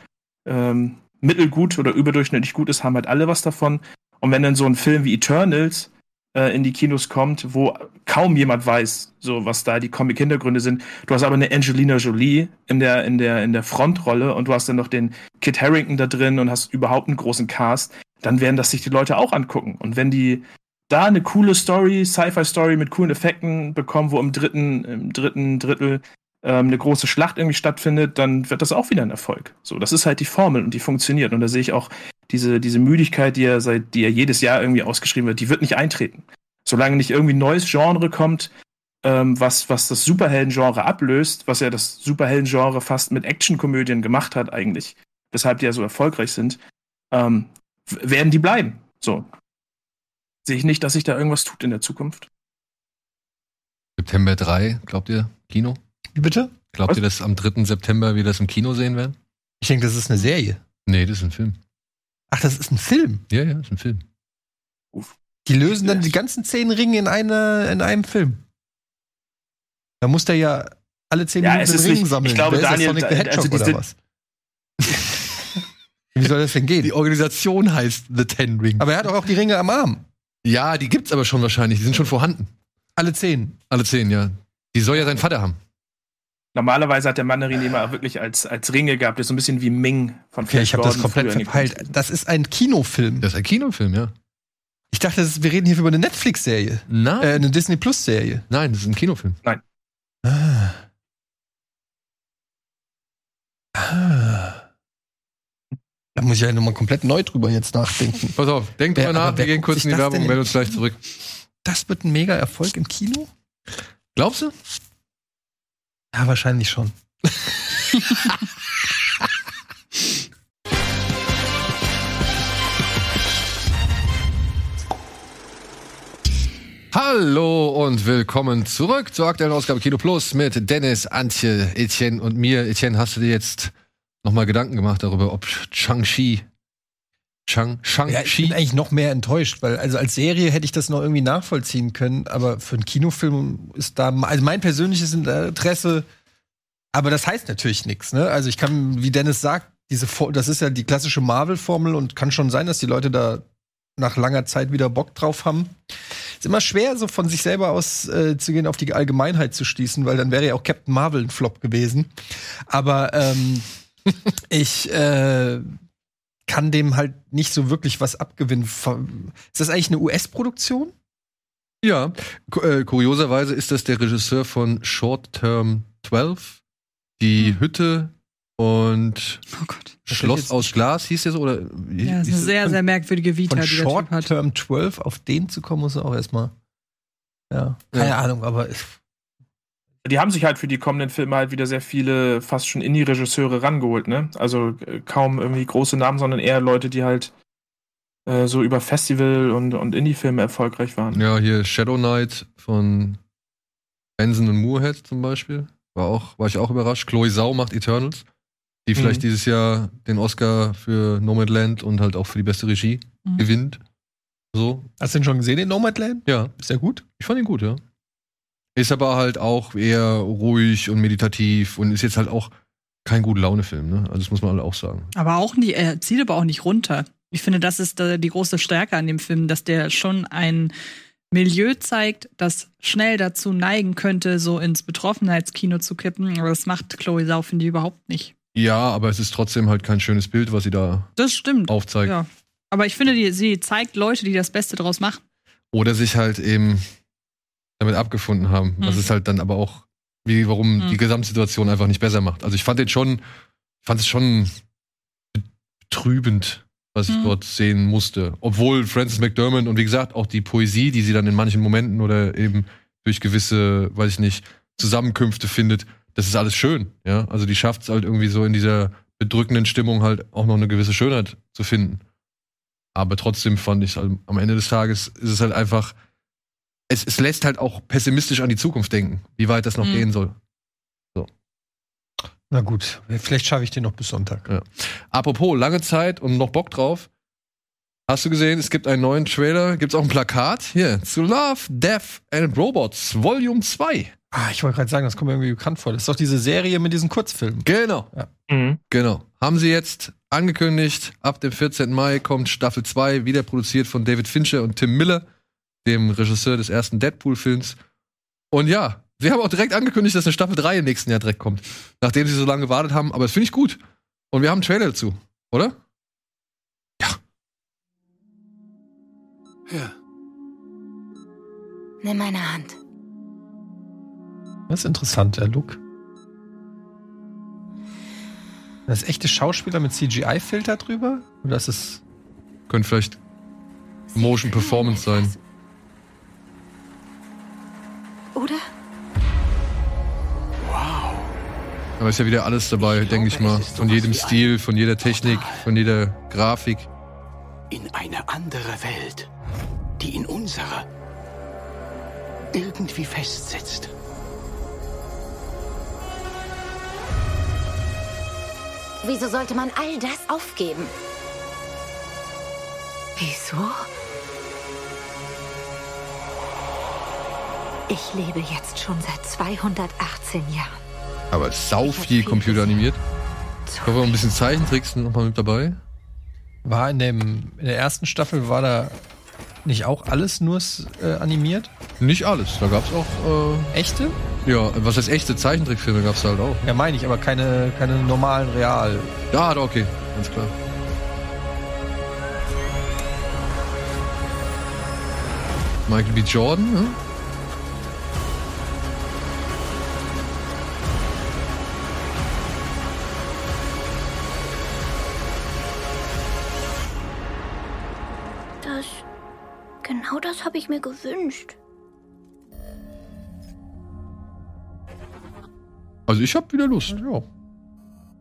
ähm, mittelgut oder überdurchschnittlich gut ist, haben halt alle was davon. Und wenn dann so ein Film wie Eternals äh, in die Kinos kommt, wo kaum jemand weiß, so was da die Comic-Hintergründe sind, du hast aber eine Angelina Jolie in der, in der, in der Frontrolle und du hast dann noch den Kit Harrington da drin und hast überhaupt einen großen Cast, dann werden das sich die Leute auch angucken. Und wenn die da eine coole Story, Sci-Fi-Story mit coolen Effekten bekommen, wo im dritten, im dritten Drittel ähm, eine große Schlacht irgendwie stattfindet, dann wird das auch wieder ein Erfolg. So, das ist halt die Formel und die funktioniert. Und da sehe ich auch diese, diese Müdigkeit, die ja seit, die ja jedes Jahr irgendwie ausgeschrieben wird, die wird nicht eintreten. Solange nicht irgendwie ein neues Genre kommt, ähm, was, was das Superhelden-Genre ablöst, was ja das Superhelden-Genre fast mit Actionkomödien gemacht hat eigentlich, weshalb die ja so erfolgreich sind, ähm, werden die bleiben. So. Sehe ich nicht, dass sich da irgendwas tut in der Zukunft. September 3, glaubt ihr, Kino? Wie bitte? Glaubt Was? ihr, dass am 3. September wir das im Kino sehen werden? Ich denke, das ist eine Serie. Nee, das ist ein Film. Ach, das ist ein Film. Ja, ja, das ist ein Film. Die lösen dann die ganzen zehn Ringe in, eine, in einem Film. Da muss der ja alle zehn Ja, Minuten ist Ring nicht- sammeln. ich glaube, Wer ist das, Daniel, Sonic the also Hedgehog diese- oder was? Wie soll das denn gehen? Die Organisation heißt The Ten Ring. Aber er hat doch auch die Ringe am Arm. ja, die gibt's aber schon wahrscheinlich. Die sind schon vorhanden. Alle zehn. Alle zehn, ja. Die soll ja sein Vater haben. Normalerweise hat der Mandarin immer wirklich als, als Ringe gehabt, das ist so ein bisschen wie Ming von Okay, ich habe das komplett verpeilt. Das ist ein Kinofilm. Das ist ein Kinofilm, ja. Ich dachte, ist, wir reden hier über eine Netflix-Serie. Nein, Äh, eine Disney Plus-Serie. nein, das ist ein Kinofilm. Ah. Ah. Da muss ich ja nochmal komplett neu drüber jetzt nachdenken. Pass auf, denk drüber nach, wir gehen kurz in die Werbung und melden uns gleich zurück. Das wird ein mega Erfolg im Kino? Glaubst du? Ja, wahrscheinlich schon. Hallo und willkommen zurück zur aktuellen Ausgabe Kino Plus mit Dennis, Antje, Etienne und mir. Etienne, hast du dir jetzt nochmal Gedanken gemacht darüber, ob Shang-Chi, Shang, Ja, ich bin Shang-Chi, eigentlich noch mehr enttäuscht, weil also als Serie hätte ich das noch irgendwie nachvollziehen können, aber für einen Kinofilm ist da also mein persönliches Interesse, aber das heißt natürlich nichts, ne? Also ich kann, wie Dennis sagt, diese, das ist ja die klassische Marvel-Formel und kann schon sein, dass die Leute da nach langer Zeit wieder Bock drauf haben. Ist immer schwer, so von sich selber aus äh, zu gehen, auf die Allgemeinheit zu schließen, weil dann wäre ja auch Captain Marvel ein Flop gewesen. Aber ähm, ich äh, kann dem halt nicht so wirklich was abgewinnen. Ist das eigentlich eine US-Produktion? Ja, äh, kurioserweise ist das der Regisseur von Short Term 12, Die Hütte und Oh Schloss aus Glas hieß der so oder Ja, ist eine sehr, sehr merkwürdige Vita, Von die der Typ Short hat. Term 12 auf den zu kommen, muss er auch erstmal. Ja, keine Ja. Ahnung, aber Die haben sich halt für die kommenden Filme halt wieder sehr viele fast schon Indie-Regisseure rangeholt, ne? Also äh, kaum irgendwie große Namen, sondern eher Leute, die halt äh, so über Festival und, und Indie-Filme erfolgreich waren. Ja, hier Shadow Knight von Benson und Moorhead zum Beispiel. War, auch, war ich auch überrascht. Chloe Sau macht Eternals, die vielleicht Mhm. dieses Jahr den Oscar für Nomadland und halt auch für die beste Regie Mhm. gewinnt. So, hast du den schon gesehen, den Nomadland? ja. Ist der gut? Ich fand ihn gut, ja. Ist aber halt auch eher ruhig und meditativ und ist jetzt halt auch kein gut Laune-Film, ne? Also das muss man halt auch sagen. Aber auch nie, er zieht aber auch nicht runter. Ich finde, das ist äh, die große Stärke an dem Film, dass der schon ein Milieu zeigt, das schnell dazu neigen könnte, so ins Betroffenheitskino zu kippen. Aber das macht Chloe Sau, finde ich, überhaupt nicht. Ja, aber es ist trotzdem halt kein schönes Bild, was sie da Das stimmt. aufzeigt. Ja. Aber ich finde, die, sie zeigt Leute, die das Beste draus machen. Oder sich halt eben damit abgefunden haben. Was Mhm. es halt dann aber auch, wie, warum Mhm. die Gesamtsituation einfach nicht besser macht. Also ich fand den schon, fand es schon betrübend, was ich Mhm. dort sehen musste. Obwohl Frances McDermott und wie gesagt auch die Poesie, die sie dann in manchen Momenten oder eben durch gewisse, weiß ich nicht, Zusammenkünfte findet, das ist alles schön. Ja, also die schafft es halt irgendwie so in dieser bedrückenden Stimmung halt auch noch eine gewisse Schönheit zu finden. Aber trotzdem fand ich halt, am Ende des Tages ist es halt einfach, es, es lässt halt auch pessimistisch an die Zukunft denken, wie weit das noch Mhm. gehen soll. Na gut, vielleicht schaffe ich den noch bis Sonntag. Apropos, lange Zeit und noch Bock drauf. Hast du gesehen, es gibt einen neuen Trailer, gibt es auch ein Plakat hier zu Love, Death and Robots Volume 2. Ah, ich wollte gerade sagen, das kommt mir irgendwie bekannt vor. Das ist doch diese Serie mit diesen Kurzfilmen. Genau, Mhm. genau. Haben sie jetzt angekündigt, ab dem 14. Mai kommt Staffel 2, wieder produziert von David Fincher und Tim Miller, dem Regisseur des ersten Deadpool-Films. Und ja, sie haben auch direkt angekündigt, dass eine Staffel 3 im nächsten Jahr direkt kommt. Nachdem sie so lange gewartet haben, aber das finde ich gut. Und wir haben einen Trailer dazu, oder? Ja. Nimm meine Hand. Das ist interessant, der Look. Das ist echte Schauspieler mit CGI-Filter drüber? Oder ist es. Könnte vielleicht Motion Performance sein. Oder? Aber ist ja wieder alles dabei, Ich denke ich mal. Von jedem Stil, von jeder Technik, von jeder Grafik. In eine andere Welt, die in unserer irgendwie festsitzt. Wieso sollte man all das aufgeben? Wieso? Ich lebe jetzt schon seit 218 Jahren. Aber sau viel computeranimiert. Ich hoffe, ein bisschen Zeichentricks noch mal mit dabei. War in, dem, in der ersten Staffel, war da nicht auch alles nur äh, animiert? Nicht alles. Da gab's auch, Echte? äh, ja, was heißt echte Zeichentrickfilme gab's da halt auch. Ja, meine ich, aber keine, keine normalen Real. Ja, okay, ganz klar. Michael B. Jordan, ne? Das habe ich mir gewünscht. Also ich hab wieder Lust. Ja.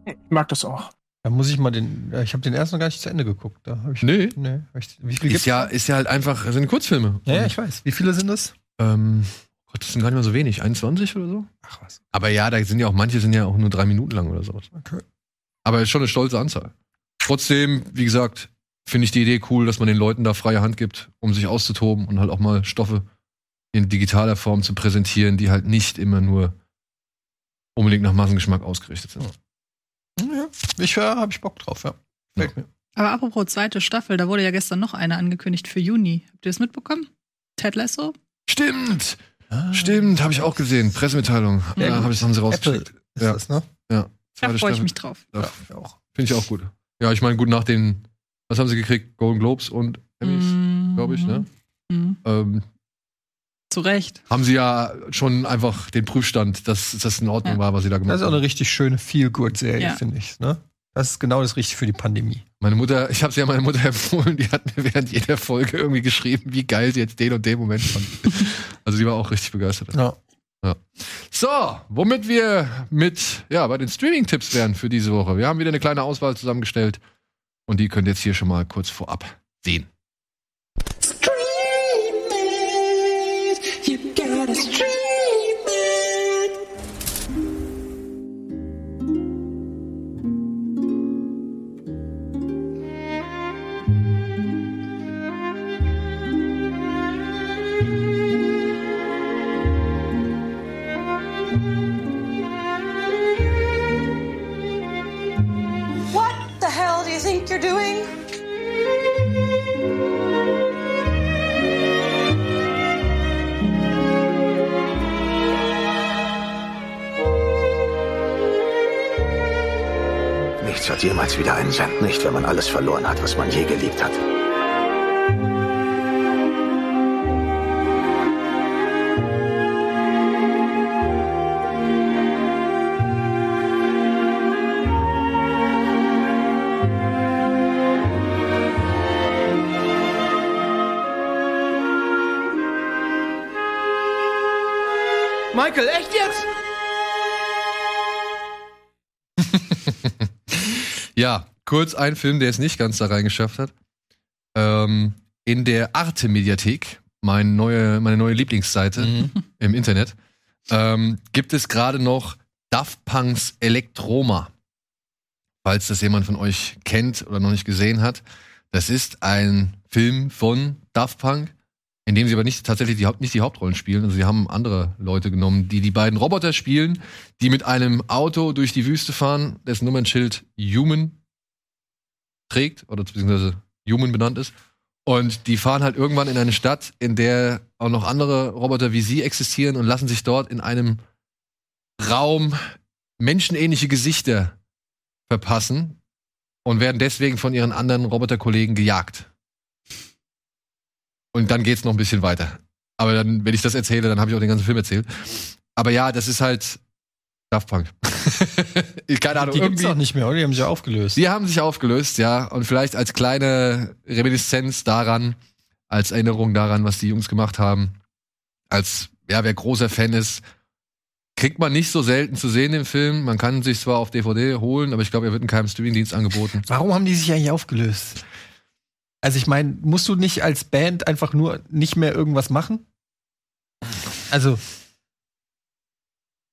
Ich mag das auch. Da muss ich mal den. Ich habe den ersten noch gar nicht zu Ende geguckt. Da hab ich, Nee. nee. hab ich, wie viel Ist gibt's ja, ist ja halt einfach, das sind Kurzfilme. Ja, ja, ich weiß. Wie viele sind das? Ähm, Gott, das sind gar nicht mal so wenig. 21 oder so? Ach was. Aber ja, da sind ja auch, manche sind ja auch nur drei Minuten lang oder sowas. Okay. Aber ist schon eine stolze Anzahl. Trotzdem, wie gesagt, finde ich die Idee cool, dass man den Leuten da freie Hand gibt, um sich auszutoben und halt auch mal Stoffe in digitaler Form zu präsentieren, die halt nicht immer nur unbedingt nach Massengeschmack ausgerichtet sind. Ja, ich äh, habe ich Bock drauf, ja. Mir. Aber apropos zweite Staffel, da wurde ja gestern noch eine angekündigt für Juni. Habt ihr das mitbekommen? Ted Lasso? Stimmt! Stimmt, habe ich auch gesehen. Pressemitteilung. Ja, Ja, habe ich haben sie rausgeschickt. ist Ja. das, ne? Da Zweite freue ich mich drauf. Ja, Ja, auch. Finde ich auch gut. Ja, ich meine, gut, nach den, was haben sie gekriegt? Golden Globes und Emmys, Mhm. glaube ich, ne? Mhm. Ähm, Zu Recht. haben sie ja schon einfach den Prüfstand, dass das in Ordnung Ja. war, was sie da Das gemacht ist auch haben. eine richtig schöne Feel-Good-Serie, Ja. finde ich. Ne? Das ist genau das Richtige für die Pandemie. Meine Mutter, ich habe sie ja meiner Mutter empfohlen, die hat mir während jeder Folge irgendwie geschrieben, wie geil sie jetzt den und den Moment fand. also die war auch richtig begeistert. Ja. So, womit wir mit, ja, bei den Streaming-Tipps wären für diese Woche. Wir haben wieder eine kleine Auswahl zusammengestellt und die könnt ihr jetzt hier schon mal kurz vorab sehen. What Jemals wieder einen Cent, nicht wenn man alles verloren hat, was man je geliebt hat. Michael, echt jetzt? Ja, kurz ein Film, der es nicht ganz da reingeschafft hat. Ähm, in der Arte-Mediathek, mein neue, meine neue Lieblingsseite im Internet, ähm, gibt es gerade noch Daft Punks Elektroma. Falls das jemand von euch kennt oder noch nicht gesehen hat. Das ist ein Film von Daft Punk, in dem sie aber nicht tatsächlich die, nicht die Hauptrollen spielen. Also sie haben andere Leute genommen, die die beiden Roboter spielen, die mit einem Auto durch die Wüste fahren, dessen Nummernschild Human trägt oder beziehungsweise Human benannt ist. Und die fahren halt irgendwann in eine Stadt, in der auch noch andere Roboter wie sie existieren und lassen sich dort in einem Raum menschenähnliche Gesichter verpassen und werden deswegen von ihren anderen Roboterkollegen gejagt. Und dann geht's noch ein bisschen weiter. Aber dann, wenn ich das erzähle, dann habe ich auch den ganzen Film erzählt. Aber ja, das ist halt Daft Punk. Keine Ahnung, Die gibt's auch nicht mehr, oder? Die haben sich aufgelöst. Die haben sich aufgelöst, ja. Und vielleicht als kleine Reminiszenz daran, als Erinnerung daran, was die Jungs gemacht haben. Als, ja, wer großer Fan ist, kriegt man nicht so selten zu sehen im Film. Man kann sich zwar auf DVD holen, aber ich glaube, er wird in keinem Streamingdienst angeboten. Warum haben die sich eigentlich aufgelöst? Also ich meine, musst du nicht als Band einfach nur nicht mehr irgendwas machen? Also,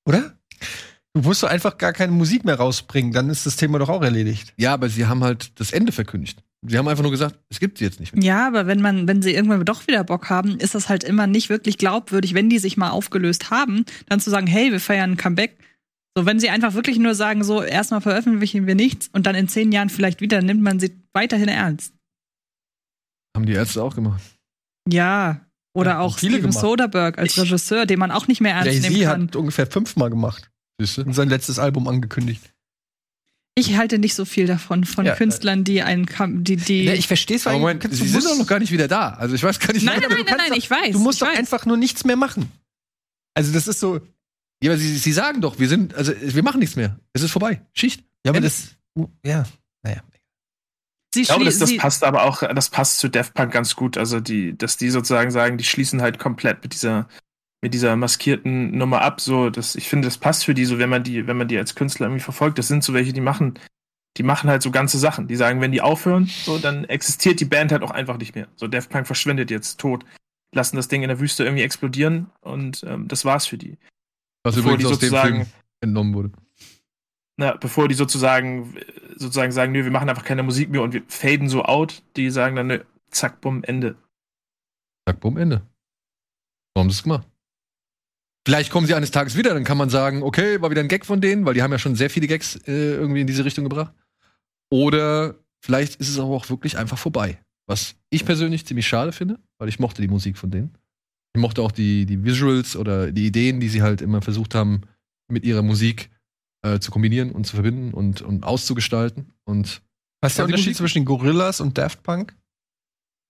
oder? Du musst doch einfach gar keine Musik mehr rausbringen, dann ist das Thema doch auch erledigt. Ja, aber sie haben halt das Ende verkündigt. Sie haben einfach nur gesagt, es gibt sie jetzt nicht mehr. Ja, aber wenn man, wenn sie irgendwann doch wieder Bock haben, ist das halt immer nicht wirklich glaubwürdig, wenn die sich mal aufgelöst haben, dann zu sagen, hey, wir feiern ein Comeback. So, wenn sie einfach wirklich nur sagen, so, erstmal veröffentlichen wir nichts und dann in zehn Jahren vielleicht wieder, nimmt man sie weiterhin ernst. Haben die Ärzte auch gemacht. Ja. Oder Ja, auch Steven gemacht. Soderbergh als Ich- Regisseur, den man auch nicht mehr ernst nehmen kann. hat ungefähr fünfmal gemacht Siehst du? und sein letztes Album angekündigt. Ich halte nicht so viel davon, von Ja, Künstlern, die einen, Kam- die, die. Ja, ich verstehe es, Moment, du sie sind doch noch gar nicht wieder da. Also ich weiß gar nicht. nein, nein, nein, nein, nein, ich weiß. Du musst doch weiß. einfach nur nichts mehr machen. Also das ist so. Ja, aber sie, sie sagen doch, wir sind, also wir machen nichts mehr. Es ist vorbei. Schicht. Ja, aber Ende. das. Ja. Naja. Sie Ich glaube, das, das passt aber auch, das passt zu Daft Punk ganz gut. Also die, dass die sozusagen sagen, die schließen halt komplett mit dieser, mit dieser maskierten Nummer ab. So, das, ich finde, das passt für die, so wenn man die, wenn man die als Künstler irgendwie verfolgt. Das sind so welche, die machen, die machen halt so ganze Sachen. Die sagen, wenn die aufhören, so, dann existiert die Band halt auch einfach nicht mehr. So, Daft Punk verschwindet jetzt tot. Lassen das Ding in der Wüste irgendwie explodieren und ähm, das war's für die. Was Bevor übrigens die aus dem sozusagen- Film entnommen wurde. Na, bevor die sozusagen, sozusagen sagen, nö, wir machen einfach keine Musik mehr und wir faden so out, die sagen dann, nö, zack, bumm, Ende. Zack, bumm, Ende. Warum haben sie es gemacht? Vielleicht kommen sie eines Tages wieder, dann kann man sagen, okay, war wieder ein Gag von denen, weil die haben ja schon sehr viele Gags äh, irgendwie in diese Richtung gebracht. Oder vielleicht ist es aber auch wirklich einfach vorbei. Was ich persönlich ziemlich schade finde, weil ich mochte die Musik von denen. Ich mochte auch die, die Visuals oder die Ideen, die sie halt immer versucht haben, mit ihrer Musik äh, zu kombinieren und zu verbinden und, und auszugestalten. Und Was ist der Unterschied zwischen Gorillas und Daft Punk?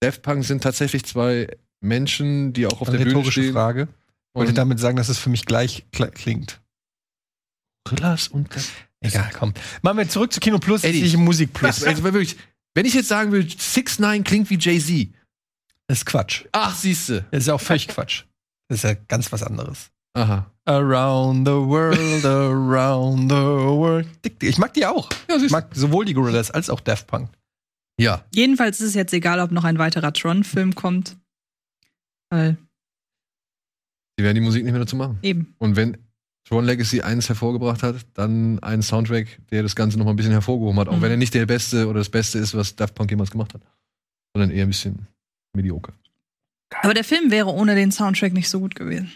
Daft Punk sind tatsächlich zwei Menschen, die auch auf Eine der Bühne stehen. Frage. Wollte Und damit sagen, dass es für mich gleich kl klingt. Gorillas und Daft Egal, komm. Machen wir zurück zu Kino Plus, Eddie. nicht Musik Plus. Jetzt, also wirklich, wenn ich jetzt sagen will, 6 9 klingt wie Jay-Z. Das ist Quatsch. Ach, siehste. Das ist ja auch völlig Quatsch. Das ist ja ganz was anderes. Aha. Around the world, around the world. Ich mag die auch. Ja, Ich mag sowohl die Gorillas als auch Daft Punk. Ja. Jedenfalls ist es jetzt egal, ob noch ein weiterer Tron-Film kommt. Weil Die werden die Musik nicht mehr dazu machen. eben. Und wenn Tron Legacy eins hervorgebracht hat, dann einen Soundtrack, der das Ganze noch mal ein bisschen hervorgehoben hat. Auch Mhm. wenn er nicht der beste oder das Beste ist, was Daft Punk jemals gemacht hat. Sondern eher ein bisschen mediocre. Aber der Film wäre ohne den Soundtrack nicht so gut gewesen.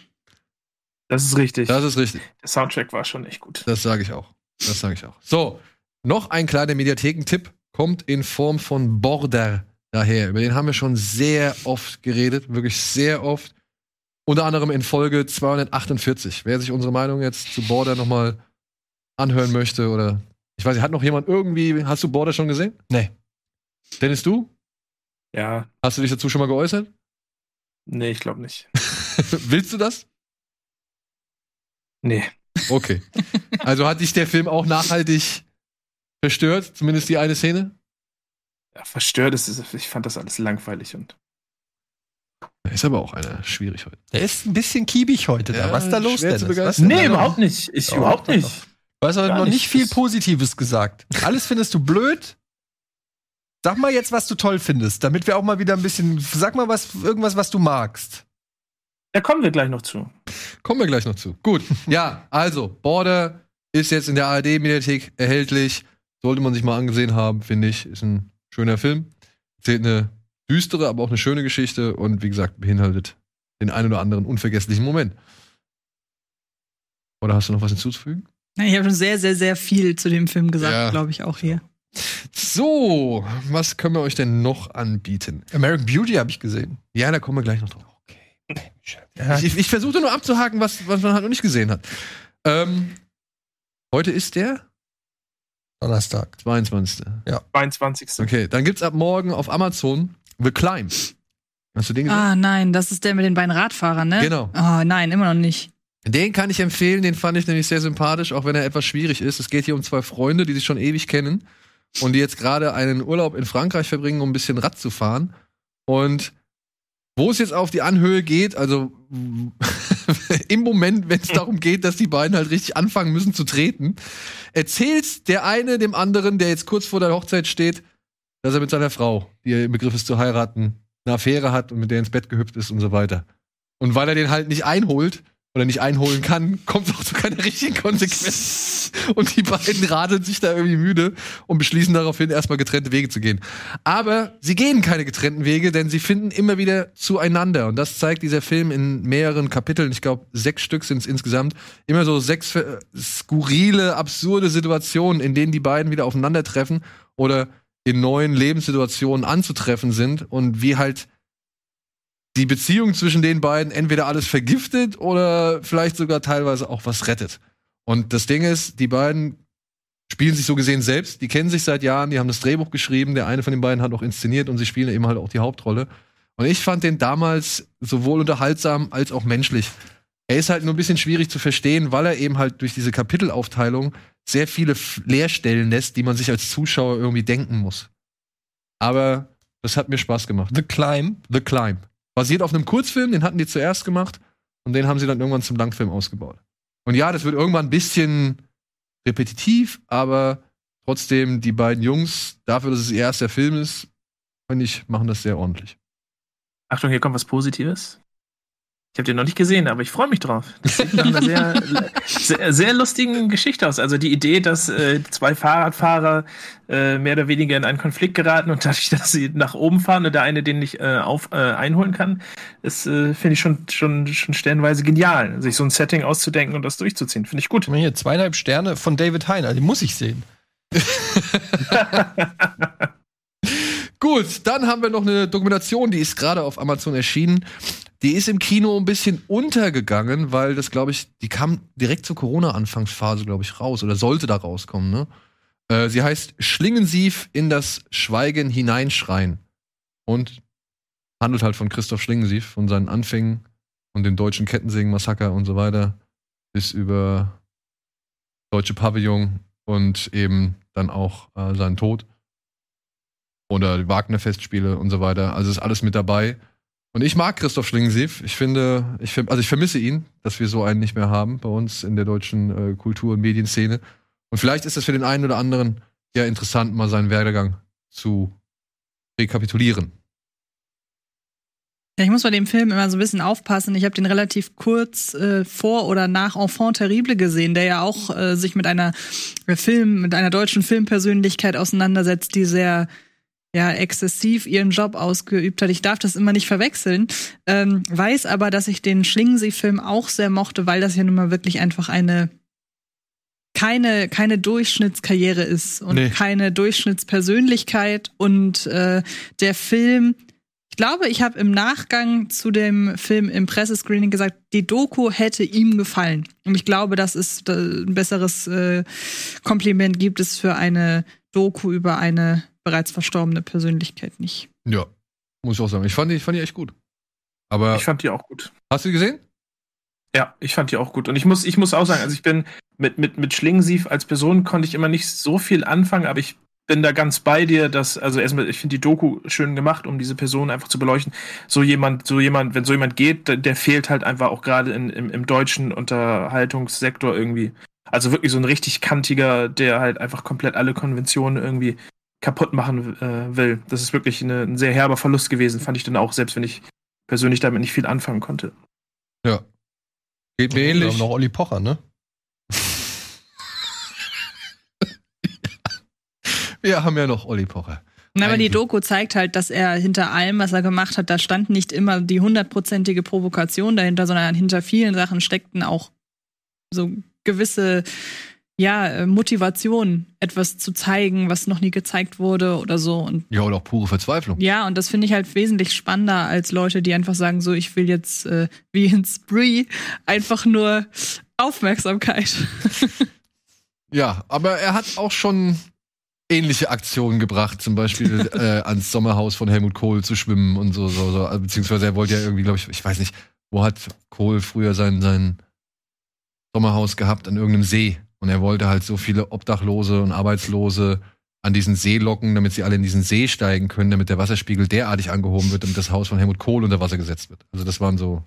Das ist richtig. Das ist richtig. Der Soundtrack war schon echt gut. Das sage ich auch. Das sage ich auch. So, noch ein kleiner Mediathekentipp kommt in Form von Border daher. Über den haben wir schon sehr oft geredet, wirklich sehr oft. Unter anderem in Folge 248. Wer sich unsere Meinung jetzt zu Border nochmal anhören möchte oder ich weiß nicht, hat noch jemand irgendwie, hast du Border schon gesehen? Nee. Dennis, du? Ja, Hast du dich dazu schon mal geäußert? nee, ich glaube nicht. Willst du das? Nee. Okay. Also hat dich der Film auch nachhaltig verstört, zumindest die eine Szene? Ja, verstört ist es. Ich fand das alles langweilig und. Ist aber auch einer schwierig heute. Der ist ein bisschen kiebig heute da. Ja, Was ist da los, Dennis? Was denn Nee, da los? überhaupt nicht. Ich Doch, überhaupt nicht. Du hast heute Gar noch nicht nicht. viel Positives gesagt. Alles findest du blöd. Sag mal jetzt, was du toll findest, damit wir auch mal wieder ein bisschen. Sag mal was, irgendwas, was du magst. Da kommen wir gleich noch zu. Kommen wir gleich noch zu. Gut. Ja, also, Border ist jetzt in der ARD-Mediathek erhältlich. Sollte man sich mal angesehen haben, finde ich. Ist ein schöner Film. Erzählt eine düstere, aber auch eine schöne Geschichte und wie gesagt, beinhaltet den einen oder anderen unvergesslichen Moment. Oder hast du noch was hinzuzufügen? Ja, Ich habe schon sehr, sehr, sehr viel zu dem Film Ja. gesagt, glaube ich, auch hier. So, was können wir euch denn noch anbieten? American Beauty habe ich gesehen. Ja, da kommen wir gleich noch drauf. Ja, Ich, ich versuchte nur abzuhaken, was, was man halt noch nicht gesehen hat. Ähm, heute ist der Donnerstag. 22. 22. Okay, dann gibt's ab morgen auf Amazon The Climb. Hast du den gesehen? Ah, nein, das ist der mit den beiden Radfahrern, ne? Genau. Oh, nein, immer noch nicht. Den kann ich empfehlen, den fand ich nämlich sehr sympathisch, auch wenn er etwas schwierig ist. Es geht hier um zwei Freunde, die sich schon ewig kennen und die jetzt gerade einen Urlaub in Frankreich verbringen, um ein bisschen Rad zu fahren. Und wo es jetzt auf die Anhöhe geht, also im Moment, wenn es darum geht, dass die beiden halt richtig anfangen müssen zu treten, erzählt der eine dem anderen, der jetzt kurz vor der Hochzeit steht, dass er mit seiner Frau, die er im Begriff ist zu heiraten, eine Affäre hat und mit der ins Bett gehüpft ist und so weiter. Und weil er den halt nicht einholt oder nicht einholen kann, kommt auch zu keiner richtigen Konsequenz. Und die beiden radeln sich da irgendwie müde und beschließen daraufhin, erstmal getrennte Wege zu gehen. Aber sie gehen keine getrennten Wege, denn sie finden immer wieder zueinander. Und das zeigt dieser Film in mehreren Kapiteln. Ich glaube, sechs Stück sind es insgesamt. Immer so sechs äh, skurrile, absurde Situationen, in denen die beiden wieder aufeinandertreffen oder in neuen Lebenssituationen anzutreffen sind und wie halt die Beziehung zwischen den beiden entweder alles vergiftet oder vielleicht sogar teilweise auch was rettet. Und das Ding ist, die beiden spielen sich so gesehen selbst, die kennen sich seit Jahren, die haben das Drehbuch geschrieben, der eine von den beiden hat auch inszeniert und sie spielen eben halt auch die Hauptrolle. Und ich fand den damals sowohl unterhaltsam als auch menschlich. Er ist halt nur ein bisschen schwierig zu verstehen, weil er eben halt durch diese Kapitelaufteilung sehr viele Leerstellen lässt, die man sich als Zuschauer irgendwie denken muss. Aber das hat mir Spaß gemacht. The Climb. The Climb. Basiert auf einem Kurzfilm, den hatten die zuerst gemacht und den haben sie dann irgendwann zum Langfilm ausgebaut. Und ja, das wird irgendwann ein bisschen repetitiv, aber trotzdem, die beiden Jungs, dafür, dass es ihr erster Film ist, finde ich, machen das sehr ordentlich. Achtung, hier kommt was Positives. Ich habe den noch nicht gesehen, aber ich freue mich drauf. Das sieht nach einer sehr, sehr, sehr lustigen Geschichte aus. Also die Idee, dass äh, zwei Fahrradfahrer äh, mehr oder weniger in einen Konflikt geraten und dadurch, dass sie nach oben fahren und der eine den nicht äh, auf, äh, einholen kann, ist, äh, finde ich schon, schon, schon stellenweise genial, sich so ein Setting auszudenken und das durchzuziehen. Finde ich gut. Hier zweieinhalb Sterne von David Heiner, die muss ich sehen. Gut, dann haben wir noch eine Dokumentation, die ist gerade auf Amazon erschienen. Die ist im Kino ein bisschen untergegangen, weil das, glaube ich, die kam direkt zur Corona-Anfangsphase, glaube ich, raus oder sollte da rauskommen, ne? Äh, sie heißt Schlingensief in das Schweigen hineinschreien und handelt halt von Christoph Schlingensief, von seinen Anfängen und dem deutschen Kettensägen-Massaker und so weiter bis über deutsche Pavillon und eben dann auch äh, seinen Tod oder Wagner-Festspiele und so weiter. Also ist alles mit dabei. Und ich mag Christoph Schlingensief. Ich finde, ich, also ich vermisse ihn, dass wir so einen nicht mehr haben bei uns in der deutschen äh, Kultur- und Medienszene. Und vielleicht ist es für den einen oder anderen ja interessant, mal seinen Werdegang zu rekapitulieren. Ja, ich muss bei dem Film immer so ein bisschen aufpassen. Ich habe den relativ kurz äh, vor oder nach Enfant Terrible gesehen, der ja auch äh, sich mit einer Film, mit einer deutschen Filmpersönlichkeit auseinandersetzt, die sehr ja exzessiv ihren Job ausgeübt hat. Ich darf das immer nicht verwechseln. Ähm, weiß aber, dass ich den Schlingensee-Film auch sehr mochte, weil das ja nun mal wirklich einfach eine keine keine Durchschnittskarriere ist und Nee. keine Durchschnittspersönlichkeit und äh, der Film ich glaube, ich habe im Nachgang zu dem Film im Pressescreening gesagt, die Doku hätte ihm gefallen. Und ich glaube, das ist ein besseres äh, Kompliment gibt es für eine Doku über eine bereits verstorbene Persönlichkeit nicht. Ja, muss ich auch sagen. Ich fand die, ich fand die echt gut. Aber Ich fand die auch gut. hast du die gesehen? Ja, ich fand die auch gut. Und ich muss, ich muss auch sagen, also ich bin mit, mit, mit Schlingensief als Person konnte ich immer nicht so viel anfangen, aber ich bin da ganz bei dir, dass, also erstmal, ich finde die Doku schön gemacht, um diese Person einfach zu beleuchten. So jemand, so jemand, wenn so jemand geht, der, der fehlt halt einfach auch gerade in- im, im deutschen Unterhaltungssektor irgendwie. Also wirklich so ein richtig kantiger, der halt einfach komplett alle Konventionen irgendwie kaputt machen äh, will. Das ist wirklich eine, ein sehr herber Verlust gewesen, fand ich dann auch, selbst wenn ich persönlich damit nicht viel anfangen konnte. Ja. Geht mir Wir haben ähnlich. noch Olli Pocher, ne? Wir haben ja noch Olli Pocher. Na, aber die. Doku zeigt halt, dass er hinter allem, was er gemacht hat, da stand nicht immer die hundertprozentige Provokation dahinter, sondern hinter vielen Sachen steckten auch so gewisse ja, äh, Motivationen, etwas zu zeigen, was noch nie gezeigt wurde oder so. Und Ja, oder auch pure Verzweiflung. ja, und das finde ich halt wesentlich spannender als Leute, die einfach sagen, so, ich will jetzt äh, wie in Spree einfach nur Aufmerksamkeit. Ja, aber er hat auch schon ähnliche Aktionen gebracht, zum Beispiel äh, ans Sommerhaus von Helmut Kohl zu schwimmen und so, so, so. Also, Beziehungsweise er wollte ja irgendwie, glaube ich, ich weiß nicht, wo hat Kohl früher sein, sein Sommerhaus gehabt? An irgendeinem See. Und er wollte halt so viele Obdachlose und Arbeitslose an diesen See locken, damit sie alle in diesen See steigen können, damit der Wasserspiegel derartig angehoben wird, damit das Haus von Helmut Kohl unter Wasser gesetzt wird. Also das waren so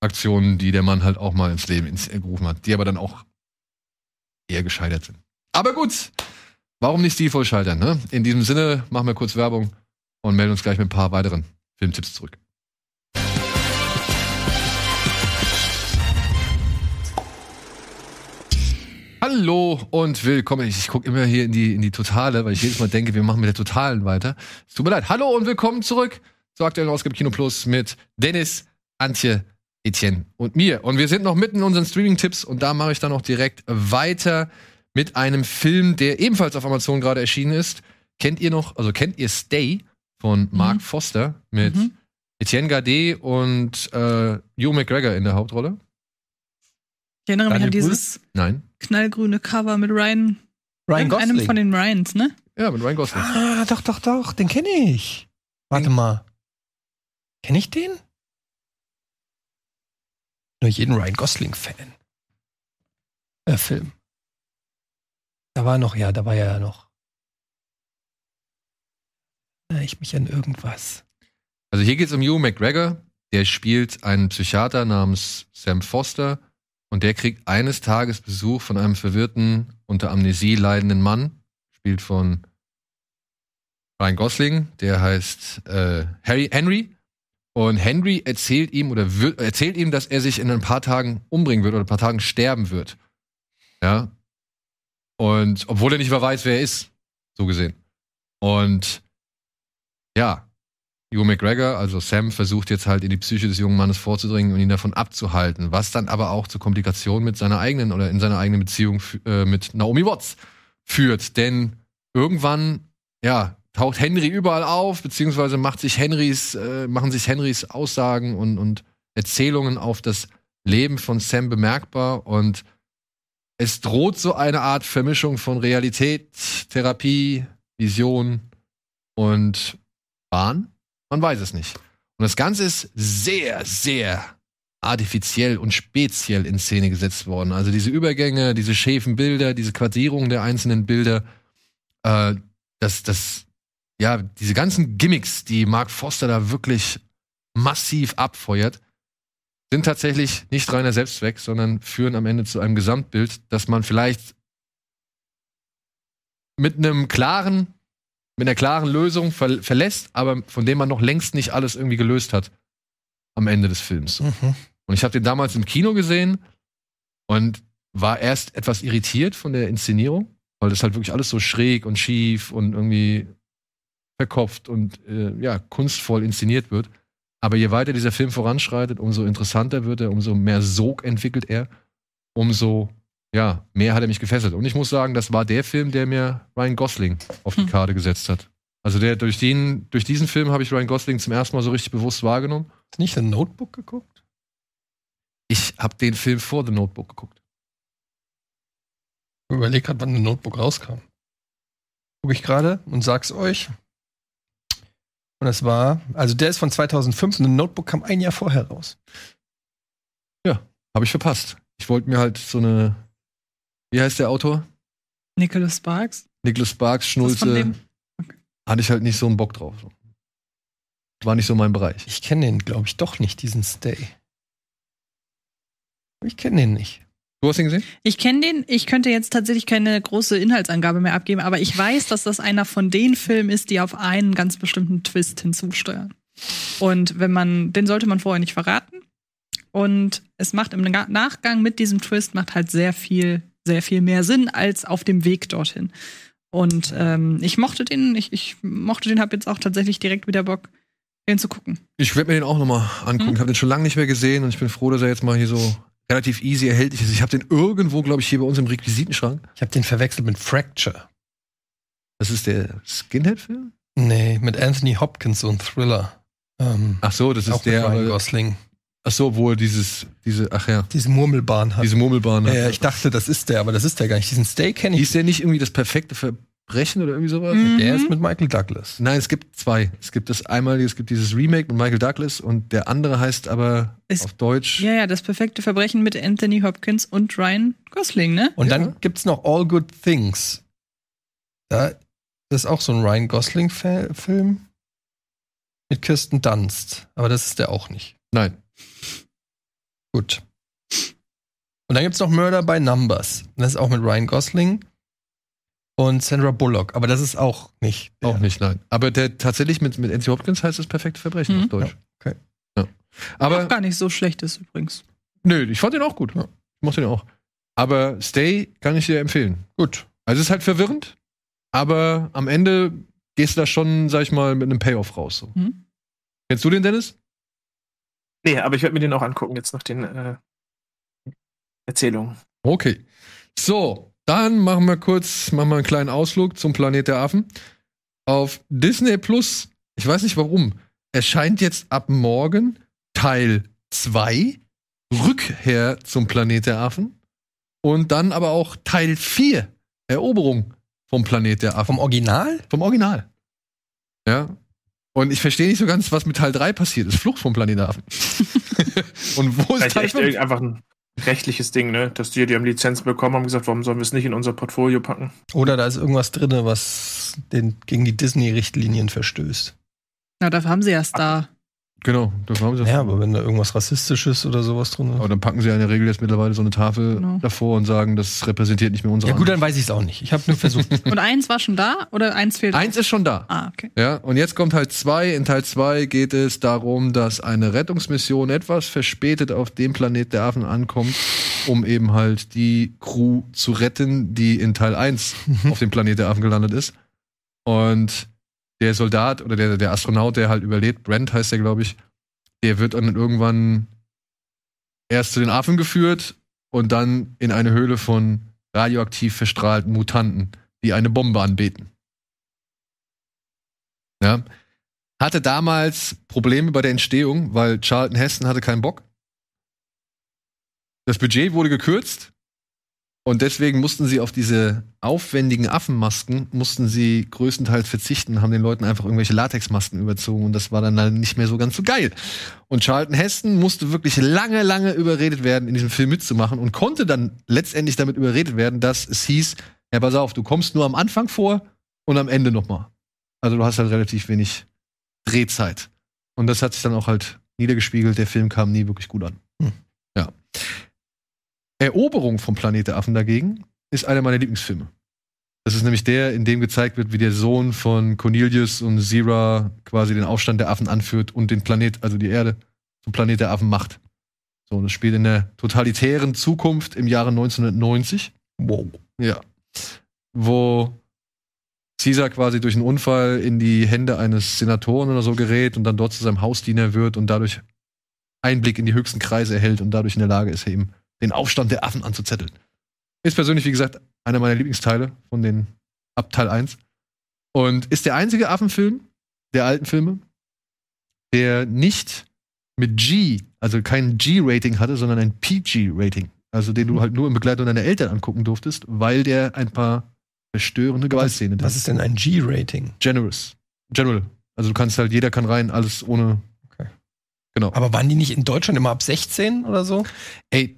Aktionen, die der Mann halt auch mal ins Leben ins, gerufen hat, die aber dann auch eher gescheitert sind. Aber gut, warum nicht stilvoll scheitern, ne? In diesem Sinne machen wir kurz Werbung und melden uns gleich mit ein paar weiteren Filmtipps zurück. Hallo und willkommen. Ich, ich gucke immer hier in die, in die Totale, weil ich jedes Mal denke, wir machen mit der Totalen weiter. Es tut mir leid. Hallo und willkommen zurück zur aktuellen Ausgabe Kino Plus mit Dennis, Antje, Etienne und mir. Und wir sind noch mitten in unseren Streaming-Tipps und da mache ich dann auch direkt weiter mit einem Film, der ebenfalls auf Amazon gerade erschienen ist. Kennt ihr noch, also kennt ihr Stay von Mark Foster mit Mhm. Etienne Gardet und äh, Hugh McGregor in der Hauptrolle? Ich erinnere mich Daniel an dieses Nein. Knallgrüne Cover mit Ryan, Ryan einem Gosling. von den Ryans, ne? Ja, mit Ryan Gosling. ah, doch, doch, doch, den kenne ich. Warte mal. Kenne ich den? Nur jeden Ryan Gosling-Fan. Äh, Film. Da war noch, ja, da war ja noch. Erinnere ich mich an irgendwas. Also hier geht es um Hugh McGregor. Der spielt einen Psychiater namens Sam Foster und der kriegt eines Tages Besuch von einem verwirrten, unter Amnesie leidenden Mann, spielt von Ryan Gosling, der heißt äh, Harry Henry Und Henry erzählt ihm oder erzählt ihm, dass er sich in ein paar Tagen umbringen wird oder ein paar Tagen sterben wird. Ja. Und obwohl er nicht mehr weiß, wer er ist, so gesehen. Und ja, Hugh McGregor, also Sam, versucht jetzt halt in die Psyche des jungen Mannes vorzudringen und ihn davon abzuhalten, was dann aber auch zu Komplikationen mit seiner eigenen oder in seiner eigenen Beziehung äh, mit Naomi Watts führt. Denn irgendwann, ja, taucht Henry überall auf, beziehungsweise macht sich Henrys, äh, machen sich Henrys Aussagen und, und Erzählungen auf das Leben von Sam bemerkbar und es droht so eine Art Vermischung von Realität, Therapie, Vision und Wahn. Man weiß es nicht. Und das Ganze ist sehr, sehr artifiziell und speziell in Szene gesetzt worden. Also diese Übergänge, diese schäfen Bilder, diese Quadrierung der einzelnen Bilder, äh, das, das, ja, diese ganzen Gimmicks, die Mark Foster da wirklich massiv abfeuert, sind tatsächlich nicht reiner Selbstzweck, sondern führen am Ende zu einem Gesamtbild, das man vielleicht mit einem klaren, mit einer klaren Lösung ver verlässt, aber von dem man noch längst nicht alles irgendwie gelöst hat am Ende des Films. Mhm. Und ich habe den damals im Kino gesehen und war erst etwas irritiert von der Inszenierung, weil das halt wirklich alles so schräg und schief und irgendwie verkopft und äh, ja, kunstvoll inszeniert wird. Aber je weiter dieser Film voranschreitet, umso interessanter wird er, umso mehr Sog entwickelt er, umso ja, mehr hat er mich gefesselt. Und ich muss sagen, das war der Film, der mir Ryan Gosling auf die Hm. Karte gesetzt hat. Also der durch den, durch diesen Film habe ich Ryan Gosling zum ersten Mal so richtig bewusst wahrgenommen. Hast du nicht The Notebook geguckt? Ich habe den Film vor The Notebook geguckt. Ich überleg gerade, wann The Notebook rauskam. Gucke ich gerade und sag's euch. Und es war, also der ist von 2005 und The Notebook kam ein Jahr vorher raus. Habe ich verpasst. Ich wollte mir halt so eine, wie heißt der Autor? Nicholas Sparks. Nicholas Sparks, Schnulze. dem? Hatte ich halt nicht so einen Bock drauf. War nicht so mein Bereich. Ich kenne den, glaube ich, doch nicht, diesen Stay. Ich kenne den nicht. Du hast ihn gesehen? Ich kenne den, ich könnte jetzt tatsächlich keine große Inhaltsangabe mehr abgeben, aber ich weiß, dass das einer von den Filmen ist, die auf einen ganz bestimmten Twist hinzusteuern. Und wenn man, den sollte man vorher nicht verraten. Und es macht im Ga- Nachgang mit diesem Twist macht halt sehr viel, sehr viel mehr Sinn als auf dem Weg dorthin. Und ähm, ich mochte den, ich, ich mochte den, hab jetzt auch tatsächlich direkt wieder Bock, den zu gucken. Ich werde mir den auch nochmal angucken. Mhm. Ich habe den schon lange nicht mehr gesehen und ich bin froh, dass er jetzt mal hier so relativ easy erhältlich ist. Ich habe den irgendwo, glaube ich, hier bei uns im Requisitenschrank. Ich habe den verwechselt mit Fracture. Das ist der Skinhead-Film? Nee, mit Anthony Hopkins, so ein Thriller. Ähm, Ach so, das ist auch mit der. Ryan aber- Gosling. Ach so, wo er dieses, diese, ach ja, Diese Murmelbahn hat. diese Murmelbahn ja, hat. ja, ich dachte, das ist der, aber das ist der gar nicht. Diesen Stay kenne ich. Hieß der nicht irgendwie das perfekte Verbrechen oder irgendwie sowas? Mhm. Der ist mit Michael Douglas. Nein, es gibt zwei. Es gibt das einmal, es gibt dieses Remake mit Michael Douglas und der andere heißt aber Ist- auf Deutsch. Ja, ja, das perfekte Verbrechen mit Anthony Hopkins und Ryan Gosling, ne? Und Ja. dann gibt's noch All Good Things. Da das ist auch so ein Ryan Gosling-Film mit Kirsten Dunst. Aber das ist der auch nicht. Nein. Gut. Und dann gibt's noch Murder by Numbers. Das ist auch mit Ryan Gosling und Sandra Bullock. Aber das ist auch nicht. der. Auch nicht, nein. Aber der tatsächlich mit, mit Anthony Hopkins heißt das perfekte Verbrechen Mhm. auf Deutsch. Ja, okay. Ja. Aber auch gar nicht so schlecht ist übrigens. nö, ich fand den auch gut. Ja. Ich mochte den auch. Aber Stay kann ich dir empfehlen. Gut. Also es ist halt verwirrend, aber am Ende gehst du da schon, sag ich mal, mit einem Payoff raus. So. Mhm. Kennst du den, Dennis? Nee, aber ich werde mir den auch angucken, jetzt nach den äh, Erzählungen. Okay. So, dann machen wir kurz, machen wir einen kleinen Ausflug zum Planet der Affen. Auf Disney Plus, ich weiß nicht warum, erscheint jetzt ab morgen Teil 2, Rückkehr zum Planet der Affen. Und dann aber auch Teil 4, Eroberung vom Planet der Affen. Vom Original? Vom Original. Ja. Und ich verstehe nicht so ganz, was mit Teil 3 passiert ist. Flucht vom Planet der Affen. Und wo ist Vielleicht Teil echt 5? irgend- einfach ein rechtliches Ding, ne? Dass die, die haben Lizenz bekommen, haben gesagt, warum sollen wir es nicht in unser Portfolio packen? Oder da ist irgendwas drin, was den, gegen die Disney-Richtlinien verstößt. Na, dafür haben sie ja Star. Genau, da haben sie das. Ja, aber wenn da irgendwas Rassistisches oder sowas drin ist. Aber dann packen sie ja in der Regel jetzt mittlerweile so eine Tafel Genau. davor und sagen, das repräsentiert nicht mehr unsere Ja, gut, dann weiß ich es auch nicht. Ich habe nur versucht. Und eins war schon da oder eins fehlt? Eins ist schon da. Ah, okay. Ja, und jetzt kommt Teil 2. In Teil 2 geht es darum, dass eine Rettungsmission etwas verspätet auf dem Planet der Affen ankommt, um eben halt die Crew zu retten, die in Teil 1 auf dem Planet der Affen gelandet ist. Und der Soldat oder der, der Astronaut, der halt überlebt, Brent heißt der, glaube ich, der wird dann irgendwann erst zu den Affen geführt und dann in eine Höhle von radioaktiv verstrahlten Mutanten, die eine Bombe anbeten. Ja. Hatte damals Probleme bei der Entstehung, weil Charlton Heston hatte keinen Bock. Das Budget wurde gekürzt und deswegen mussten sie auf diese aufwendigen Affenmasken mussten sie größtenteils verzichten, haben den Leuten einfach irgendwelche Latexmasken überzogen und das war dann halt nicht mehr so ganz so geil. Und Charlton Heston musste wirklich lange, lange überredet werden, in diesem Film mitzumachen und konnte dann letztendlich damit überredet werden, dass es hieß, ja, pass auf, du kommst nur am Anfang vor und am Ende nochmal. Also du hast halt relativ wenig Drehzeit. Und das hat sich dann auch halt niedergespiegelt. Der Film kam nie wirklich gut an. Hm. Ja. Eroberung vom Planet der Affen dagegen ist einer meiner Lieblingsfilme. Das ist nämlich der, in dem gezeigt wird, wie der Sohn von Cornelius und Zira quasi den Aufstand der Affen anführt und den Planet, also die Erde, zum Planet der Affen macht. So, und das spielt in der totalitären Zukunft im Jahre 1990. Wow. Ja. Wo Caesar quasi durch einen Unfall in die Hände eines Senatoren oder so gerät und dann dort zu seinem Hausdiener wird und dadurch Einblick in die höchsten Kreise erhält und dadurch in der Lage ist, eben den Aufstand der Affen anzuzetteln. Ist persönlich, wie gesagt, einer meiner Lieblingsteile von den ab Teil 1. Und ist der einzige Affenfilm der alten Filme, der nicht mit G, also kein G-Rating hatte, sondern ein PG-Rating. Also den du halt nur in Begleitung deiner Eltern angucken durftest, weil der ein paar verstörende Gewaltszenen drin Was ist denn ein G-Rating? Generous. General. Also du kannst halt, jeder kann rein, alles ohne. Okay. Genau. Aber waren die nicht in Deutschland immer ab 16 oder so? Ey,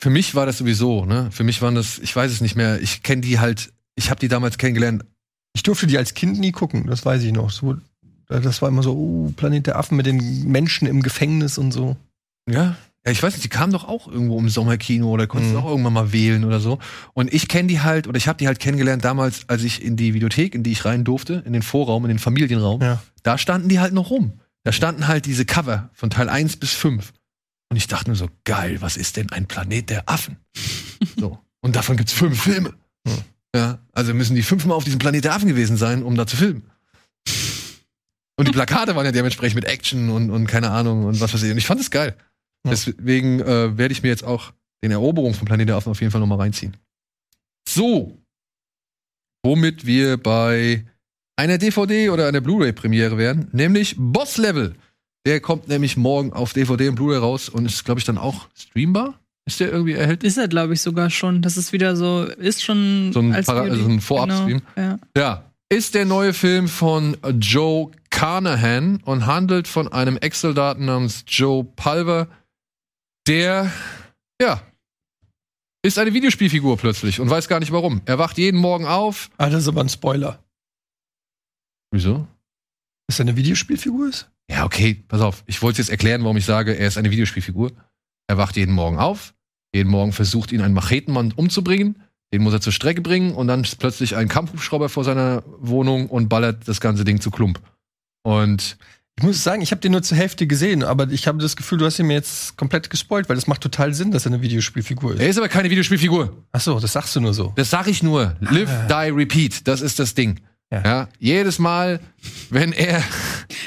für mich war das sowieso, ne? Für mich waren das, ich weiß es nicht mehr, ich kenne die halt, ich habe die damals kennengelernt. Ich durfte die als Kind nie gucken, das weiß ich noch. So, das war immer so, oh, Planet der Affen mit den Menschen im Gefängnis und so. Ja. Ja, ich weiß nicht, die kamen doch auch irgendwo im Sommerkino oder konntest Mhm. auch irgendwann mal wählen oder so. Und ich kenne die halt, oder ich habe die halt kennengelernt damals, als ich in die Videothek, in die ich rein durfte, in den Vorraum, in den Familienraum. Ja. Da standen die halt noch rum. Da standen halt diese Cover von Teil 1 bis 5. Und ich dachte nur so, geil, was ist denn ein Planet der Affen? so. Und davon gibt's fünf Filme. Hm. Ja, also müssen die fünfmal auf diesem Planet der Affen gewesen sein, um da zu filmen. Und die Plakate waren ja dementsprechend mit Action und, und keine Ahnung und was weiß ich. Und ich fand es geil. Ja. Deswegen äh, werde ich mir jetzt auch den Eroberung vom Planet der Affen auf jeden Fall nochmal reinziehen. So. Womit wir bei einer DVD oder einer Blu-ray-Premiere wären, nämlich Boss Level. Der kommt nämlich morgen auf DVD und Blu-ray raus und ist, glaube ich, dann auch streambar. Ist der irgendwie erhältlich? Ist er, glaube ich, sogar schon. Das ist wieder so, ist schon So ein Para- also ein Vorabstream. Genau, ja. Ja. Ist der neue Film von Joe Carnahan und handelt von einem Ex-Soldaten namens Joe Pulver, der, ja, ist eine Videospielfigur plötzlich und weiß gar nicht warum. Er wacht jeden Morgen auf. Ah, das ist aber ein Spoiler. Wieso? Dass er eine Videospielfigur ist? Ja, okay, pass auf. Ich wollte jetzt erklären, warum ich sage, er ist eine Videospielfigur. Er wacht jeden Morgen auf. Jeden Morgen versucht ihn ein Machetenmann umzubringen. Den muss er zur Strecke bringen und dann ist plötzlich ein Kampfhubschrauber vor seiner Wohnung und ballert das ganze Ding zu Klump. Und Ich muss sagen, ich habe den nur zur Hälfte gesehen, aber ich habe das Gefühl, du hast ihn mir jetzt komplett gespoilt, weil das macht total Sinn, dass er eine Videospielfigur ist. er ist aber keine Videospielfigur. Ach so, das sagst du nur so. Das sag ich nur. Live, die, repeat. Das ist das Ding. Ja. Ja. jedes Mal, wenn er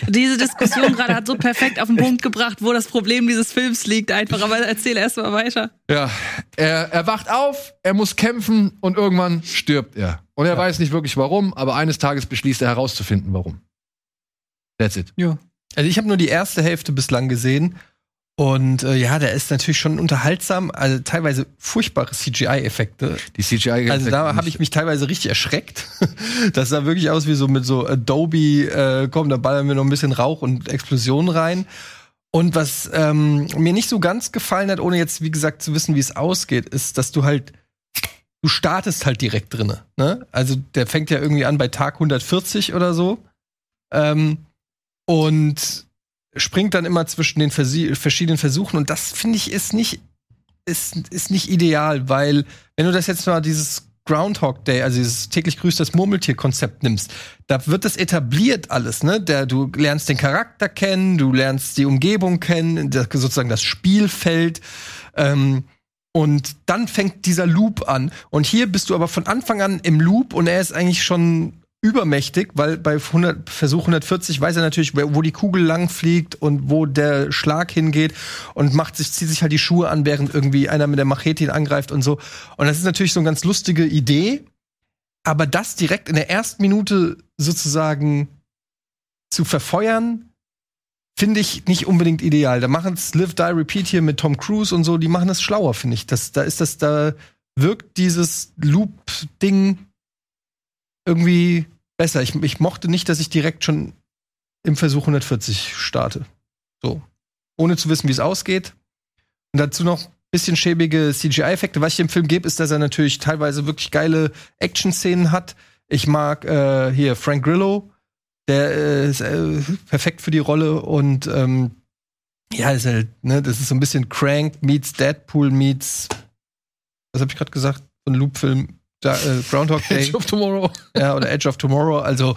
Diese Diskussion gerade hat so perfekt auf den Punkt gebracht, wo das Problem dieses Films liegt. Einfach, aber erzähl erst mal weiter. Ja, er, er wacht auf, er muss kämpfen und irgendwann stirbt er. Und er weiß nicht wirklich warum, aber eines Tages beschließt er herauszufinden, warum. That's it. Ja. Also ich habe nur die erste Hälfte bislang gesehen. Und äh, ja, der ist natürlich schon unterhaltsam, also teilweise furchtbare CGI-Effekte. Die CGI. Also da habe ich mich teilweise richtig erschreckt. Das sah wirklich aus wie so mit so Adobe, äh, komm, da ballern wir noch ein bisschen Rauch und Explosionen rein. Und was ähm, mir nicht so ganz gefallen hat, ohne jetzt, wie gesagt, zu wissen, wie es ausgeht, ist, dass du halt, du startest halt direkt drinne. Ne? Also der fängt ja irgendwie an bei Tag 140 oder so. Ähm, und springt dann immer zwischen den versi- verschiedenen Versuchen und das finde ich ist nicht ist, ist nicht ideal, weil wenn du das jetzt mal dieses Groundhog Day, also dieses täglich grüßt das Murmeltier-Konzept nimmst, da wird das etabliert alles, ne? Der, du lernst den Charakter kennen, du lernst die Umgebung kennen, das, sozusagen das Spielfeld. Ähm, und dann fängt dieser Loop an. Und hier bist du aber von Anfang an im Loop und er ist eigentlich schon übermächtig, weil bei 100, Versuch 140 weiß er natürlich, wo die Kugel lang fliegt und wo der Schlag hingeht und macht sich, zieht sich halt die Schuhe an, während irgendwie einer mit der Machete ihn angreift und so. Und das ist natürlich so eine ganz lustige Idee. Aber das direkt in der ersten Minute sozusagen zu verfeuern, finde ich nicht unbedingt ideal. Da machen es Live, Die, Repeat hier mit Tom Cruise und so, die machen es schlauer, finde ich. Das, da ist das, da wirkt dieses Loop-Ding irgendwie besser. Ich, ich mochte nicht, dass ich direkt schon im Versuch 140 starte. So. Ohne zu wissen, wie es ausgeht. Und dazu noch ein bisschen schäbige CGI-Effekte. Was ich dem Film gebe, ist, dass er natürlich teilweise wirklich geile Action-Szenen hat. Ich mag äh, hier Frank Grillo, der äh, ist äh, perfekt für die Rolle und ähm, ja, ist halt, ne, das ist so ein bisschen Crank meets Deadpool meets was habe ich gerade gesagt? So ein Loop-Film, da, äh, Groundhog Day. Edge of Tomorrow. Ja, oder Edge of Tomorrow. Also,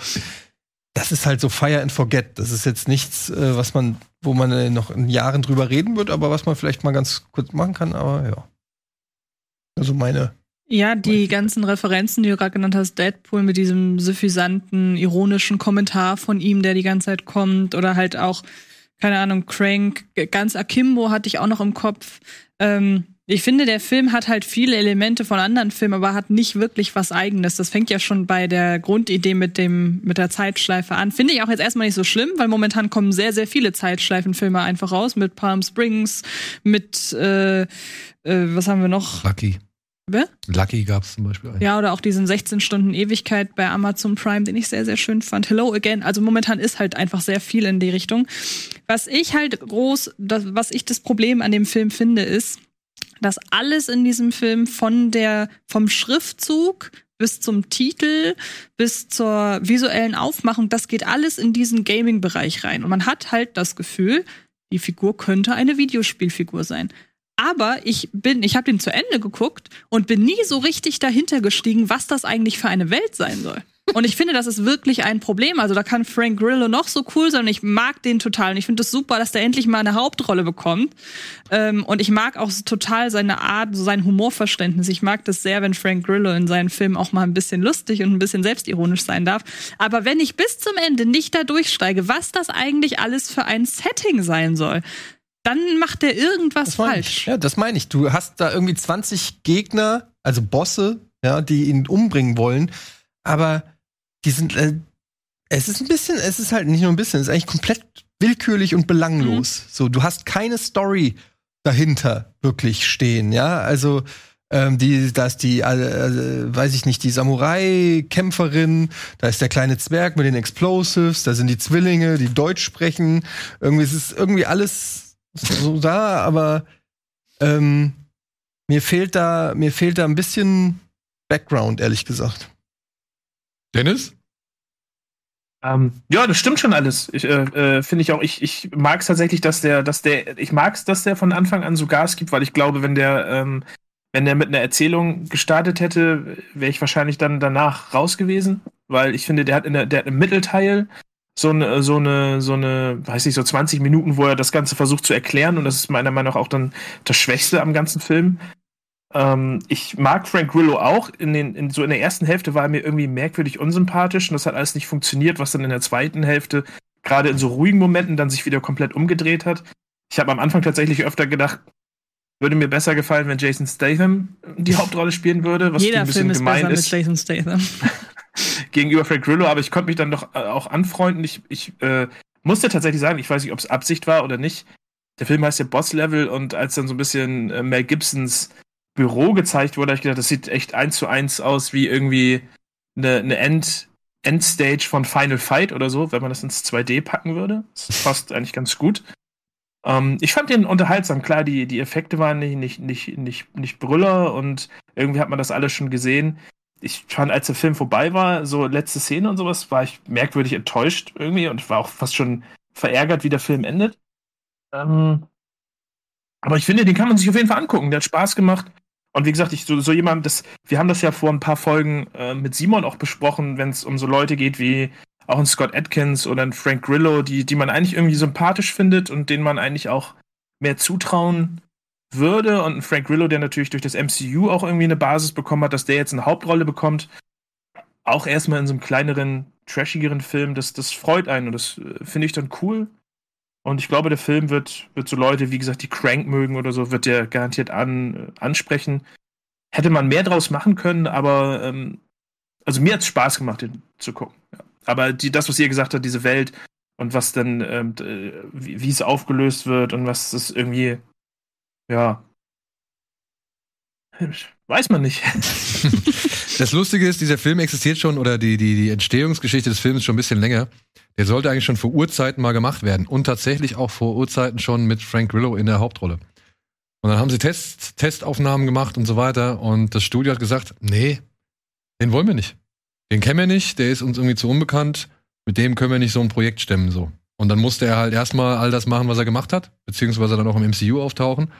das ist halt so Fire and Forget. Das ist jetzt nichts, äh, was man, wo man äh, noch in Jahren drüber reden wird, aber was man vielleicht mal ganz kurz machen kann, aber ja. Also meine. Ja, die ganzen Referenzen, die du gerade genannt hast, Deadpool mit diesem suffisanten, ironischen Kommentar von ihm, der die ganze Zeit kommt, oder halt auch, keine Ahnung, Crank, ganz Akimbo hatte ich auch noch im Kopf. Ähm, ich finde, der Film hat halt viele Elemente von anderen Filmen, aber hat nicht wirklich was eigenes. Das fängt ja schon bei der Grundidee mit dem, mit der Zeitschleife an. Finde ich auch jetzt erstmal nicht so schlimm, weil momentan kommen sehr, sehr viele Zeitschleifenfilme einfach raus mit Palm Springs, mit, äh, äh, was haben wir noch? Lucky. Wer? Lucky gab es zum Beispiel einen. Ja, oder auch diesen 16 Stunden Ewigkeit bei Amazon Prime, den ich sehr, sehr schön fand. Hello Again. Also momentan ist halt einfach sehr viel in die Richtung. Was ich halt groß, das, was ich das Problem an dem Film finde, ist, dass alles in diesem Film von der, vom Schriftzug bis zum Titel, bis zur visuellen Aufmachung, das geht alles in diesen Gaming-Bereich rein. Und man hat halt das Gefühl, die Figur könnte eine Videospielfigur sein. Aber ich bin, ich habe den zu Ende geguckt und bin nie so richtig dahinter gestiegen, was das eigentlich für eine Welt sein soll. Und ich finde, das ist wirklich ein Problem. Also da kann Frank Grillo noch so cool sein und ich mag den total. Und ich finde es das super, dass der endlich mal eine Hauptrolle bekommt. Ähm, und ich mag auch total seine Art, so sein Humorverständnis. Ich mag das sehr, wenn Frank Grillo in seinen Filmen auch mal ein bisschen lustig und ein bisschen selbstironisch sein darf. Aber wenn ich bis zum Ende nicht da durchsteige, was das eigentlich alles für ein Setting sein soll, dann macht er irgendwas falsch. ich. Ja, das meine ich. Du hast da irgendwie 20 Gegner, also Bosse, ja, die ihn umbringen wollen, aber die sind, äh, es ist ein bisschen, es ist halt nicht nur ein bisschen, es ist eigentlich komplett willkürlich und belanglos. So, du hast keine Story dahinter wirklich stehen, ja, also ähm, die, da ist die, äh, äh, weiß ich nicht, die Samurai-Kämpferin, da ist der kleine Zwerg mit den Explosives, da sind die Zwillinge, die Deutsch sprechen. Irgendwie es ist irgendwie alles so da, aber ähm, mir fehlt da, mir fehlt da ein bisschen Background, ehrlich gesagt. Dennis? Ähm, ja, das stimmt schon alles. Ich, äh, äh, Finde ich auch. Ich, ich mag es tatsächlich, dass der, dass der, ich mag es, dass der von Anfang an so Gas gibt, weil ich glaube, wenn der, ähm, wenn der mit einer Erzählung gestartet hätte, wäre ich wahrscheinlich dann danach raus gewesen, weil ich finde, der hat in der, der hat im Mittelteil so eine, so eine, so eine, weiß ich, so 20 Minuten, wo er das Ganze versucht zu erklären und das ist meiner Meinung nach auch dann das Schwächste am ganzen Film. Ähm, ich mag Frank Grillo auch. In den, in, so in der ersten Hälfte war er mir irgendwie merkwürdig unsympathisch und das hat alles nicht funktioniert, was dann in der zweiten Hälfte gerade in so ruhigen Momenten dann sich wieder komplett umgedreht hat. Ich habe am Anfang tatsächlich öfter gedacht, würde mir besser gefallen, wenn Jason Statham die Hauptrolle spielen würde, was Jeder ein bisschen Film ist gemein ist mit Jason Statham. gegenüber Frank Grillo, aber ich konnte mich dann doch äh, auch anfreunden. Ich, ich äh, musste tatsächlich sagen, ich weiß nicht, ob es Absicht war oder nicht. Der Film heißt ja Boss Level und als dann so ein bisschen äh, Mel Gibsons Büro gezeigt wurde, habe ich gedacht, das sieht echt eins zu eins aus wie irgendwie eine, eine End, Endstage von Final Fight oder so, wenn man das ins 2D packen würde. Das passt eigentlich ganz gut. Ähm, ich fand den unterhaltsam. Klar, die, die Effekte waren nicht, nicht, nicht, nicht, nicht Brüller und irgendwie hat man das alles schon gesehen. Ich fand, als der Film vorbei war, so letzte Szene und sowas, war ich merkwürdig enttäuscht irgendwie und war auch fast schon verärgert, wie der Film endet. Ähm, aber ich finde, den kann man sich auf jeden Fall angucken. Der hat Spaß gemacht. Und wie gesagt, ich so, so jemand, das, wir haben das ja vor ein paar Folgen äh, mit Simon auch besprochen, wenn es um so Leute geht wie auch ein Scott Atkins oder ein Frank Grillo, die, die man eigentlich irgendwie sympathisch findet und denen man eigentlich auch mehr zutrauen würde. Und ein Frank Grillo, der natürlich durch das MCU auch irgendwie eine Basis bekommen hat, dass der jetzt eine Hauptrolle bekommt, auch erstmal in so einem kleineren, trashigeren Film, das, das freut einen und das äh, finde ich dann cool. Und ich glaube, der Film wird, wird so Leute, wie gesagt, die Crank mögen oder so, wird der garantiert an, ansprechen. Hätte man mehr draus machen können, aber ähm, also mir hat es Spaß gemacht, den zu gucken. Ja. Aber die, das, was ihr gesagt habt, diese Welt und was dann, ähm, wie, wie es aufgelöst wird und was das irgendwie, ja, weiß man nicht. Das Lustige ist, dieser Film existiert schon oder die, die, die Entstehungsgeschichte des Films schon ein bisschen länger. Der sollte eigentlich schon vor Urzeiten mal gemacht werden und tatsächlich auch vor Urzeiten schon mit Frank Grillo in der Hauptrolle. Und dann haben sie Test, Testaufnahmen gemacht und so weiter und das Studio hat gesagt, nee, den wollen wir nicht. Den kennen wir nicht, der ist uns irgendwie zu unbekannt, mit dem können wir nicht so ein Projekt stemmen so. Und dann musste er halt erstmal all das machen, was er gemacht hat, beziehungsweise dann auch im MCU auftauchen.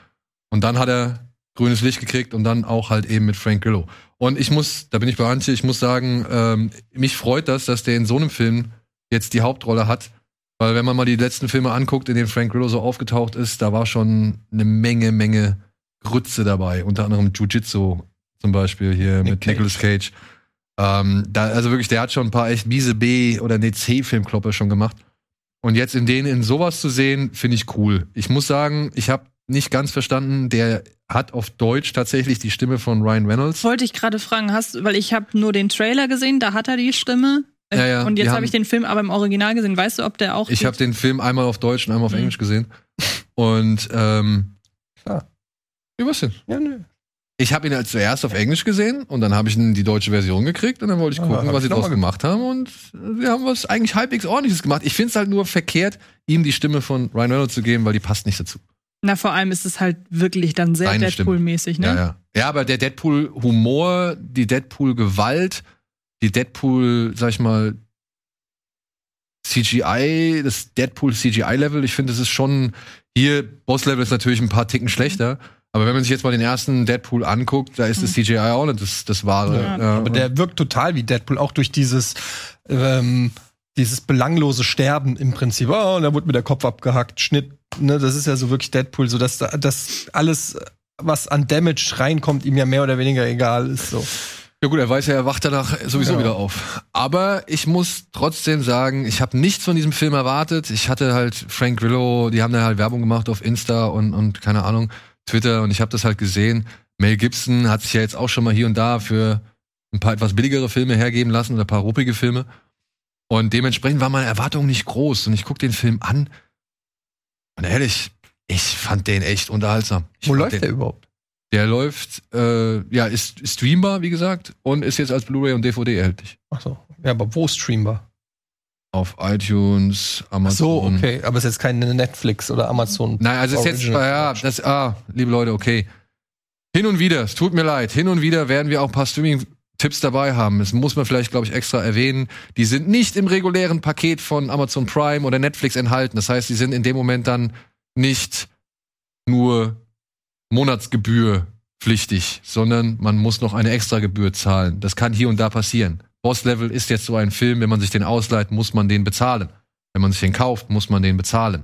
Und dann hat er grünes Licht gekriegt und dann auch halt eben mit Frank Grillo. Und ich muss, da bin ich bei Antje, ich muss sagen, ähm, mich freut das, dass der in so einem Film jetzt die Hauptrolle hat. Weil wenn man mal die letzten Filme anguckt, in denen Frank Grillo so aufgetaucht ist, da war schon eine Menge, Menge Grütze dabei. Unter anderem Jiu-Jitsu zum Beispiel hier mit Cage. Nicolas Cage. Ähm, da, also wirklich, der hat schon ein paar echt miese B- oder nee, C-Filmklopper schon gemacht. Und jetzt in denen in sowas zu sehen, finde ich cool. Ich muss sagen, ich habe nicht ganz verstanden, der hat auf Deutsch tatsächlich die Stimme von Ryan Reynolds. Wollte ich gerade fragen, hast, weil ich habe nur den Trailer gesehen, da hat er die Stimme. Äh, Ja, ja, und jetzt habe ich den Film aber im Original gesehen. Weißt du, ob der auch. Ich habe den Film einmal auf Deutsch und einmal auf Mhm. Englisch gesehen. Und ähm, Klar. Wie was denn? Ja, nö. Ich habe ihn als zuerst auf Englisch gesehen und dann habe ich die deutsche Version gekriegt und dann wollte ich Ah, gucken, hab was sie mal gemacht haben und wir haben was eigentlich halbwegs ordentliches gemacht. Ich finde es halt nur verkehrt, ihm die Stimme von Ryan Reynolds zu geben, weil die passt nicht dazu. Na, vor allem ist es halt wirklich dann sehr. Deadpool-mäßig, ne? Ja, ja. Ja, aber der Deadpool-Humor, die Deadpool-Gewalt, die Deadpool, sag ich mal, CGI, das Deadpool-CGI-Level, ich finde, das ist schon, hier, Boss-Level ist natürlich ein paar Ticken schlechter, aber wenn man sich jetzt mal den ersten Deadpool anguckt, da ist das CGI auch nicht das, das wahre. Ja. Ja, Aber der wirkt total wie Deadpool, auch durch dieses, ähm, dieses belanglose Sterben im Prinzip. Oh, und da wurde mir der Kopf abgehackt, Schnitt. Ne, das ist ja so wirklich Deadpool, so dass da, dass alles, was an Damage reinkommt, ihm ja mehr oder weniger egal ist. So. Ja gut, er weiß ja, er wacht danach sowieso Ja. wieder auf. Aber ich muss trotzdem sagen, ich habe nichts von diesem Film erwartet. Ich hatte halt Frank Grillo, die haben da halt Werbung gemacht auf Insta und, und keine Ahnung, Twitter und ich habe das halt gesehen. Mel Gibson hat sich ja jetzt auch schon mal hier und da für ein paar etwas billigere Filme hergeben lassen oder ein paar ruppige Filme. Und dementsprechend war meine Erwartung nicht groß. Und ich guck den Film an. Und ehrlich, ich fand den echt unterhaltsam. Ich Wo läuft den, der überhaupt? Der läuft, äh, ja, ist ist streambar, wie gesagt, und ist jetzt als Blu-ray und DVD erhältlich. Ach so. Ja, aber wo streambar? Auf iTunes, Ach Amazon. so, okay. Aber es ist jetzt kein Netflix oder Amazon. Nein, also es ist jetzt, ja, das, ah, liebe Leute, okay. Hin und wieder, es tut mir leid, hin und wieder werden wir auch ein paar Streaming-Tipps dabei haben. Das muss man vielleicht, glaube ich, extra erwähnen. Die sind nicht im regulären Paket von Amazon Prime oder Netflix enthalten. Das heißt, die sind in dem Moment dann nicht nur Monatsgebühr pflichtig, sondern man muss noch eine extra Gebühr zahlen. Das kann hier und da passieren. Boss Level ist jetzt so ein Film, wenn man sich den ausleiht, muss man den bezahlen. Wenn man sich den kauft, muss man den bezahlen.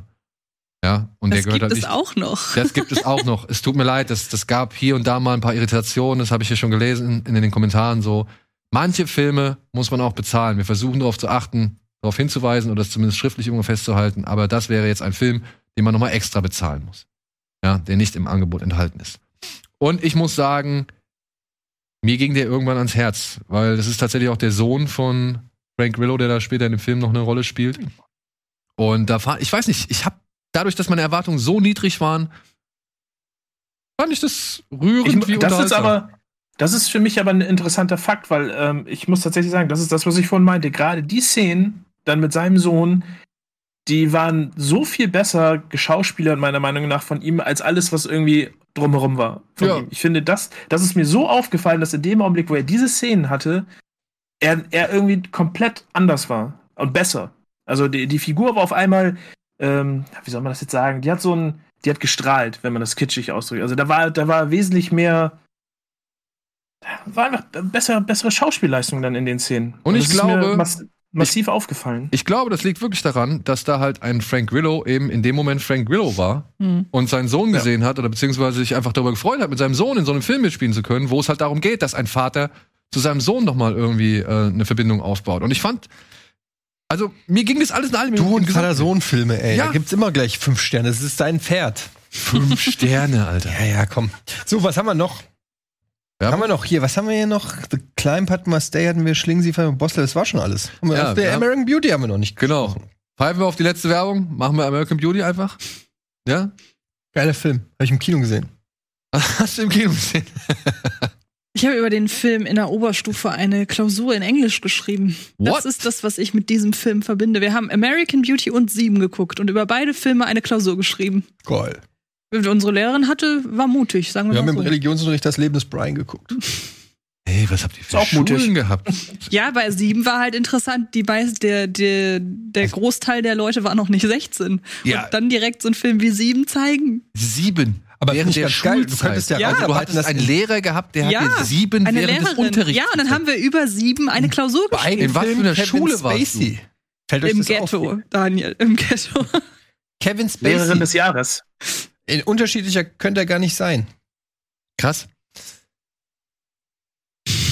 Ja, und das der gehört gibt halt es nicht. auch noch. Das gibt es auch noch. Es tut mir leid, das, das gab hier und da mal ein paar Irritationen, das habe ich hier schon gelesen in, in den Kommentaren so. Manche Filme muss man auch bezahlen. Wir versuchen darauf zu achten, darauf hinzuweisen oder es zumindest schriftlich irgendwo festzuhalten, aber das wäre jetzt ein Film, den man nochmal extra bezahlen muss. Ja, der nicht im Angebot enthalten ist. Und ich muss sagen, mir ging der irgendwann ans Herz, weil das ist tatsächlich auch der Sohn von Frank Grillo, der da später in dem Film noch eine Rolle spielt. Und da war, ich weiß nicht, ich habe dadurch, dass meine Erwartungen so niedrig waren, fand ich das rührend Ich, wie das ist aber, das ist für mich aber ein interessanter Fakt, weil ähm, ich muss tatsächlich sagen, das ist das, was ich vorhin meinte. Gerade die Szenen dann mit seinem Sohn, die waren so viel besser geschauspielert, meiner Meinung nach, von ihm, als alles, was irgendwie drumherum war. Ja. Ich finde, das, das ist mir so aufgefallen, dass in dem Augenblick, wo er diese Szenen hatte, er, er irgendwie komplett anders war und besser. Also die, die Figur war auf einmal ähm, wie soll man das jetzt sagen? Die hat so ein, die hat gestrahlt, wenn man das kitschig ausdrückt. Also da war, da war wesentlich mehr, war einfach besser, bessere Schauspielleistung dann in den Szenen. Und ich das ist mir glaube- mass massiv aufgefallen. Ich glaube, das liegt wirklich daran, dass da halt ein Frank Grillo eben in dem Moment Frank Grillo war Hm. und seinen Sohn Ja. gesehen hat oder beziehungsweise sich einfach darüber gefreut hat, mit seinem Sohn in so einem Film mitspielen zu können, wo es halt darum geht, dass ein Vater zu seinem Sohn noch mal irgendwie äh, eine Verbindung aufbaut. Und ich fand, also mir ging das alles in allem Du und Vater-Sohn-Filme, ey. Ja. Da gibt's immer gleich fünf Sterne. Das ist dein Pferd. Fünf Sterne, Alter. Ja, ja, komm. So, was haben wir noch? Ja. Haben wir noch hier? Was haben wir hier noch? The Climb hatten wir, Stay hatten wir, Schlingen Sie von Bostel, das war schon alles. Haben wir- Ja. American Beauty haben wir noch nicht. Genau. gesprochen. Pfeifen wir auf die letzte Werbung, machen wir American Beauty einfach. Ja? Geiler Film. Habe ich im Kino gesehen. Hast du im Kino gesehen? Ich habe über den Film in der Oberstufe eine Klausur in Englisch geschrieben. What? Das ist das, was ich mit diesem Film verbinde. Wir haben American Beauty und Sieben geguckt und über beide Filme eine Klausur geschrieben. Geil. Und unsere Lehrerin hatte, war mutig, sagen wir, Wir haben im mal so. Religionsunterricht das Leben des Brian geguckt. Hey, was habt ihr für auch mutig. Schulen gehabt? Ja, bei Sieben war halt interessant, die meist, der, der, der Großteil der Leute war noch nicht 16. Ja. Und dann direkt so einen Film wie Sieben zeigen. Sieben. Aber während der geil. Du Schulzeit. könntest ja, Ja, also, du hattest einen Lehrer gehabt, der Ja, hat dir sieben Eine während des Lehrerin. Unterrichts. Ja, und dann haben wir über Sieben eine Klausur bei geschrieben. In was für einer Kevin Schule warst Spacey. Fällt euch Im das Ghetto, auf? Daniel, im Ghetto. Kevin Spacey. Lehrerin des Jahres. In unterschiedlicher könnte er gar nicht sein. Krass.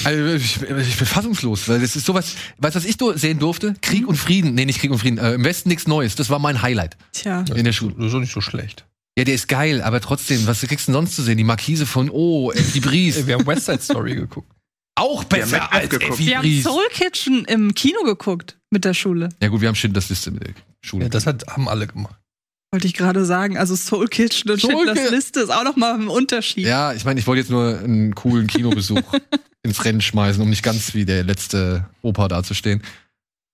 Also, ich, ich bin fassungslos, weil das ist sowas, weißt du, was ich do- sehen durfte? Krieg und Frieden. Nee, nicht Krieg und Frieden. Äh, Im Westen nichts Neues. Das war mein Highlight Tja. in der Schule. Das ist doch nicht so schlecht. Ja, der ist geil, aber trotzdem, was kriegst du denn sonst zu sehen? Die Markise von Oh, die Bries. Ey, Wir haben West Side Story geguckt. Auch besser Macbeth als geguckt. Wir haben. Soul Kitchen im Kino geguckt mit der Schule. Ja gut, wir haben Schindlers Liste mit der Schule. Ja, das hat, haben alle gemacht. Wollte ich gerade sagen. Also Soul Kitchen und Soul Schindlers Ki- Liste ist auch noch mal ein Unterschied. Ja, ich meine, ich wollte jetzt nur einen coolen Kinobesuch ins Rennen schmeißen, um nicht ganz wie der letzte Opa dazustehen.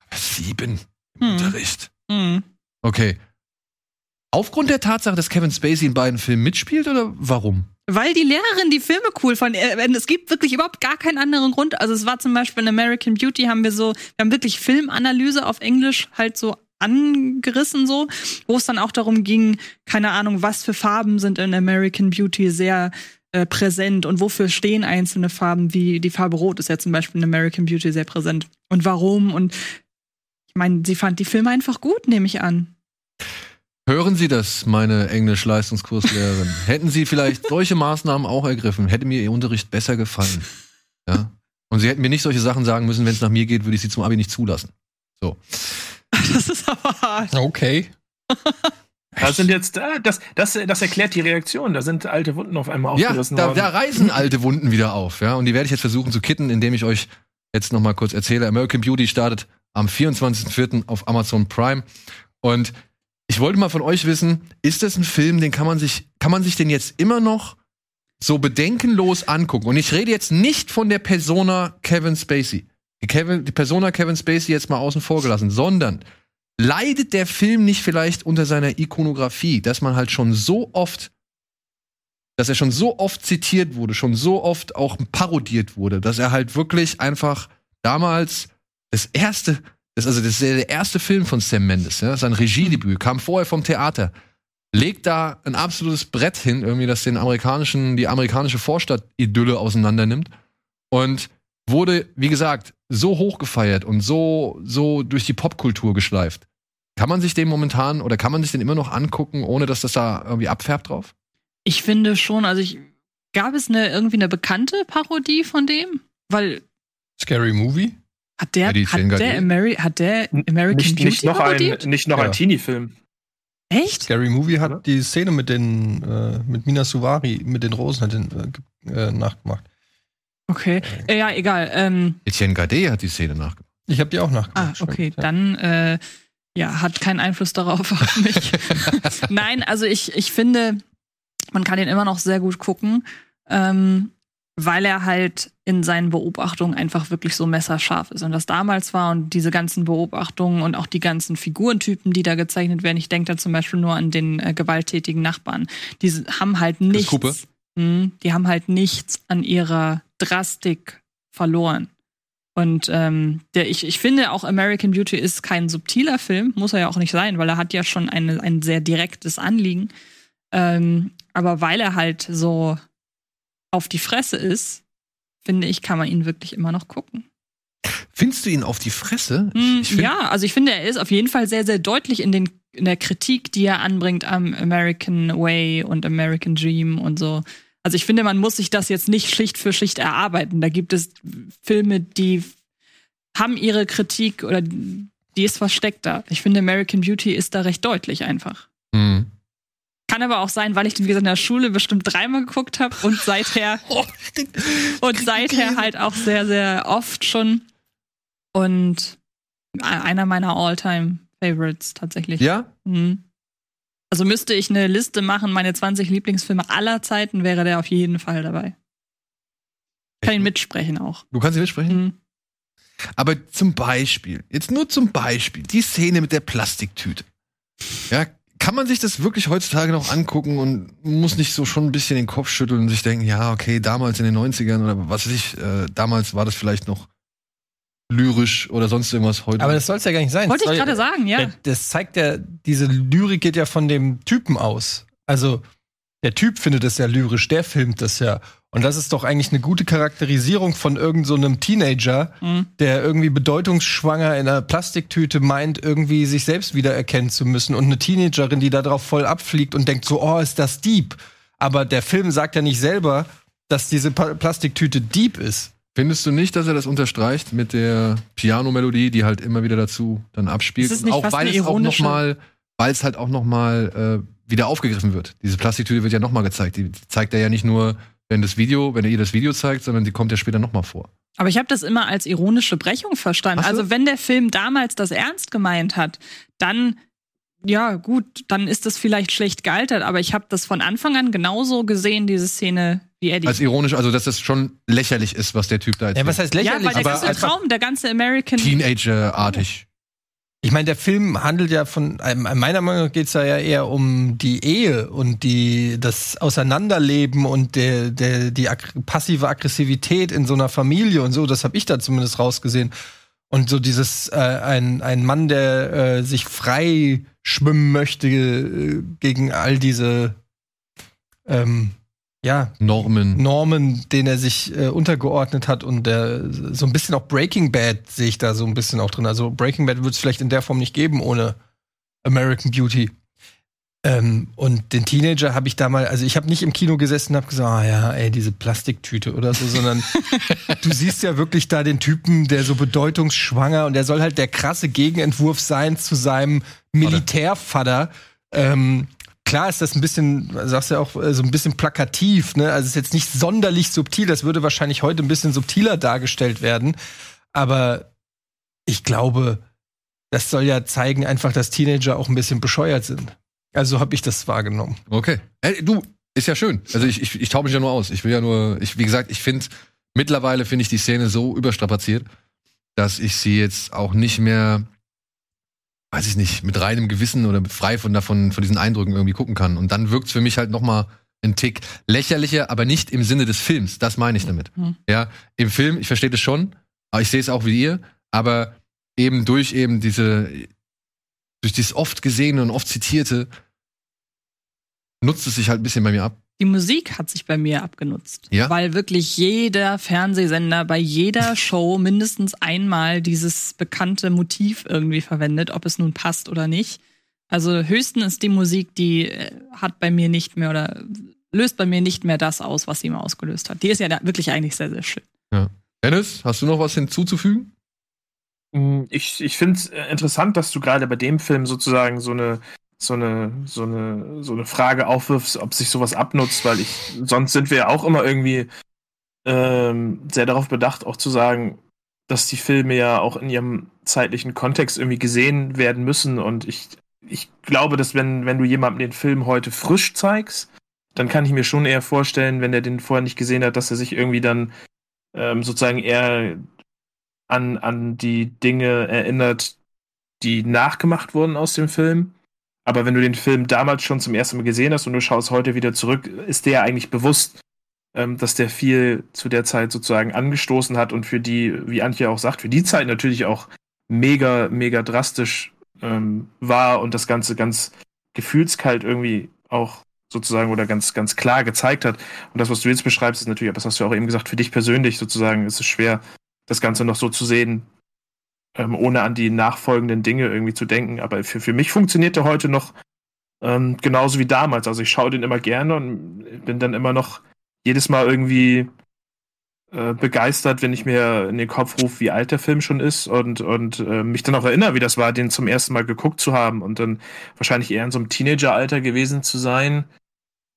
Aber sieben im Hm. Unterricht. Hm. Okay. Aufgrund der Tatsache, dass Kevin Spacey in beiden Filmen mitspielt oder warum? Weil die Lehrerin die Filme cool fand. Äh, Es gibt wirklich überhaupt gar keinen anderen Grund. Also es war zum Beispiel in American Beauty haben wir so, wir haben wirklich Filmanalyse auf Englisch halt so angerissen so, wo es dann auch darum ging, keine Ahnung, was für Farben sind in American Beauty sehr äh, präsent und wofür stehen einzelne Farben, wie die Farbe Rot ist ja zum Beispiel in American Beauty sehr präsent. Und warum? Und ich meine, sie fand die Filme einfach gut, nehme ich an. Hören Sie das, meine Englisch-Leistungskurslehrerin? Hätten Sie vielleicht solche Maßnahmen auch ergriffen, hätte mir Ihr Unterricht besser gefallen. Ja? Und Sie hätten mir nicht solche Sachen sagen müssen, wenn es nach mir geht, würde ich Sie zum Abi nicht zulassen. So. Das ist aber hart. Okay. Da sind jetzt, ah, das, das, das erklärt die Reaktion. Da sind alte Wunden auf einmal Ja, aufgerissen da, worden. da reißen alte Wunden wieder auf, ja. Und die werde ich jetzt versuchen zu kitten, indem ich euch jetzt noch mal kurz erzähle. American Beauty startet am 24.04. auf Amazon Prime. Und ich wollte mal von euch wissen, ist das ein Film, den kann man sich, kann man sich den jetzt immer noch so bedenkenlos angucken? Und ich rede jetzt nicht von der Persona Kevin Spacey. Die, Kevin, die Persona Kevin Spacey jetzt mal außen vor gelassen, sondern leidet der Film nicht vielleicht unter seiner Ikonografie, dass man halt schon so oft dass er schon so oft zitiert wurde, schon so oft auch parodiert wurde, dass er halt wirklich einfach damals das erste, das, also das ist der erste Film von Sam Mendes, ja, sein Regiedebüt, kam vorher vom Theater, legt da ein absolutes Brett hin, irgendwie, das den amerikanischen, die amerikanische Vorstadt-Idylle auseinander nimmt und wurde, wie gesagt, so hochgefeiert und so, so durch die Popkultur geschleift. Kann man sich den momentan oder kann man sich den immer noch angucken, ohne dass das da irgendwie abfärbt drauf? Ich finde schon, also ich gab es eine irgendwie eine bekannte Parodie von dem, weil Scary Movie? hat der Ja, hat der. Ameri hat der American nicht, Beauty nicht noch ein, parodiert? nicht noch Ja. ein Teenie-Film. Echt? Scary Movie hat die Szene mit den äh, mit Mina Suvari, mit den Rosen hat den äh, äh, nachgemacht. Okay. Äh, ja, egal. Ähm, Etienne Gade hat die Szene nachgemacht. Ich habe die auch ah, nachgemacht. stimmt, okay, ja. dann äh, ja, hat keinen Einfluss darauf auf mich. Nein, also ich, ich finde, man kann ihn immer noch sehr gut gucken, ähm, weil er halt in seinen Beobachtungen einfach wirklich so messerscharf ist. Und das damals war und diese ganzen Beobachtungen und auch die ganzen Figurentypen, die da gezeichnet werden, ich denke da zum Beispiel nur an den äh, gewalttätigen Nachbarn. Die haben halt nichts. Hm, die haben halt nichts an ihrer Drastik verloren. Und ähm, der, ich, ich finde auch American Beauty ist kein subtiler Film, muss er ja auch nicht sein, weil er hat ja schon eine, ein sehr direktes Anliegen. Ähm, aber weil er halt so auf die Fresse ist, finde ich, kann man ihn wirklich immer noch gucken. Findest du ihn auf die Fresse? Hm, Ich find- ja, also ich finde, er ist auf jeden Fall sehr, sehr deutlich in, den, in der Kritik, die er anbringt am American Way und American Dream und so. Also ich finde, man muss sich das jetzt nicht Schicht für Schicht erarbeiten. Da gibt es Filme, die haben ihre Kritik oder die ist versteckter. Ich finde, American Beauty ist da recht deutlich einfach. Hm. Kann aber auch sein, weil ich den, wie gesagt, in der Schule bestimmt dreimal geguckt habe und seither und seither halt auch sehr, sehr oft schon. Und einer meiner All-Time-Favorites tatsächlich. Ja? Mhm. Also müsste ich eine Liste machen, meine 20 Lieblingsfilme aller Zeiten, wäre der auf jeden Fall dabei. Kann ihn mitsprechen auch. Du kannst ihn mitsprechen? Mhm. Aber zum Beispiel, jetzt nur zum Beispiel, die Szene mit der Plastiktüte. Ja, kann man sich das wirklich heutzutage noch angucken und muss nicht so schon ein bisschen den Kopf schütteln und sich denken, ja, okay, damals in den 90ern oder was weiß ich, äh, damals war das vielleicht noch lyrisch oder sonst irgendwas heute. Aber das soll es ja gar nicht sein. Wollte ich gerade sagen, ja. Das zeigt ja, diese Lyrik geht ja von dem Typen aus. Also, der Typ findet das ja lyrisch, der filmt das ja. Und das ist doch eigentlich eine gute Charakterisierung von irgendeinem so einem Teenager, Mhm. der irgendwie bedeutungsschwanger in einer Plastiktüte meint, irgendwie sich selbst wiedererkennen zu müssen. Und eine Teenagerin, die darauf voll abfliegt und denkt so, oh, ist das Dieb. Aber der Film sagt ja nicht selber, dass diese Plastiktüte Dieb ist. Findest du nicht, dass er das unterstreicht mit der Piano-Melodie, die halt immer wieder dazu dann abspielt? Ist es nicht auch fast weil eine es auch noch ironische- mal, weil es halt auch noch mal äh, wieder aufgegriffen wird. Diese Plastiktüte wird ja noch mal gezeigt. Die zeigt er ja nicht nur, wenn das Video, wenn er ihr das Video zeigt, sondern die kommt ja später noch mal vor. Aber ich habe das immer als ironische Brechung verstanden. Also wenn der Film damals das ernst gemeint hat, dann ja gut, dann ist das vielleicht schlecht gealtert. Aber ich habe das von Anfang an genauso gesehen, diese Szene wie Eddie. Als ironisch, also dass das schon lächerlich ist, was der Typ da erzählt. Ja, was heißt ja, lächerlich? weil der aber ganze Traum, der ganze American Teenager-artig. Ich meine, der Film handelt ja von, ähm, meiner Meinung nach geht's da ja eher um die Ehe und die, das Auseinanderleben und der, der, die ag passive Aggressivität in so einer Familie und so, das habe ich da zumindest rausgesehen. Und so dieses, äh, ein, ein Mann, der äh, sich frei schwimmen möchte äh, gegen all diese, ähm, ja, Normen. Normen, denen er sich äh, untergeordnet hat und der so ein bisschen auch Breaking Bad sehe ich da so ein bisschen auch drin. Also Breaking Bad wird es vielleicht in der Form nicht geben ohne American Beauty. Ähm, und den Teenager habe ich da mal, also ich habe nicht im Kino gesessen und habe gesagt, ah ja, ey, diese Plastiktüte oder so, sondern du siehst ja wirklich da den Typen, der so bedeutungsschwanger und der soll halt der krasse Gegenentwurf sein zu seinem Militärvater. Ähm, klar ist das ein bisschen, sagst du ja auch, äh, so ein bisschen plakativ, ne? Also es ist jetzt nicht sonderlich subtil, das würde wahrscheinlich heute ein bisschen subtiler dargestellt werden. Aber ich glaube, das soll ja zeigen einfach, dass Teenager auch ein bisschen bescheuert sind. Also habe ich das wahrgenommen. Okay. Ey, du, ist ja schön. Also ich, ich, ich taube mich ja nur aus. Ich will ja nur, ich, wie gesagt, ich finde, mittlerweile finde ich die Szene so überstrapaziert, dass ich sie jetzt auch nicht mehr, weiß ich nicht, mit reinem Gewissen oder frei von davon, von diesen Eindrücken irgendwie gucken kann. Und dann wirkt's für mich halt noch mal ein Tick lächerlicher, aber nicht im Sinne des Films. Das meine ich damit. Mhm. Ja, im Film, ich verstehe das schon, aber ich sehe es auch wie ihr, aber eben durch eben diese, durch dieses oft gesehene und oft zitierte, nutzt es sich halt ein bisschen bei mir ab. Die Musik hat sich bei mir abgenutzt. Ja? Weil wirklich jeder Fernsehsender bei jeder Show mindestens einmal dieses bekannte Motiv irgendwie verwendet, ob es nun passt oder nicht. Also höchstens ist die Musik, die äh, hat bei mir nicht mehr oder löst bei mir nicht mehr das aus, was sie mal ausgelöst hat. Die ist ja da wirklich eigentlich sehr, sehr schön. Dennis, hast du noch was hinzuzufügen? Mm, Ich, ich finde es interessant, dass du gerade bei dem Film sozusagen so eine, so eine, so eine, so eine Frage aufwirfst, ob sich sowas abnutzt, weil ich, sonst sind wir ja auch immer irgendwie ähm, sehr darauf bedacht, auch zu sagen, dass die Filme ja auch in ihrem zeitlichen Kontext irgendwie gesehen werden müssen. Und ich, ich glaube, dass wenn, wenn du jemandem den Film heute frisch zeigst, dann kann ich mir schon eher vorstellen, wenn er den vorher nicht gesehen hat, dass er sich irgendwie dann ähm, sozusagen eher an, an die Dinge erinnert, die nachgemacht wurden aus dem Film. Aber wenn du den Film damals schon zum ersten Mal gesehen hast und du schaust heute wieder zurück, ist der eigentlich bewusst ähm, dass der viel zu der Zeit sozusagen angestoßen hat und für die, wie Antje auch sagt, für die Zeit natürlich auch mega, mega drastisch ähm, war und das Ganze ganz gefühlskalt irgendwie auch sozusagen oder ganz, ganz klar gezeigt hat. Und das, was du jetzt beschreibst, ist natürlich, aber das hast du auch eben gesagt, für dich persönlich sozusagen ist es schwer, das Ganze noch so zu sehen, ähm, ohne an die nachfolgenden Dinge irgendwie zu denken. Aber für, für mich funktioniert der heute noch ähm, genauso wie damals. Also ich schaue den immer gerne und bin dann immer noch jedes Mal irgendwie äh, begeistert, wenn ich mir in den Kopf rufe, wie alt der Film schon ist und, und äh, mich dann auch erinnere, wie das war, den zum ersten Mal geguckt zu haben und dann wahrscheinlich eher in so einem Teenageralter gewesen zu sein,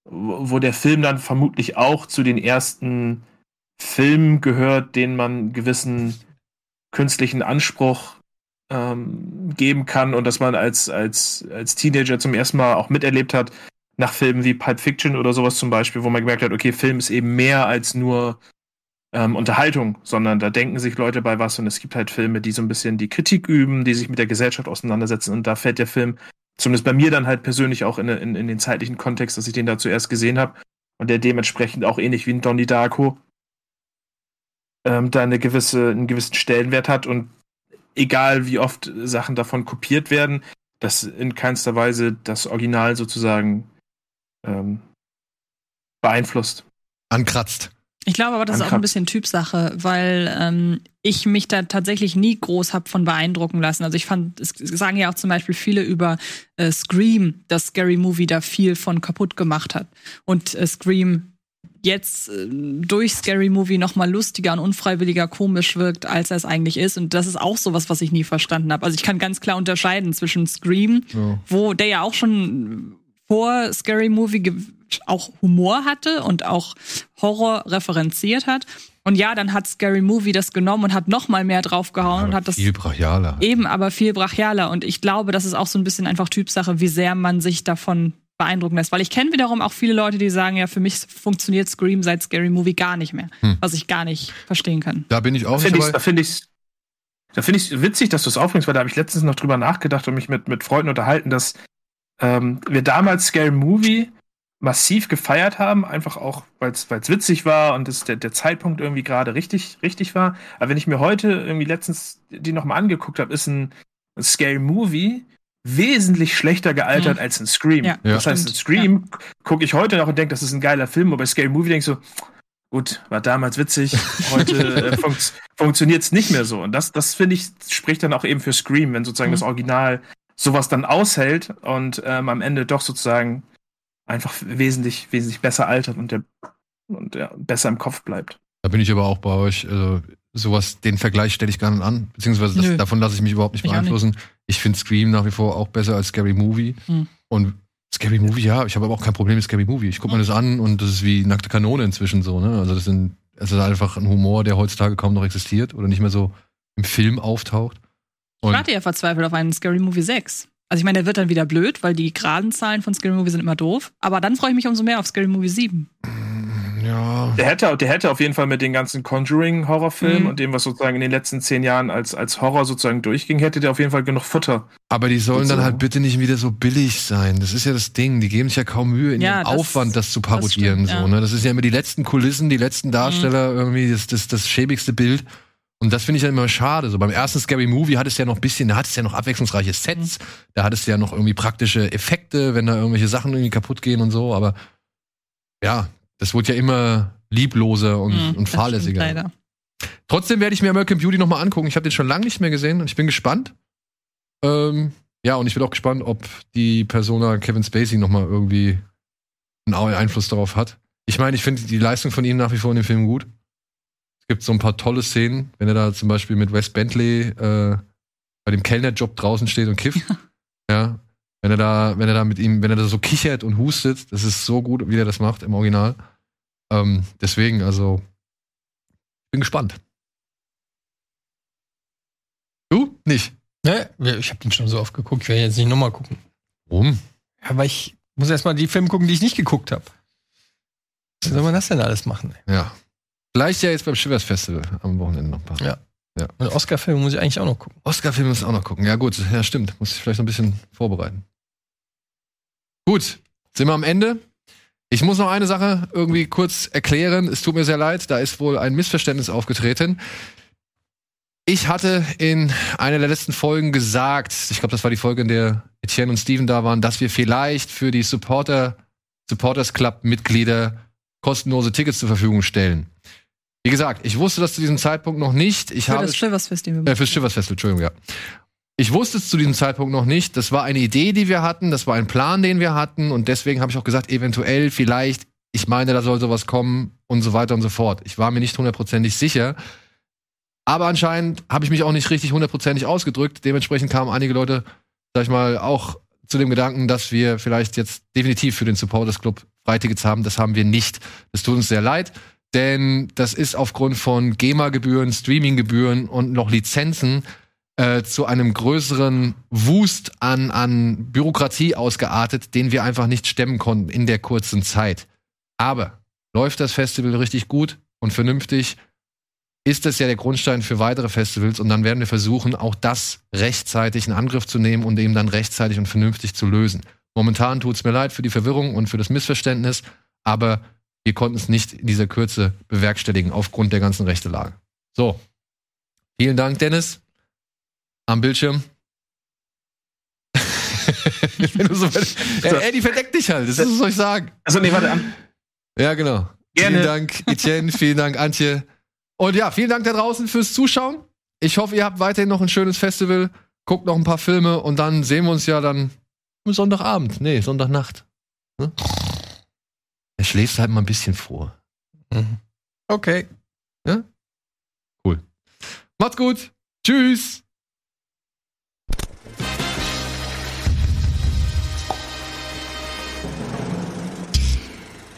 wo, wo der Film dann vermutlich auch zu den ersten Filmen gehört, denen man gewissen künstlichen Anspruch ähm, geben kann und dass man als, als, als Teenager zum ersten Mal auch miterlebt hat, nach Filmen wie Pulp Fiction oder sowas zum Beispiel, wo man gemerkt hat, okay, Film ist eben mehr als nur ähm, Unterhaltung, sondern da denken sich Leute bei was und es gibt halt Filme, die so ein bisschen die Kritik üben, die sich mit der Gesellschaft auseinandersetzen und da fällt der Film zumindest bei mir dann halt persönlich auch in, in, in den zeitlichen Kontext, dass ich den da zuerst gesehen habe und der dementsprechend auch ähnlich wie ein Donnie Darko ähm, da eine gewisse, einen gewissen Stellenwert hat und egal wie oft Sachen davon kopiert werden, das in keinster Weise das Original sozusagen ähm, beeinflusst. Ankratzt. Ich glaube aber, das ist auch ein bisschen Typsache, weil ähm, ich mich da tatsächlich nie groß hab von beeindrucken lassen. Also ich fand, es sagen ja auch zum Beispiel viele über äh, Scream, dass Scary Movie da viel von kaputt gemacht hat. Und äh, Scream jetzt äh, durch Scary Movie noch mal lustiger und unfreiwilliger komisch wirkt, als er es eigentlich ist. Und das ist auch sowas, was ich nie verstanden habe. Also ich kann ganz klar unterscheiden zwischen Scream, Ja. wo der ja auch schon vor Scary Movie auch Humor hatte und auch Horror referenziert hat. Und ja, dann hat Scary Movie das genommen und hat noch mal mehr draufgehauen und hat das Viel brachialer. eben aber viel brachialer. Und ich glaube, das ist auch so ein bisschen einfach Typsache, wie sehr man sich davon beeindrucken lässt. Weil ich kenne wiederum auch viele Leute, die sagen, ja, für mich funktioniert Scream seit Scary Movie gar nicht mehr. Hm. Was ich gar nicht verstehen kann. Da bin ich auch Da finde nicht ich da finde ich da finde ich witzig, dass du es aufbringst, weil da habe ich letztens noch drüber nachgedacht und mich mit, mit Freunden unterhalten, dass ähm, wir damals Scary Movie massiv gefeiert haben, einfach auch, weil es witzig war und es der, der Zeitpunkt irgendwie gerade richtig, richtig war. Aber wenn ich mir heute irgendwie letztens die nochmal angeguckt habe, ist ein, ein Scary Movie wesentlich schlechter gealtert Mhm. als ein Scream. Ja, das heißt, ein stimmt. Scream gucke ich heute noch und denke, das ist ein geiler Film, aber bei Scary Movie denke ich so, gut, war damals witzig, heute äh, funkt, funktioniert es nicht mehr so. Und das, das finde ich, spricht dann auch eben für Scream, wenn sozusagen Mhm. das Original sowas dann aushält und ähm, am Ende doch sozusagen einfach wesentlich, wesentlich besser altert und der und ja, besser im Kopf bleibt. Da bin ich aber auch bei euch. Also, sowas, den Vergleich stelle ich gar nicht an. Beziehungsweise das, davon lasse ich mich überhaupt nicht Ich auch nicht. beeinflussen. Ich finde Scream nach wie vor auch besser als Scary Movie. Hm. Und Scary Movie, ja, ich habe aber auch kein Problem mit Scary Movie. Ich gucke mir das an und das ist wie nackte Kanone inzwischen so, ne? Also das sind, es ist einfach ein Humor, der heutzutage kaum noch existiert oder nicht mehr so im Film auftaucht. Ich Und warte ja verzweifelt auf einen Scary Movie 6. Also ich meine, der wird dann wieder blöd, weil die geraden Zahlen von Scary Movie sind immer doof. Aber dann freue ich mich umso mehr auf Scary Movie 7. ja, Der hätte, der hätte auf jeden Fall mit den ganzen Conjuring-Horrorfilmen Mhm. und dem, was sozusagen in den letzten zehn Jahren als, als Horror sozusagen durchging, hätte der auf jeden Fall genug Futter. aber die sollen dann So. halt bitte nicht wieder so billig sein. Das ist ja das Ding. Die geben sich ja kaum Mühe in Ja, ihrem das- Aufwand, das zu das parodieren. stimmt, so, ja. ne? Das ist ja immer die letzten Kulissen, die letzten Darsteller, irgendwie das, das, das schäbigste Bild. Und das finde ich ja immer schade. So beim ersten Scary Movie hat es ja noch ein bisschen, da hat es ja noch abwechslungsreiche Sets, da hat es ja noch irgendwie praktische Effekte, wenn da irgendwelche Sachen irgendwie kaputt gehen und so, aber ja, das wurde ja immer liebloser und, Hm, und fahrlässiger. stimmt. Trotzdem werde ich mir American Beauty nochmal angucken. Ich habe den schon lange nicht mehr gesehen und ich bin gespannt. Ähm, ja, und ich bin auch gespannt, ob die Persona Kevin Spacey nochmal irgendwie einen Einfluss darauf hat. Ich meine, ich finde die Leistung von ihm nach wie vor in dem Film gut. Es gibt so ein paar tolle Szenen, wenn er da zum Beispiel mit Wes Bentley äh, bei dem Kellnerjob draußen steht und kifft. ja. Wenn er da, wenn er da mit ihm, wenn er da so kichert und hustet, das ist so gut, wie er das macht im Original. Ähm, deswegen, also, bin gespannt. Du? Nicht. Ne? Ich habe den schon so oft geguckt, ich werde jetzt nicht nochmal gucken. Warum? Ja, aber ich muss erstmal die Filme gucken, die ich nicht geguckt habe. Wie soll man das denn alles machen? ey? Ja. Vielleicht ja jetzt beim Shivers Festival am Wochenende noch ein paar. Ja. Und Oscar-Filme muss ich eigentlich auch noch gucken. Oscar-Film muss ich auch noch gucken. Ja, gut, ja, stimmt. Muss ich vielleicht noch ein bisschen vorbereiten. Gut, sind wir am Ende. Ich muss noch eine Sache irgendwie kurz erklären. Es tut mir sehr leid, da ist wohl ein Missverständnis aufgetreten. Ich hatte in einer der letzten Folgen gesagt, ich glaube, das war die Folge, in der Etienne und Steven da waren, dass wir vielleicht für die Supporter, Supporters Club Mitglieder kostenlose Tickets zur Verfügung stellen. Wie gesagt, ich wusste das zu diesem Zeitpunkt noch nicht. Ich Für habe das Shivers Festival. äh, fürs Shivers Festival, Entschuldigung, ja. Ich wusste es zu diesem Zeitpunkt noch nicht. Das war eine Idee, die wir hatten. Das war ein Plan, den wir hatten. Und deswegen habe ich auch gesagt, eventuell, vielleicht, ich meine, da soll sowas kommen und so weiter und so fort. Ich war mir nicht hundertprozentig sicher. Aber anscheinend habe ich mich auch nicht richtig hundertprozentig ausgedrückt. Dementsprechend kamen einige Leute, sag ich mal, auch zu dem Gedanken, dass wir vielleicht jetzt definitiv für den Supporters Club Freitickets haben. Das haben wir nicht. Das tut uns sehr leid. Denn das ist aufgrund von GEMA-Gebühren, Streaming-Gebühren und noch Lizenzen äh, zu einem größeren Wust an, an Bürokratie ausgeartet, den wir einfach nicht stemmen konnten in der kurzen Zeit. Aber läuft das Festival richtig gut und vernünftig, ist das ja der Grundstein für weitere Festivals und dann werden wir versuchen, auch das rechtzeitig in Angriff zu nehmen und eben dann rechtzeitig und vernünftig zu lösen. Momentan tut es mir leid für die Verwirrung und für das Missverständnis, aber wir konnten es nicht in dieser Kürze bewerkstelligen aufgrund der ganzen Rechtelage. So. Vielen Dank, Dennis. Am Bildschirm. Wenn du so ja, Eddie verdeckt dich halt. Das ist, was soll ich sagen? Also nee, warte an. Ja, genau. Gerne. Vielen Dank, Etienne. vielen Dank, Antje. Und ja, vielen Dank da draußen fürs Zuschauen. Ich hoffe, ihr habt weiterhin noch ein schönes Festival. Guckt noch ein paar Filme und dann sehen wir uns ja dann Sonntagabend. Nee, Sonntagnacht. Ne? Er schläft halt mal ein bisschen vor. Okay. Ja? Cool. Macht's gut. Tschüss.